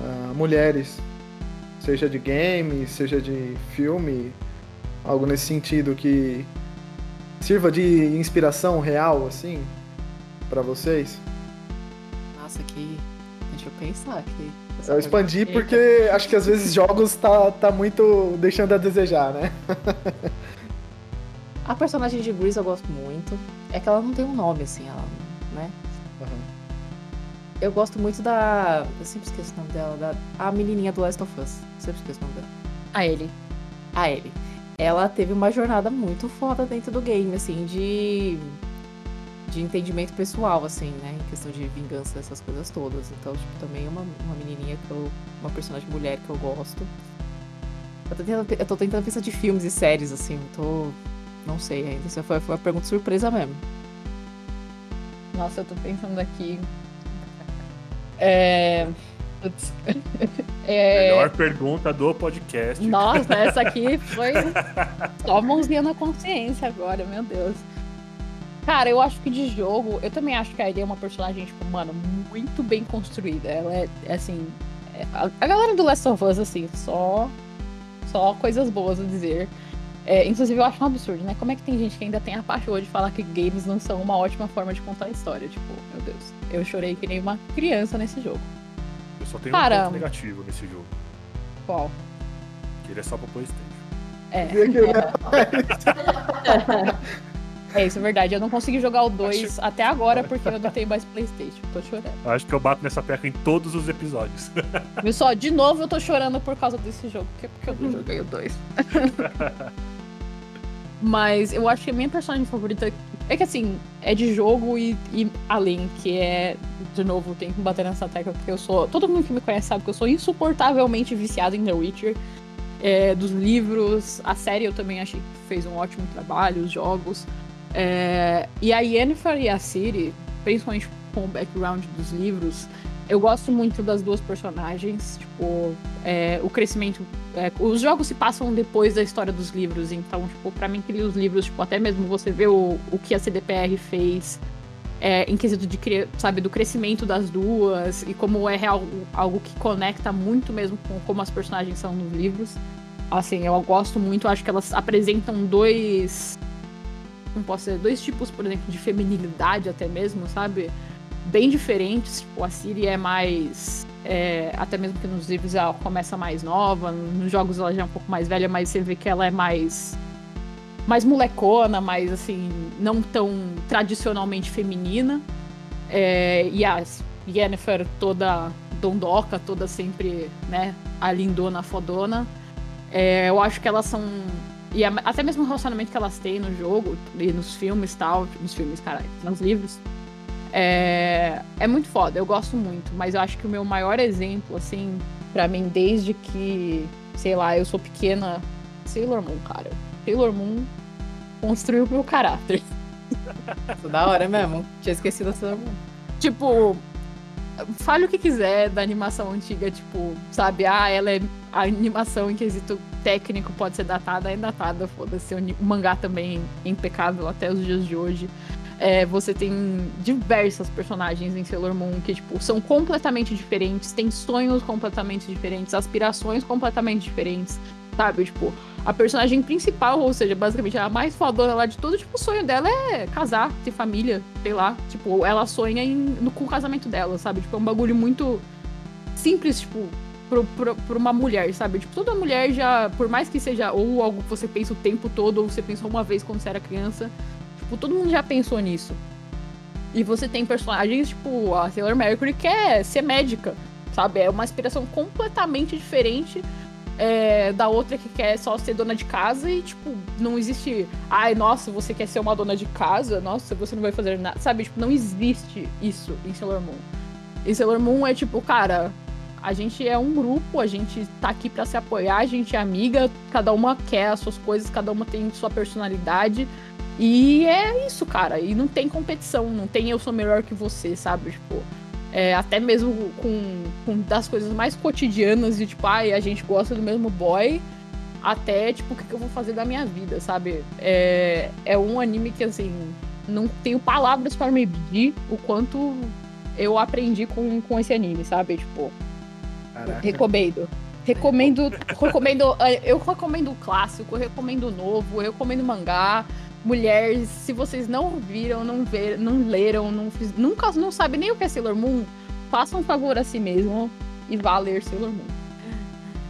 ah, mulheres, seja de game, seja de filme, algo nesse sentido que sirva de inspiração real, assim, pra vocês?
Nossa, que. Deixa eu pensar aqui.
Eu expandi porque acho que às vezes jogos tá, tá muito deixando a desejar, né?
A personagem de Grease eu gosto muito. É que ela não tem um nome, assim, ela, né? Eu gosto muito da. Eu sempre esqueço o nome dela. Da... A menininha do Last of Us. Sempre esqueço o nome dela.
A ele.
A Ellie. Ela teve uma jornada muito foda dentro do game, assim, de. de entendimento pessoal, assim, né? Em questão de vingança, essas coisas todas. Então, tipo, também é uma, uma menininha que eu. Uma personagem mulher que eu gosto. Eu tô, tentando, eu tô tentando pensar de filmes e séries, assim, eu tô. Não sei ainda. Isso foi, foi uma pergunta surpresa mesmo.
Nossa, eu tô pensando aqui. É. Putz. É,
Melhor pergunta do podcast.
Nossa, essa aqui foi só mãozinha na consciência agora, meu Deus. Cara, eu acho que de jogo, eu também acho que a Ellie é uma personagem, tipo, mano, muito bem construída. Ela é, é assim. é- a, a galera do Last of Us, assim, só. Só coisas boas a dizer. É, inclusive, eu acho um absurdo, né? Como é que tem gente que ainda tem a paixão de falar que games não são uma ótima forma de contar a história? Tipo, meu Deus. Eu chorei que nem uma criança nesse jogo.
Eu só tenho
Cara.
um ponto negativo nesse jogo.
Qual?
Que ele é só pra Playstation.
É.
né?
É isso, é verdade. Eu não consegui jogar o 2 até agora porque eu não tenho mais Playstation. Tô chorando.
Eu Acho que eu bato nessa peca em todos os episódios.
Viu só, de novo eu tô chorando por causa desse jogo. Porque, porque eu não joguei o 2. Mas eu acho que a minha personagem favorita é que assim, é de jogo e, e além, que é, de novo, tem que bater nessa tecla, porque eu sou. Todo mundo que me conhece sabe que eu sou insuportavelmente viciado em The Witcher. É, dos livros, a série eu também achei que fez um ótimo trabalho, os jogos. É, e a Yennefer e a Ciri, principalmente com o background dos livros, eu gosto muito das duas personagens. Tipo, é, o crescimento. é, os jogos se passam depois da história dos livros, então, tipo, pra mim que li os livros, tipo, até mesmo você vê o, o que a CDPR fez é, em quesito de, sabe, do crescimento das duas e como é real, algo que conecta muito mesmo com como as personagens são nos livros. Assim, eu gosto muito, acho que elas apresentam dois. Não posso dizer, dois tipos, por exemplo, de feminilidade até mesmo, sabe? Bem diferentes. Tipo, a Siri é mais. é, até mesmo que nos livros ela começa mais nova, nos jogos ela já é um pouco mais velha, mas você vê que ela é mais. mais molecona, mais assim, não tão tradicionalmente feminina. É, e a Yennefer toda dondoca, toda sempre, né, a lindona, fodona. É, eu acho que elas são. E a- até mesmo o relacionamento que elas têm no jogo e nos filmes e tal. Nos filmes, caralho, nos livros. É, é muito foda, eu gosto muito. Mas eu acho que o meu maior exemplo, assim, pra mim, desde que, sei lá, eu sou pequena. Sailor Moon, cara. Sailor Moon construiu meu caráter.
Da hora mesmo. Tinha esquecido essa.
Tipo, fale o que quiser da animação antiga, tipo, sabe? Ah, ela é. A animação em quesito técnico pode ser datada, é datada, foda-se. O ni- o mangá também é impecável até os dias de hoje. É, você tem diversas personagens em Sailor Moon que, tipo, são completamente diferentes, têm sonhos completamente diferentes, aspirações completamente diferentes, sabe? Tipo, a personagem principal, ou seja, basicamente a mais fodona lá de tudo, tipo, o sonho dela é casar, ter família, sei lá. Tipo, ela sonha em- no, com o casamento dela, sabe? Tipo, é um bagulho muito simples, tipo, pra uma mulher, sabe? Tipo, toda mulher já, por mais que seja ou algo que você pensa o tempo todo, ou você pensou uma vez quando você era criança, tipo, todo mundo já pensou nisso. E você tem personagens, tipo, a Sailor Mercury, que é ser médica, sabe? É uma inspiração completamente diferente é, da outra que quer só ser dona de casa e, tipo, não existe. Ai, nossa, você quer ser uma dona de casa? Nossa, você não vai fazer nada. Sabe? Tipo, não existe isso em Sailor Moon. Em Sailor Moon é tipo, cara, a gente é um grupo, a gente tá aqui pra se apoiar, a gente é amiga, cada uma quer as suas coisas, cada uma tem sua personalidade. E é isso, cara. E não tem competição, não tem eu sou melhor que você, sabe? Tipo, é, até mesmo com, com das coisas mais cotidianas de tipo, ai, a gente gosta do mesmo boy, até tipo, o que, que eu vou fazer da minha vida, sabe? É, é um anime que, assim, não tenho palavras para medir o quanto eu aprendi com, com esse anime, sabe? Tipo,
Caraca.
recomendo. Recomendo, recomendo, eh, eu recomendo o clássico, recomendo o novo, recomendo mangá. Mulheres, se vocês não viram, não ver, não leram, não fiz, nunca não sabem nem o que é Sailor Moon, façam um favor a si mesmo e vá ler Sailor Moon.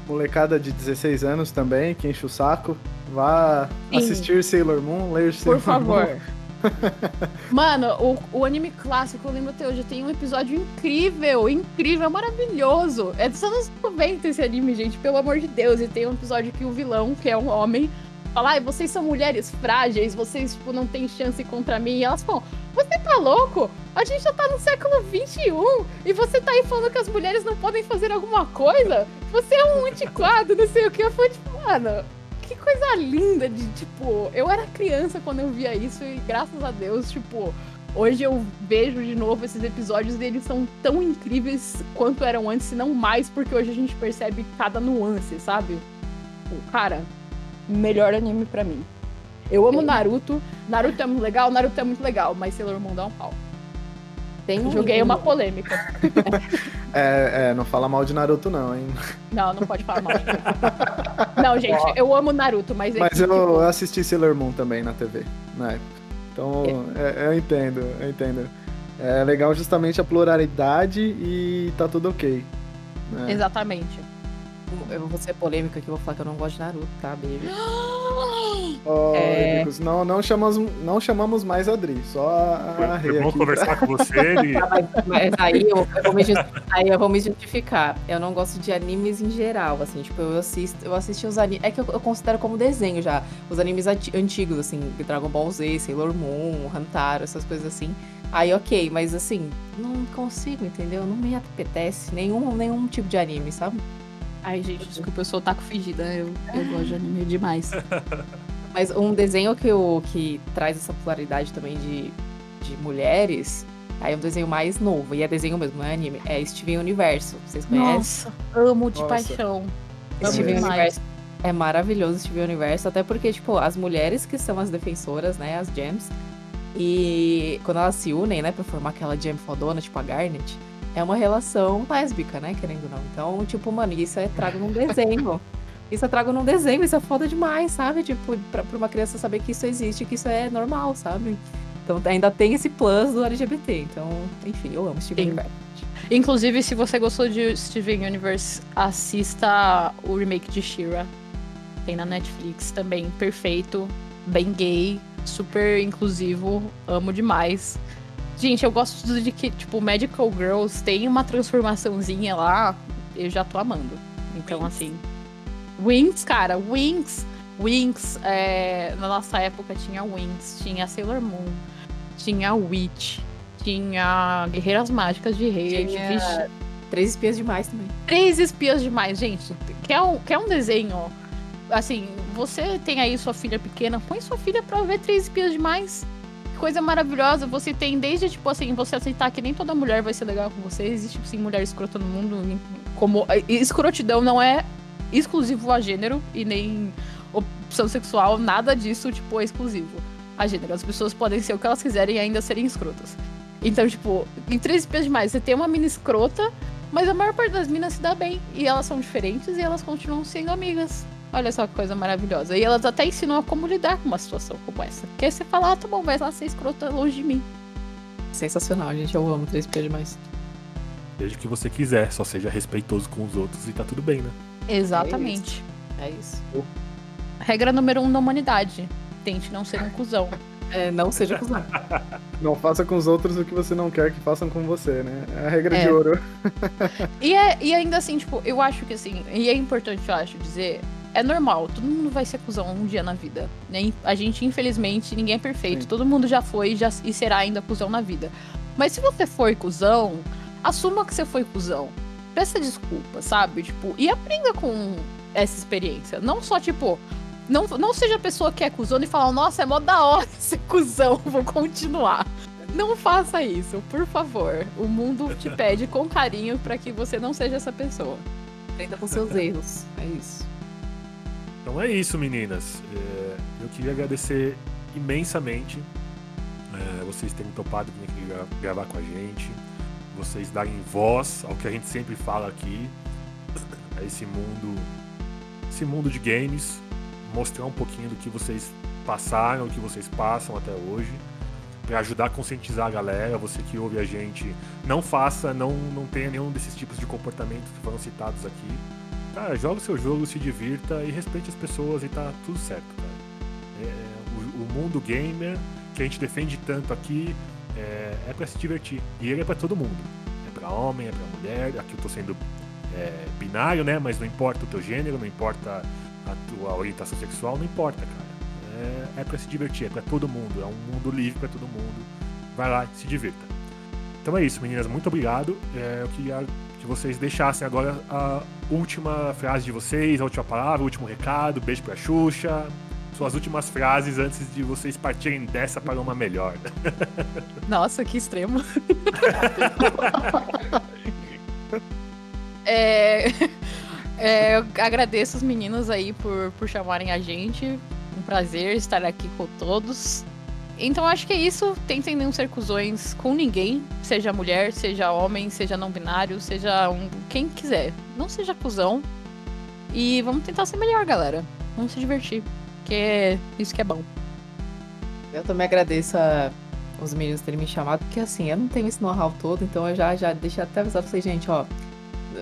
Molecada de 16 anos também, que enche o saco. Vá
Sim.
assistir Sailor Moon, ler Sailor
Por favor. Mano, o, o anime clássico, eu lembro até hoje, tem um episódio incrível, incrível, maravilhoso. É dos anos 90 esse anime, gente, pelo amor de Deus. E tem um episódio que o vilão, que é um homem, fala, ai, vocês são mulheres frágeis, vocês, tipo, não têm chance contra mim. E elas falam, você tá louco? A gente já tá no século 21 e você tá aí falando que as mulheres não podem fazer alguma coisa? Você é um antiquado, não sei o que. Eu falei, tipo, mano, que coisa linda de, tipo, eu era criança quando eu via isso e graças a Deus, tipo, hoje eu vejo de novo esses episódios e eles são tão incríveis quanto eram antes, se não mais, porque hoje a gente percebe cada nuance, sabe? Tipo, Cara, melhor anime pra mim. Eu amo Naruto, Naruto é muito legal, Naruto é muito legal, mas Sailor Moon dá um pau.
Tem um,
Joguei uma polêmica.
É, é, não fala mal de Naruto não, hein?
Não, não pode falar mal. Não, gente, eu amo Naruto, mas... é
Mas
que,
eu
tipo,
assisti Sailor Moon também na TV, na época. Então, é, eu entendo, eu entendo. É legal justamente a pluralidade e tá tudo ok. né?
Exatamente.
Eu vou ser polêmica aqui, eu vou falar que eu não gosto de Naruto, tá? Beijo.
Ó,
É.
Nicolas, não, não, chamamos, não chamamos mais a Adri, só a, Rê
Foi bom
aqui.
conversar com você.
Ah, mas, aí, eu, eu vou me justificar, aí eu vou me justificar. Eu não gosto de animes em geral, assim, tipo, eu assisto, eu assisti os animes. É que eu, eu considero como desenho já. Os animes antigos, assim, Dragon Ball Z, Sailor Moon, Hantaro, essas coisas assim. Aí ok, mas assim, não consigo, entendeu? Não me apetece nenhum, nenhum tipo de anime, sabe?
Ai, gente, desculpa, eu sou taco fedida. Eu, eu gosto de anime demais.
Mas um desenho que, eu, que traz essa pluralidade também de, de mulheres, aí é um desenho mais novo, e é desenho mesmo, não é anime, é Steven Universo. Vocês conhecem?
Nossa, amo de
Nossa.
paixão. Amo
Steven
demais.
Universo é maravilhoso Steven Universo, até porque, tipo, as mulheres que são as defensoras, né, as gems, e quando elas se unem, né, pra formar aquela gem fodona, tipo a Garnet, é uma relação lésbica, né, querendo ou não. Então, tipo, mano, isso é trago num desenho. Isso é trago num desenho, isso é foda demais, sabe? Tipo, pra, pra uma criança saber que isso existe, que isso é normal, sabe? Então ainda tem esse plus do LGBT. Então, enfim, eu amo Steven. Universe.
Inclusive, se você gostou de Steven Universe, assista o remake de Shira. Tem na Netflix também, perfeito, bem gay, super inclusivo, amo demais. Gente, eu gosto de que, tipo, Magical Girls tem uma transformaçãozinha lá, eu já tô amando. Então, assim. Wings, cara, Wings. Wings, é, na nossa época tinha Wings, tinha Sailor Moon, tinha Witch, tinha Guerreiras Mágicas de Rei,
Tinha Três espias demais também.
Três espias demais, gente. Quer um, quer um desenho? Assim, você tem aí sua filha pequena, põe sua filha pra ver Três espias demais. Coisa maravilhosa. Você tem desde, tipo assim, você aceitar que nem toda mulher vai ser legal com você. Existe, tipo, sim, mulher escrota no mundo. Como escrotidão não é exclusivo a gênero e nem opção sexual, nada disso, tipo, é exclusivo a gênero. As pessoas podem ser o que elas quiserem e ainda serem escrotas. Então, tipo, em Três Espias Demais, você tem uma mina escrota, mas a maior parte das minas se dá bem. E elas são diferentes e elas continuam sendo amigas. Olha só que coisa maravilhosa. E elas até ensinam a como lidar com uma situação como essa. Porque aí você fala, ah, tá bom, vai lá ser escrota longe de mim.
Sensacional, gente. Eu amo Três espias demais.
Seja o que você quiser, só seja respeitoso com os outros e tá tudo bem, né?
Exatamente.
É isso.
Regra número um da humanidade. Tente não ser um cuzão.
É, não seja cuzão.
Não faça com os outros o que você não quer que façam com você, né? É a regra
É.
de ouro.
E, é, e ainda assim, tipo, eu acho que assim, e é importante, eu acho, dizer, é normal, todo mundo vai ser cuzão um dia na vida. Né? A gente, infelizmente, ninguém é perfeito.
Sim.
Todo mundo já foi já, e será ainda cuzão na vida. Mas se você for cuzão, assuma que você foi cuzão. Peça desculpa, sabe? Tipo, e aprenda com essa experiência. Não só, tipo, Não, não seja a pessoa que é cuzona e fala, nossa, é mó da hora ser cuzão, vou continuar. Não faça isso, por favor. O mundo te pede com carinho para que você não seja essa pessoa.
Aprenda com seus erros. É isso.
Então é isso, meninas. É, eu queria agradecer imensamente é, vocês terem topado vir aqui gravar com a gente, vocês darem voz ao que a gente sempre fala aqui, a esse mundo, esse mundo de games, mostrar um pouquinho do que vocês passaram, do que vocês passam até hoje, para ajudar a conscientizar a galera, você que ouve a gente, não faça, não, não tenha nenhum desses tipos de comportamento que foram citados aqui. Cara, joga o seu jogo, se divirta e respeite as pessoas e tá tudo certo, cara. É, o, o mundo gamer que a gente defende tanto aqui é, é para se divertir. E ele é para todo mundo. É para homem, é para mulher. Aqui eu tô sendo é, binário, né? Mas não importa o teu gênero, não importa a tua orientação sexual, não importa, cara. É, é para se divertir, é para todo mundo. É um mundo livre para todo mundo. Vai lá, se divirta. Então é isso, meninas. Muito obrigado. É, eu queria que vocês deixassem agora a última frase de vocês, a última palavra, o último recado. Beijo pra Xuxa suas últimas frases antes de vocês partirem dessa para uma melhor.
Nossa, que extremo. é, é, eu agradeço os meninos aí por, por chamarem a gente. Um prazer estar aqui com todos. Então acho que é isso. Tentem não ser cuzões com ninguém, seja mulher, seja homem, seja não binário, seja um, quem quiser. Não seja cuzão. E vamos tentar ser melhor, galera. Vamos se divertir porque isso que é bom.
Eu também agradeço a os meninos terem me chamado, porque assim, eu não tenho esse know-how todo, então eu já, já deixo até avisar pra vocês, gente, ó.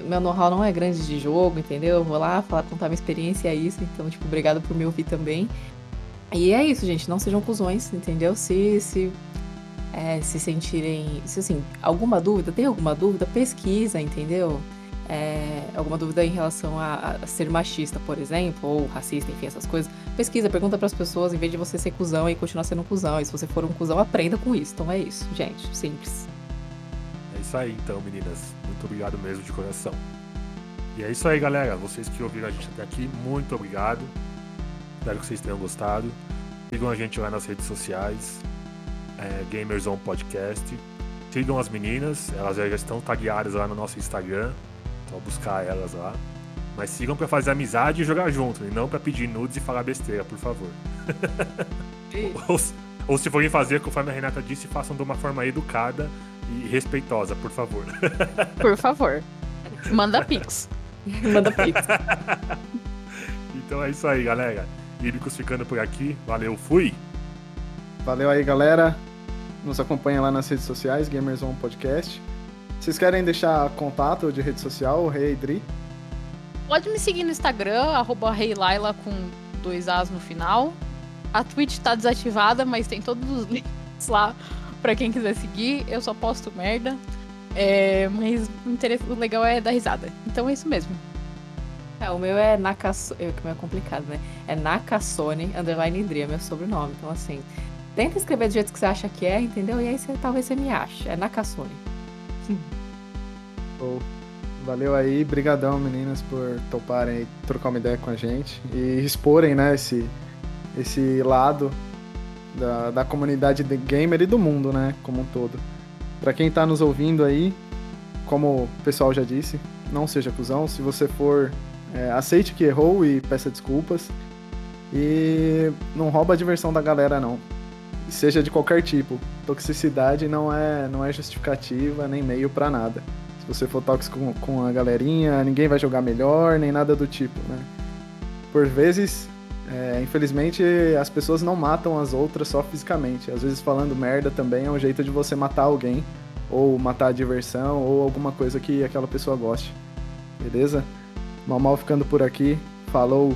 Meu know-how não é grande de jogo, entendeu? Eu vou lá falar, contar minha experiência, é isso. Então, tipo, obrigado por me ouvir também. E é isso, gente. Não sejam cuzões, entendeu? Se, se, é, se sentirem. Se assim, alguma dúvida, tem alguma dúvida, pesquisa, entendeu? é, alguma dúvida em relação a, a, ser machista, por exemplo, ou racista, enfim, essas coisas, pesquisa, pergunta para as pessoas, em vez de você ser cuzão e continuar sendo cuzão. E se você for um cuzão, aprenda com isso. Então é isso, gente. Simples.
É isso aí, então, meninas. Muito obrigado mesmo de coração. E é isso aí, galera. Vocês que ouviram a gente até aqui, muito obrigado. Espero que vocês tenham gostado. Sigam a gente lá nas redes sociais. É, Gamers On Podcast. Sigam as meninas, elas já estão tagueadas lá no nosso Instagram. Só buscar elas lá. Mas sigam para fazer amizade e jogar junto, e não para pedir nudes e falar besteira, por favor. ou, ou, se forem fazer, conforme a Renata disse, façam de uma forma educada e respeitosa, por favor.
Por favor. Manda pix.
Manda pix.
então é isso aí, galera. Ibicos ficando por aqui. Valeu, fui!
Valeu aí, galera. Nos acompanha lá nas redes sociais, Gamers On Podcast. Vocês querem deixar contato de rede social, o Rei Dri?
Pode me seguir no Instagram, arroba Laila com dois As no final. A Twitch tá desativada, mas tem todos os links lá para quem quiser seguir. Eu só posto merda. É, mas o, interesse, o legal é dar risada. Então é isso mesmo.
É, o meu é Nakassone. É, que é complicado, né? É Nakassone underline Dri, é meu sobrenome. Então, assim, tenta escrever do jeito que você acha que é, entendeu? E aí você, talvez você me ache. É Nakassone.
Oh, valeu aí, brigadão meninas por toparem trocar uma ideia com a gente e exporem, né, esse, esse lado da, da comunidade de gamer e do mundo, né, como um todo. Para quem tá nos ouvindo aí, como o pessoal já disse, não seja cuzão. Se você for, é, aceite que errou e peça desculpas. E não rouba a diversão da galera, não. Seja de qualquer tipo. Toxicidade não é, não é justificativa nem meio para nada você for tóxico com, com a galerinha, ninguém vai jogar melhor, nem nada do tipo, né? Por vezes, é, infelizmente, as pessoas não matam as outras só fisicamente. Às vezes, falando merda também é um jeito de você matar alguém, ou matar a diversão, ou alguma coisa que aquela pessoa goste. Beleza? Mal mal ficando por aqui. Falou!